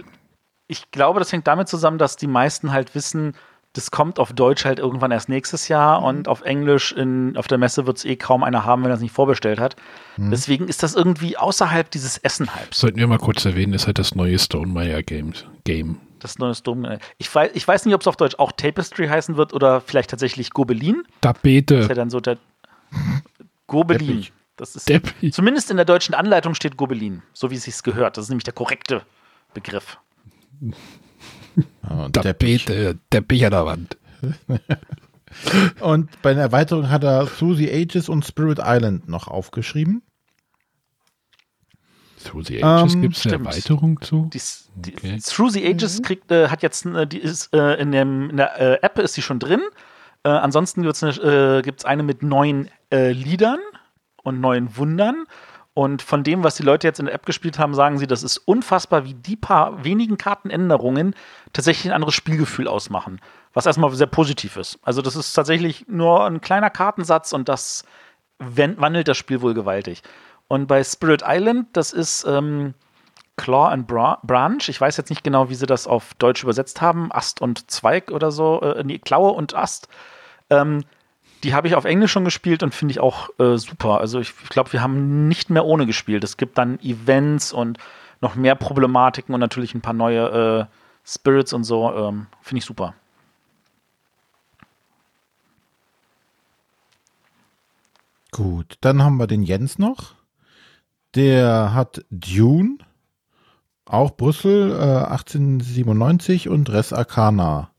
Ich glaube, das hängt damit zusammen, dass die meisten halt wissen, das kommt auf Deutsch halt irgendwann erst nächstes Jahr und auf Englisch in, auf der Messe wird es eh kaum einer haben, wenn er es nicht vorbestellt hat. Deswegen ist das irgendwie außerhalb dieses Essen-Hypes.
Sollten wir mal kurz erwähnen, ist halt das neue Stonemeyer Game. Game.
Das neue Dom. Ich weiß, ich weiß nicht, ob es auf Deutsch auch Tapestry heißen wird oder vielleicht tatsächlich Gobelin. Das ist ja
Tapete.
dann so der Gobelin.
Teppich.
Das ist zumindest in der deutschen Anleitung steht Gobelin, so wie es sich gehört. Das ist nämlich der korrekte Begriff.
Und Teppich.
Tapete. Teppich an der Wand.
Und bei der Erweiterung hat er Through the Ages und Spirit Island noch aufgeschrieben.
Through the Ages
Ähm,
gibt es eine. Erweiterung zu.
Die, die,
Okay.
Through the Ages kriegt, äh, hat jetzt, äh, die ist, äh, in, dem, in der äh, App ist die schon drin. Äh, ansonsten gibt es eine, äh, gibt's eine mit neuen äh, Liedern und neuen Wundern. Und von dem, was die Leute jetzt in der App gespielt haben, sagen sie, das ist unfassbar, wie die paar wenigen Kartenänderungen tatsächlich ein anderes Spielgefühl ausmachen. Was erstmal sehr positiv ist. Also, das ist tatsächlich nur ein kleiner Kartensatz und das wandelt das Spiel wohl gewaltig. Und bei Spirit Island, das ist ähm, Claw and Bra Branch. Ich weiß jetzt nicht genau, wie sie das auf Deutsch übersetzt haben. Ast und Zweig oder so. Äh, nee, Klaue und Ast. Ähm, die habe ich auf Englisch schon gespielt und finde ich auch äh, super. Also ich, ich glaube, wir haben nicht mehr ohne gespielt. Es gibt dann Events und noch mehr Problematiken und natürlich ein paar neue äh, Spirits und so. Ähm, finde ich super.
Gut, dann haben wir den Jens noch. Der hat Dune, auch Brüssel, äh, 1897 und Res Arcana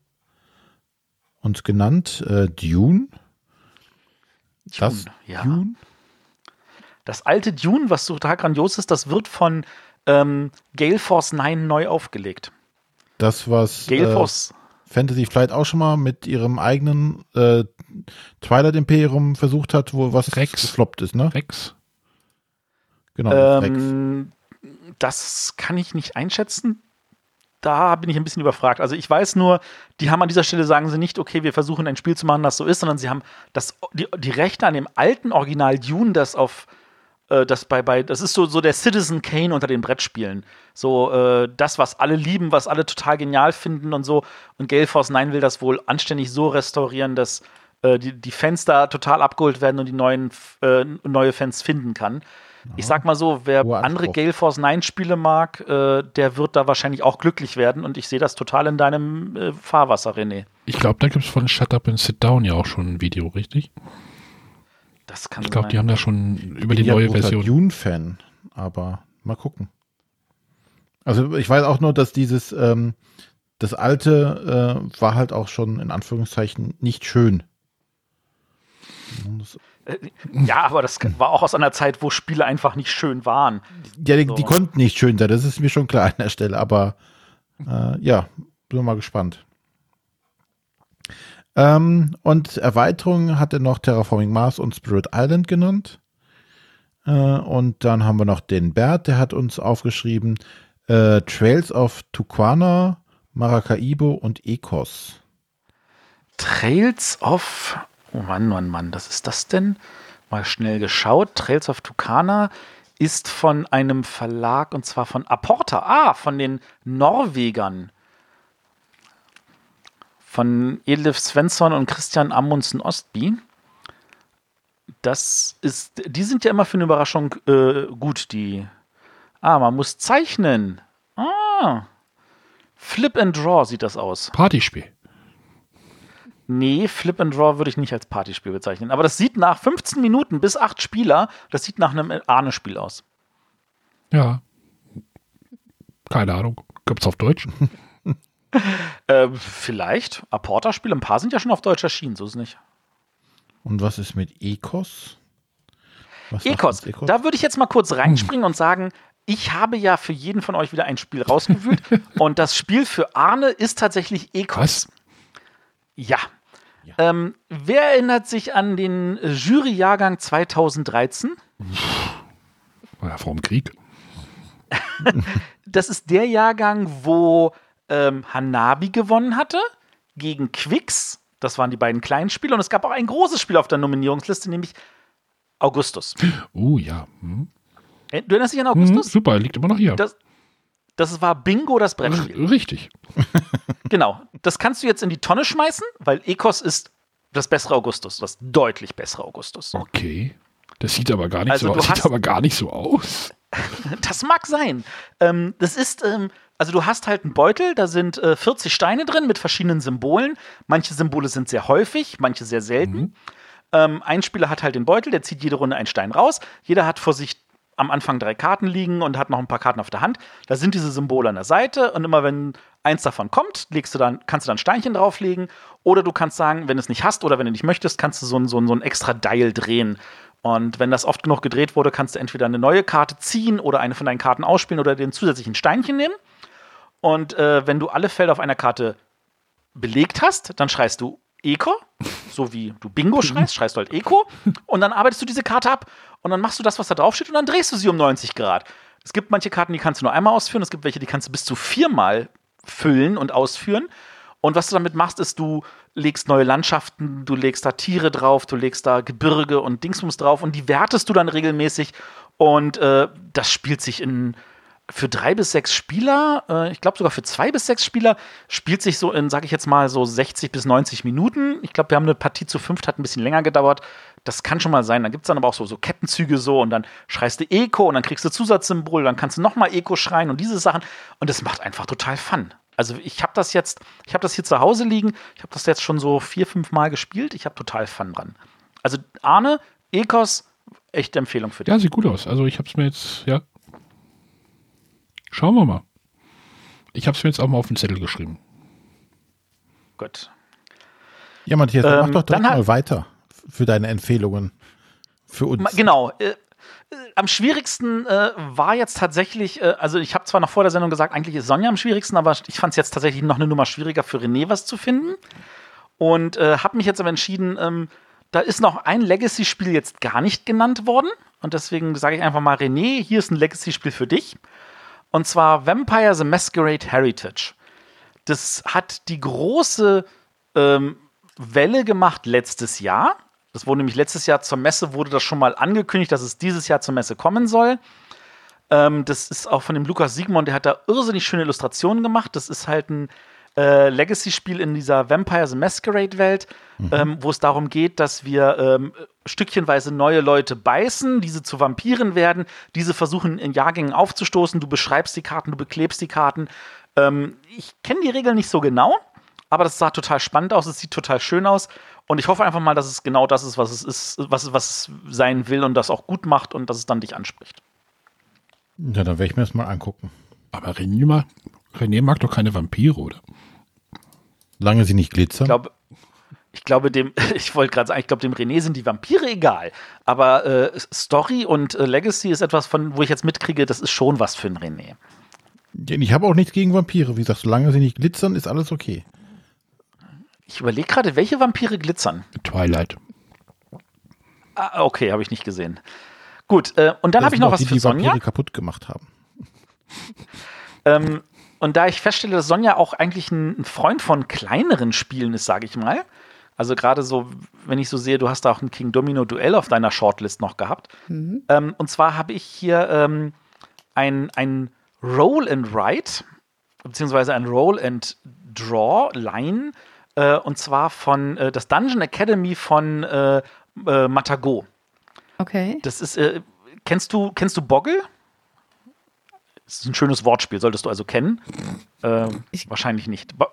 uns genannt. Äh, Dune. Das
Dune, ja.
Dune?
Das alte Dune, was total grandios ist, das wird von ähm, Gale Force 9 neu aufgelegt.
Das, was
Gale
äh,
Force,
Fantasy Flight auch schon mal mit ihrem eigenen äh, Twilight Imperium versucht hat, wo was
Rex.
gefloppt ist, ne?
Rex.
Genau, Rex.
ähm, das kann ich nicht einschätzen. Da bin ich ein bisschen überfragt. Also ich weiß nur, die haben an dieser Stelle sagen sie nicht, okay, wir versuchen ein Spiel zu machen, das so ist, sondern sie haben das, die, die Rechte an dem alten Original Dune, das auf äh, das bei, bei, das ist so, so der Citizen Kane unter den Brettspielen. So äh, das, was alle lieben, was alle total genial finden und so. Und Gale Force 9 will das wohl anständig so restaurieren, dass äh, die, die Fans da total abgeholt werden und die neuen, äh, neue Fans finden kann. Ich sag mal so, wer
Hoher
andere
Anspruch.
Gale Force 9 Spiele mag, äh, der wird da wahrscheinlich auch glücklich werden und ich sehe das total in deinem äh, Fahrwasser, René.
Ich glaube, da gibt es von Shut Up and Sit Down ja auch schon ein Video, richtig?
Das kann
Ich glaube, die haben da schon über die
bin
neue Version.
Dune-Fan, aber mal gucken. Also ich weiß auch nur, dass dieses, ähm, das alte äh, war halt auch schon in Anführungszeichen nicht schön. Das,
Ja, aber das war auch aus einer Zeit, wo Spiele einfach nicht schön waren.
ja, die,
So.
die konnten nicht schön sein, das ist mir schon klar an der Stelle, aber äh, ja, bin mal gespannt. Ähm, und Erweiterung hat er noch Terraforming Mars und Spirit Island genannt. Äh, und dann haben wir noch den Bert, der hat uns aufgeschrieben äh, Trails of Tucana, Maracaibo und Ecos.
Trails of. Oh Mann, Mann, Mann, was ist das denn? Mal schnell geschaut. Trails of Tucana ist von einem Verlag und zwar von Aporta. Ah, von den Norwegern. Von Edlef Svensson und Christian Amundsen Ostby. Das ist, die sind ja immer für eine Überraschung äh, gut, die. Ah, man muss zeichnen. Ah. Flip and Draw sieht das aus.
Partyspiel.
Nee, Flip and Draw würde ich nicht als Partyspiel bezeichnen. Aber das sieht nach 15 Minuten bis 8 Spieler, das sieht nach einem Ahne-Spiel aus.
Ja. Keine Ahnung. Gibt's auf Deutsch?
Äh, vielleicht. Aporta-Spiele, ein paar sind ja schon auf Deutsch erschienen, so ist es nicht.
Und was ist mit Ecos? Was
Ecos,
uns
da würde ich jetzt mal kurz reinspringen und sagen, ich habe ja für jeden von euch wieder ein Spiel rausgewühlt und das Spiel für Arne ist tatsächlich Ecos.
Was?
Ja. Ähm, wer erinnert sich an den äh, Jury-Jahrgang 2013?
Ja, vor dem Krieg.
Das ist der Jahrgang, wo ähm, Hanabi gewonnen hatte gegen Quix. Das waren die beiden kleinen Spiele. Und es gab auch ein großes Spiel auf der Nominierungsliste, nämlich Augustus.
Oh ja. Hm.
Äh, Du erinnerst dich an
Hm,
Augustus?
super, liegt immer noch hier.
Das, das war Bingo, das Brettspiel.
Richtig.
Genau. Das kannst du jetzt in die Tonne schmeißen, weil Ecos ist das bessere Augustus, das deutlich bessere Augustus.
Okay. Das sieht aber gar nicht
Also
so aus. Sieht aber gar nicht so aus.
Das mag sein. Ähm, das ist, ähm, also du hast halt einen Beutel, da sind äh, 40 Steine drin mit verschiedenen Symbolen. Manche Symbole sind sehr häufig, manche sehr selten. Ähm, ein Spieler hat halt den Beutel, der zieht jede Runde einen Stein raus. Jeder hat vor sich am Anfang drei Karten liegen und hat noch ein paar Karten auf der Hand. Da sind diese Symbole an der Seite und immer wenn eins davon kommt, legst du dann, kannst du dann ein Steinchen drauflegen. Oder du kannst sagen, wenn du es nicht hast oder wenn du nicht möchtest, kannst du so ein, so ein, so ein extra Dial drehen. Und wenn das oft genug gedreht wurde, kannst du entweder eine neue Karte ziehen oder eine von deinen Karten ausspielen oder den zusätzlichen Steinchen nehmen. Und äh, wenn du alle Felder auf einer Karte belegt hast, dann schreist du Eco, so wie du Bingo schreist, schreist du halt Eco. Und dann arbeitest du diese Karte ab und dann machst du das, was da draufsteht und dann drehst du sie um 90 Grad. Es gibt manche Karten, die kannst du nur einmal ausführen, es gibt welche, die kannst du bis zu viermal füllen und ausführen. Und was du damit machst, ist, du legst neue Landschaften, du legst da Tiere drauf, du legst da Gebirge und Dingsbums drauf und die wertest du dann regelmäßig. Und äh, das spielt sich in für drei bis sechs Spieler, äh, ich glaube sogar für zwei bis sechs Spieler, spielt sich so in, sage ich jetzt mal, so 60 bis 90 Minuten. Ich glaube, wir haben eine Partie zu fünft, hat ein bisschen länger gedauert. Das kann schon mal sein. Dann gibt es dann aber auch so, so Kettenzüge so und dann schreist du Eco und dann kriegst du Zusatzsymbol, dann kannst du nochmal Eco schreien und diese Sachen. Und das macht einfach total Fun. Also ich habe das jetzt, ich habe das hier zu Hause liegen, ich habe das jetzt schon so vier, fünf Mal gespielt. Ich habe total Fun dran. Also Arne, Ecos, echte Empfehlung für dich.
Ja, sieht gut aus. Also ich habe es mir jetzt, ja. Schauen wir mal. Ich habe es mir jetzt auch mal auf den Zettel geschrieben.
Gut.
Ja, Matthias,
Ähm,
mach doch direkt mal weiter für deine Empfehlungen. Für uns.
Genau. Äh, äh, am schwierigsten äh, war jetzt tatsächlich, äh, also ich habe zwar noch vor der Sendung gesagt, eigentlich ist Sonja am schwierigsten, aber ich fand es jetzt tatsächlich noch eine Nummer schwieriger für René was zu finden. Und äh, habe mich jetzt aber entschieden, ähm, da ist noch ein Legacy-Spiel jetzt gar nicht genannt worden. Und deswegen sage ich einfach mal, René, hier ist ein Legacy-Spiel für dich. Und zwar Vampire the Masquerade Heritage. Das hat die große ähm, Welle gemacht letztes Jahr. Das wurde nämlich letztes Jahr zur Messe, wurde das schon mal angekündigt, dass es dieses Jahr zur Messe kommen soll. Ähm, das ist auch von dem Lukas Siegmund, der hat da irrsinnig schöne Illustrationen gemacht. Das ist halt ein äh, Legacy-Spiel in dieser Vampire the Masquerade-Welt, ähm, wo es darum geht, dass wir ähm, stückchenweise neue Leute beißen, diese zu Vampiren werden, diese versuchen in Jahrgängen aufzustoßen. Du beschreibst die Karten, du beklebst die Karten. Ähm, ich kenne die Regeln nicht so genau, aber das sah total spannend aus, es sieht total schön aus. Und ich hoffe einfach mal, dass es genau das ist, was es ist, was, es- was es sein will und das auch gut macht und dass es dann dich anspricht.
Ja, dann werde ich mir das mal angucken.
Aber René mag, René mag doch keine Vampire, oder?
Solange sie nicht glitzern.
Ich glaube, ich glaube dem, ich wollte gerade sagen, ich glaube, dem René sind die Vampire egal. Aber äh, Story und äh, Legacy ist etwas, von wo ich jetzt mitkriege, das ist schon was für ein René.
ich habe auch nichts gegen Vampire. Wie gesagt, solange sie nicht glitzern, ist alles okay.
Ich überlege gerade, welche Vampire glitzern.
Twilight.
Ah, okay, habe ich nicht gesehen. Gut, äh, und dann habe ich noch was
die,
für
die
Sonja.
Vampire kaputt gemacht haben.
Ähm, und da ich feststelle, dass Sonja auch eigentlich ein Freund von kleineren Spielen ist, sage ich mal. Also gerade so, wenn ich so sehe, du hast da auch ein King Domino Duell auf deiner Shortlist noch gehabt.
Mhm.
Ähm, und zwar habe ich hier ähm, ein, ein Roll and Write, beziehungsweise ein Roll and Draw Line, äh, und zwar von äh, das Dungeon Academy von äh, äh, Matago.
Okay.
Das ist, äh, kennst du, kennst du Boggle? Das ist ein schönes Wortspiel, solltest du also kennen. Ähm, wahrscheinlich nicht. Bo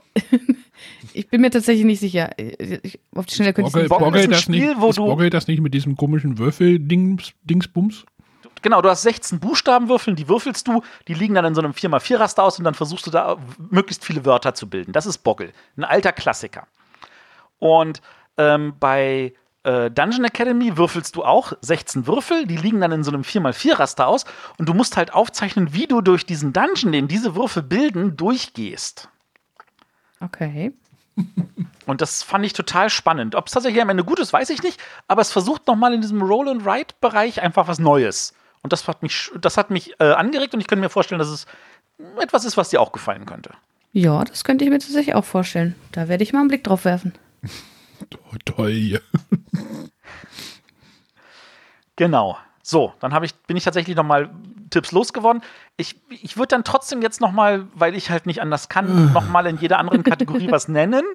Ich bin mir tatsächlich nicht sicher. Ich, auf die Schnelle könnte ich
Boggle,
ist ein
das
Spiel,
nicht,
wo
ist
du-
Boggle das nicht mit diesem komischen Würfel-Dingsbums?
genau, du hast 16 Buchstabenwürfeln, die würfelst du, die liegen dann in so einem 4x4-Raster aus und dann versuchst du da möglichst viele Wörter zu bilden. Das ist Boggle, ein alter Klassiker. Und ähm, bei äh, Dungeon Academy würfelst du auch 16 Würfel, die liegen dann in so einem 4x4-Raster aus und du musst halt aufzeichnen, wie du durch diesen Dungeon, den diese Würfel bilden, durchgehst.
Okay.
Und das fand ich total spannend. Ob es tatsächlich am Ende gut ist, weiß ich nicht, aber es versucht nochmal in diesem Roll-and-Write-Bereich einfach was Neues. Und das hat mich, das hat mich äh, angeregt und ich könnte mir vorstellen, dass es etwas ist, was dir auch gefallen könnte.
Ja, das könnte ich mir tatsächlich auch vorstellen. Da werde ich mal einen Blick drauf werfen.
Toll.
Genau. So, dann ich, bin ich tatsächlich nochmal Tipps losgeworden. Ich, ich würde dann trotzdem jetzt nochmal, weil ich halt nicht anders kann, nochmal in jeder anderen Kategorie was nennen.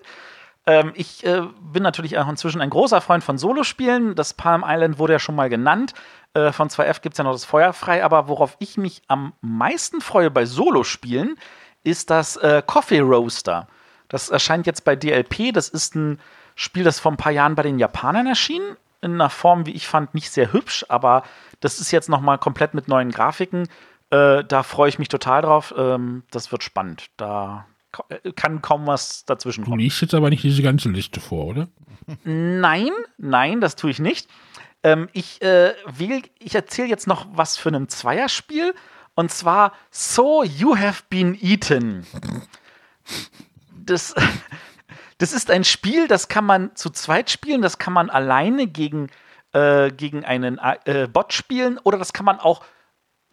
Ähm, ich äh, bin natürlich auch inzwischen ein großer Freund von Solospielen. Das Palm Island wurde ja schon mal genannt. Äh, von 2F gibt es ja noch das Feuerfrei. Aber worauf ich mich am meisten freue bei Solospielen, ist das äh, Coffee Roaster. Das erscheint jetzt bei DLP. Das ist ein Spiel, das vor ein paar Jahren bei den Japanern erschien. In einer Form, wie ich fand, nicht sehr hübsch, aber das ist jetzt nochmal komplett mit neuen Grafiken. Äh, da freue ich mich total drauf. Ähm, das wird spannend. Da äh, kann kaum was dazwischen
Du
kommen.
liest jetzt aber nicht diese ganze Liste vor, oder?
Nein, nein, das tue ich nicht. Ähm, ich äh, wähl, ich erzähle jetzt noch was für ein Zweierspiel. Und zwar So You Have Been Eaten. Das, das ist ein Spiel, das kann man zu zweit spielen, das kann man alleine gegen, äh, gegen einen äh, Bot spielen oder das kann man auch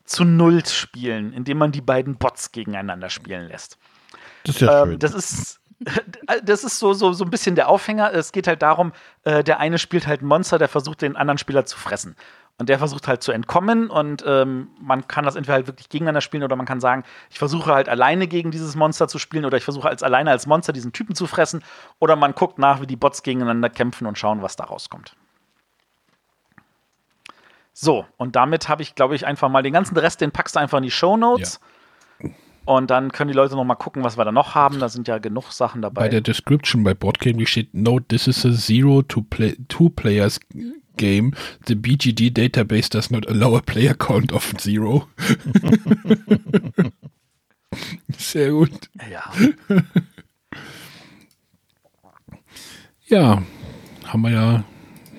zu Null spielen, indem man die beiden Bots gegeneinander spielen lässt.
Das ist ja
Ähm,
schön.
das ist, das ist so, so, so ein bisschen der Aufhänger. Es geht halt darum, äh, der eine spielt halt Monster, der versucht, den anderen Spieler zu fressen. Und der versucht halt zu entkommen und ähm, man kann das entweder halt wirklich gegeneinander spielen oder man kann sagen, ich versuche halt alleine gegen dieses Monster zu spielen oder ich versuche als alleine als Monster diesen Typen zu fressen oder man guckt nach, wie die Bots gegeneinander kämpfen und schauen, was da rauskommt. So, und damit habe ich, glaube ich, einfach mal den ganzen Rest, den packst du einfach in die Show Notes. Und dann können die Leute noch mal gucken, was wir da noch haben. Da sind ja genug Sachen dabei.
Bei der Description bei Boardgame steht, no, this is a zero to play, two players game. The BGD database does not allow a player count of zero. Sehr gut.
Ja.
Ja, haben wir ja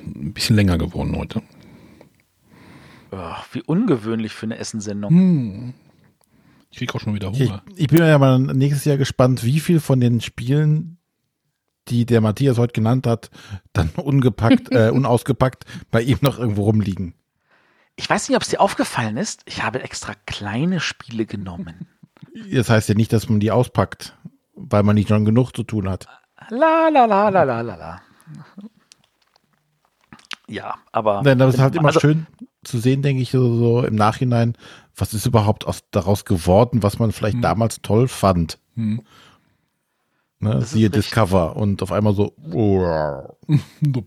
ein bisschen länger geworden heute.
Oh, wie ungewöhnlich für eine Essensendung.
Hm. Ich krieg auch schon wieder
Ich,
Hunger.
ich bin ja mal nächstes Jahr gespannt, wie viel von den Spielen, die der Matthias heute genannt hat, dann ungepackt, äh, unausgepackt bei ihm noch irgendwo rumliegen.
Ich weiß nicht, ob es dir aufgefallen ist. Ich habe extra kleine Spiele genommen.
Das heißt ja nicht, dass man die auspackt, weil man nicht schon genug zu tun hat.
La la la la la la la. Ja, aber.
Nein, aber es ist halt immer
also,
schön zu sehen, denke ich, so, so im Nachhinein, was ist überhaupt aus, daraus geworden, was man vielleicht
Hm.
damals toll fand.
Hm.
Ne, siehe. Discover und auf einmal so.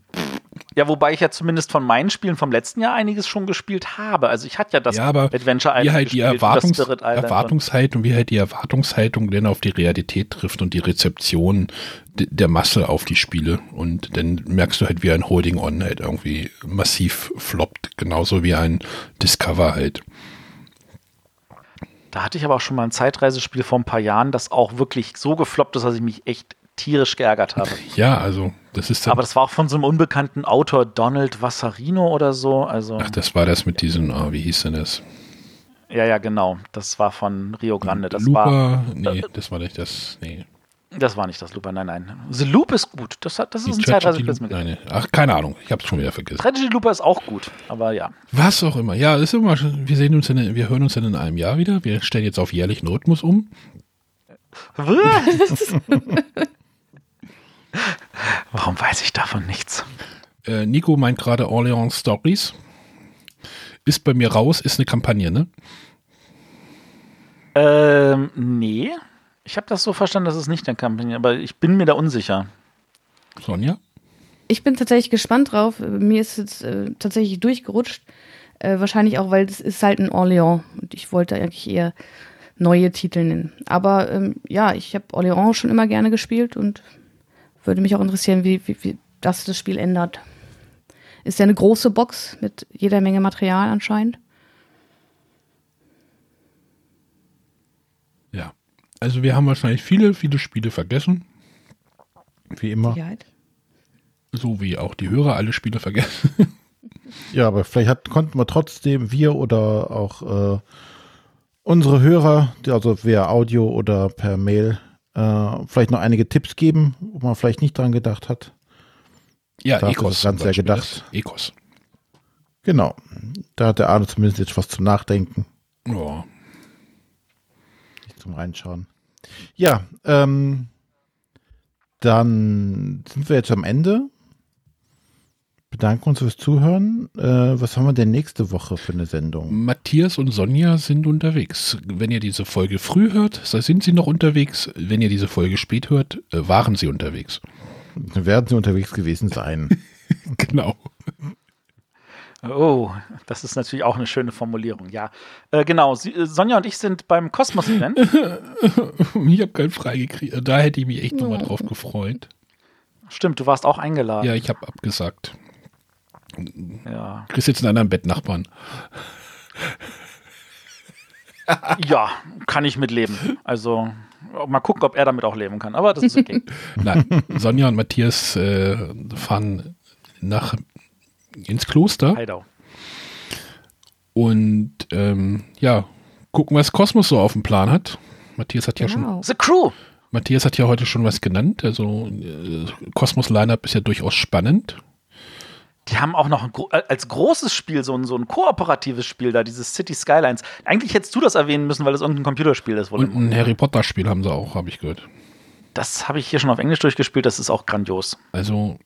Ja, wobei ich ja zumindest von meinen Spielen vom letzten Jahr einiges schon gespielt habe. Also ich hatte ja das
ja, aber
Adventure
wie
Island
halt die Erwartungs
und-
Erwartungshaltung, wie halt die Erwartungshaltung denn auf die Realität trifft und die Rezeption de- der Masse auf die Spiele. Und dann merkst du halt, wie ein Holding On halt irgendwie massiv floppt, genauso wie ein Discover halt.
Da hatte ich aber auch schon mal ein Zeitreisespiel vor ein paar Jahren, das auch wirklich so gefloppt ist, dass ich mich echt tierisch geärgert habe.
Ja, also das ist
Aber das war auch von so einem unbekannten Autor, Donald Vassarino oder so. Also,
ach, das war das mit diesen, ah, wie hieß denn das?
ja, ja, genau. Das war von Rio Grande. Das war,
Lupa? Nee, das war nicht das, nee.
Das war nicht das Looper, nein, nein. The Loop ist gut. Das, hat, das ist ein
Die Tragedy
Zeitreisespiel.
Nein, nee. Ach, keine Ahnung, ich hab's schon wieder vergessen.
Tragedy Looper ist auch gut, aber ja.
Was auch immer. Ja, ist immer, wir sehen uns in, wir hören uns dann in einem Jahr wieder. Wir stellen jetzt auf jährlichen Rhythmus um.
Warum weiß ich davon nichts?
Äh, Nico meint gerade Orleans Stories. Ist bei mir raus, ist eine Kampagne, ne?
Ähm, nee. Ich habe das so verstanden, dass es nicht eine Kampagne, aber ich bin mir da unsicher.
Sonja?
Ich bin tatsächlich gespannt drauf. Mir ist es äh, tatsächlich durchgerutscht. Äh, wahrscheinlich auch, weil es ist halt ein Orléans. Und ich wollte eigentlich eher neue Titel nennen. Aber ähm, ja, ich habe Orléans schon immer gerne gespielt und würde mich auch interessieren, wie, wie, wie das das Spiel ändert. Ist ja eine große Box mit jeder Menge Material anscheinend.
Ja. Also wir haben wahrscheinlich viele, viele Spiele vergessen.
Wie immer.
Sicherheit.
So wie auch die Hörer alle Spiele vergessen.
Ja, aber vielleicht hat, konnten wir trotzdem, wir oder auch äh, unsere Hörer, also via Audio oder per Mail, äh, vielleicht noch einige Tipps geben, wo man vielleicht nicht dran gedacht hat.
Ja,
ist
Ecos. zum
ja
Beispiel,
gedacht.
Ecos.
Genau. Da hat der Arne zumindest jetzt was zum Nachdenken,
Ja.
nicht zum Reinschauen. Ja, ähm, dann sind wir jetzt am Ende. Bedanken uns fürs Zuhören. Äh, was haben wir denn nächste Woche für eine Sendung?
Matthias und Sonja sind unterwegs. Wenn ihr diese Folge früh hört, sind sie noch unterwegs. Wenn ihr diese Folge spät hört, äh, waren sie unterwegs.
Werden sie unterwegs gewesen sein.
Genau.
Oh, das ist natürlich auch eine schöne Formulierung. Ja, äh, genau. Sie, äh, Sonja und ich sind beim Kosmos-Event.
ich habe keinen freigekriegt. Da hätte ich mich echt nochmal drauf gefreut.
Stimmt, du warst auch eingeladen.
Ja, ich habe abgesagt.
Ja.
Chris jetzt einen anderen Bettnachbarn.
ja, kann ich mitleben. Also mal gucken, ob er damit auch leben kann. Aber das ist okay.
Nein, Sonja und Matthias äh, fahren nach ins Kloster
Heidau.
und ähm, ja, gucken, was Kosmos so auf dem Plan hat. Matthias hat ja schon
Genau.
The Crew.
Matthias hat ja heute schon was genannt. Also äh, Kosmos Lineup ist ja durchaus spannend.
Die haben auch noch ein, äh, als großes Spiel so ein, so ein kooperatives Spiel da, dieses City Skylines. Eigentlich hättest du das erwähnen müssen, weil es irgendein Computerspiel ist. Wohl
Und ein Harry Potter Spiel haben sie auch, habe ich gehört.
Das habe ich hier schon auf Englisch durchgespielt, das ist auch grandios.
Also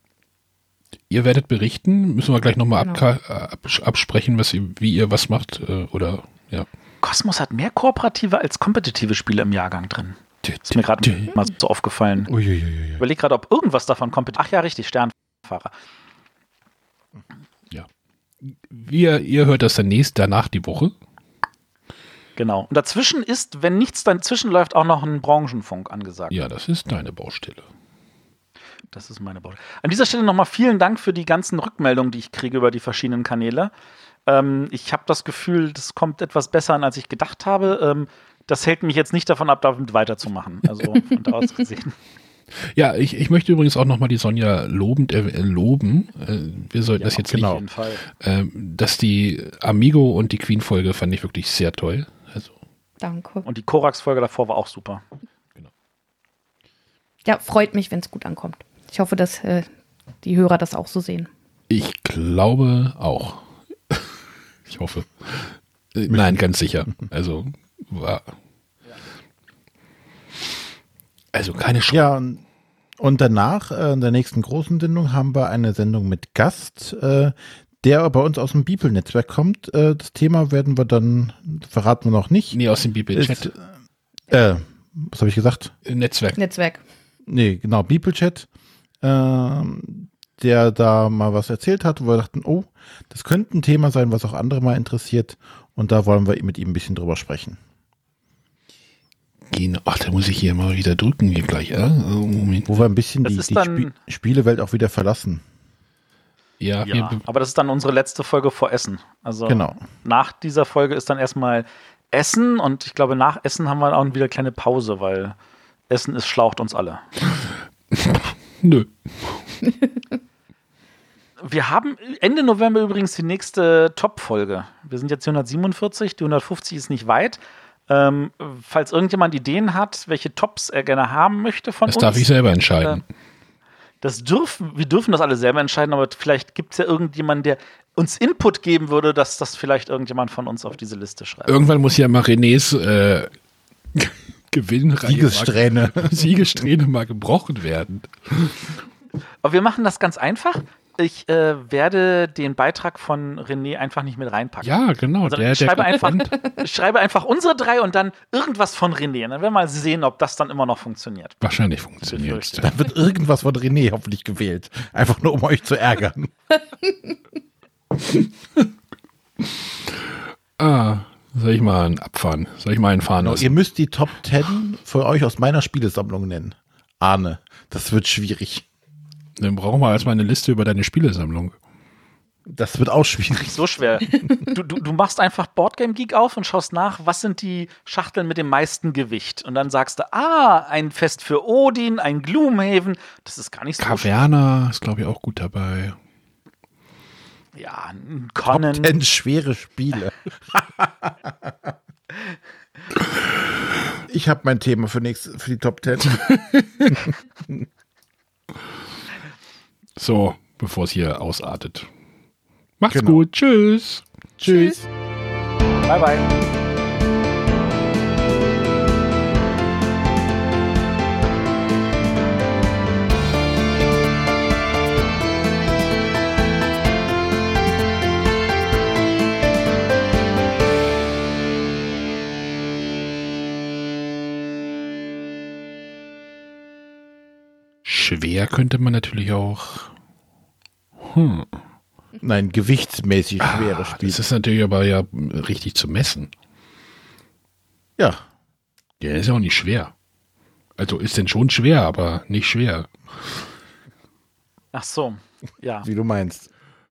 ihr werdet berichten, müssen wir gleich nochmal
Genau.
abka- äh, abs- absprechen, was ihr, wie ihr was macht äh, oder ja.
Cosmos hat mehr kooperative als kompetitive Spiele im Jahrgang drin. Ist mir gerade mal so aufgefallen.
Uiuiui.
Ich überlege gerade, ob irgendwas davon kompetitiv. Ach ja, richtig, Sternfahrer.
Wir, ihr hört das dann nächst danach die Woche.
Genau. Und dazwischen ist, wenn nichts dazwischen läuft, auch noch ein Branchenfunk angesagt.
Ja, das ist deine Baustelle.
Das ist meine Baustelle. An dieser Stelle nochmal vielen Dank für die ganzen Rückmeldungen, die ich kriege über die verschiedenen Kanäle. Ähm, ich habe das Gefühl, das kommt etwas besser an, als ich gedacht habe. Ähm, das hält mich jetzt nicht davon ab, damit weiterzumachen. Also von da aus gesehen.
Ja, ich, ich möchte übrigens auch nochmal die Sonja lobend äh, loben. Äh, wir sollten das jetzt
genau.
Auf jeden Fall.
Ähm, dass die Amigo und die Queen-Folge fand ich wirklich sehr toll. Also,
Danke.
Und die Korax-Folge davor war auch super.
Ja, freut mich, wenn es gut ankommt. Ich hoffe, dass äh, die Hörer das auch so sehen.
ich glaube auch. ich hoffe. Äh, nein, ganz sicher. Also, war. Also keine Sch
Ja, und, danach, äh, in der nächsten großen Sendung, haben wir eine Sendung mit Gast, äh, der bei uns aus dem Bibel-Netzwerk kommt. Äh, das Thema werden wir dann, verraten wir noch nicht.
Nee, aus dem Bibelchat.
Ist, äh, was habe ich gesagt?
Netzwerk.
Netzwerk.
Nee, genau, Bibelchat, ähm, der da mal was erzählt hat, wo wir dachten, oh, das könnte ein Thema sein, was auch andere mal interessiert. Und da wollen wir mit ihm ein bisschen drüber sprechen.
Genau. Ach, da muss ich hier mal wieder drücken, hier gleich. Ja? Oh, Moment.
Wo wir ein bisschen
Das
die, die Spie Spielewelt auch wieder verlassen.
Ja,
Ja, aber das ist dann unsere letzte Folge vor Essen. Also
Genau.
nach dieser Folge ist dann erstmal Essen und ich glaube, nach Essen haben wir auch wieder eine kleine Pause, weil Essen ist schlaucht uns alle.
nö.
Wir haben Ende November übrigens die nächste Top-Folge. Wir sind jetzt die 147, die 150 ist nicht weit. Ähm, falls irgendjemand Ideen hat, welche Tops er gerne haben möchte von
Das
uns.
darf ich selber entscheiden.
Das dürfen, wir dürfen das alle selber entscheiden, aber vielleicht gibt es ja irgendjemanden, der uns Input geben würde, dass das vielleicht irgendjemand von uns auf diese Liste schreibt.
Irgendwann muss ja mal Renés äh, Gewinnreihe
Siegessträhne.
mal, Siegessträhne mal gebrochen werden.
Aber wir machen das ganz einfach. Ich äh, werde den Beitrag von René einfach nicht mit reinpacken.
Ja, genau.
Also
der,
ich,
der
schreibe einfach,
gewinnt.
ich schreibe einfach unsere drei und dann irgendwas von René. Und dann werden wir mal sehen, ob das dann immer noch funktioniert.
Wahrscheinlich funktioniert es.
Da wird irgendwas von René hoffentlich gewählt. Einfach nur, um euch zu ärgern.
Ah, soll ich mal einen abfahren? Soll ich mal einen fahren
Genau,
lassen?
ihr müsst die Top 10 für euch aus meiner Spielesammlung nennen. Arne, das wird schwierig.
Dann brauchen wir erstmal eine Liste über deine Spielesammlung.
Das wird auch schwierig.
So schwer. Du, du, du machst einfach Boardgame Geek auf und schaust nach, was sind die Schachteln mit dem meisten Gewicht. Und dann sagst du, ah, ein Fest für Odin, ein Gloomhaven. Das ist gar nicht so schwer.
Caverna ist, glaube ich, auch gut dabei.
Ja, ein
Top
Conan.
10 schwere Spiele. ich habe mein Thema für, nächste, für die Top 10.
So, bevor es hier ausartet. Macht's
Genau.
gut. Tschüss.
Tschüss.
Bye, bye.
Schwer könnte man natürlich auch. Hm.
Nein, gewichtsmäßig schwere
Ah,
Spiele.
Das ist natürlich aber ja richtig zu messen.
Ja,
Der ist ja auch nicht schwer. Also ist denn schon schwer, aber nicht schwer.
Ach so, ja.
wie du meinst.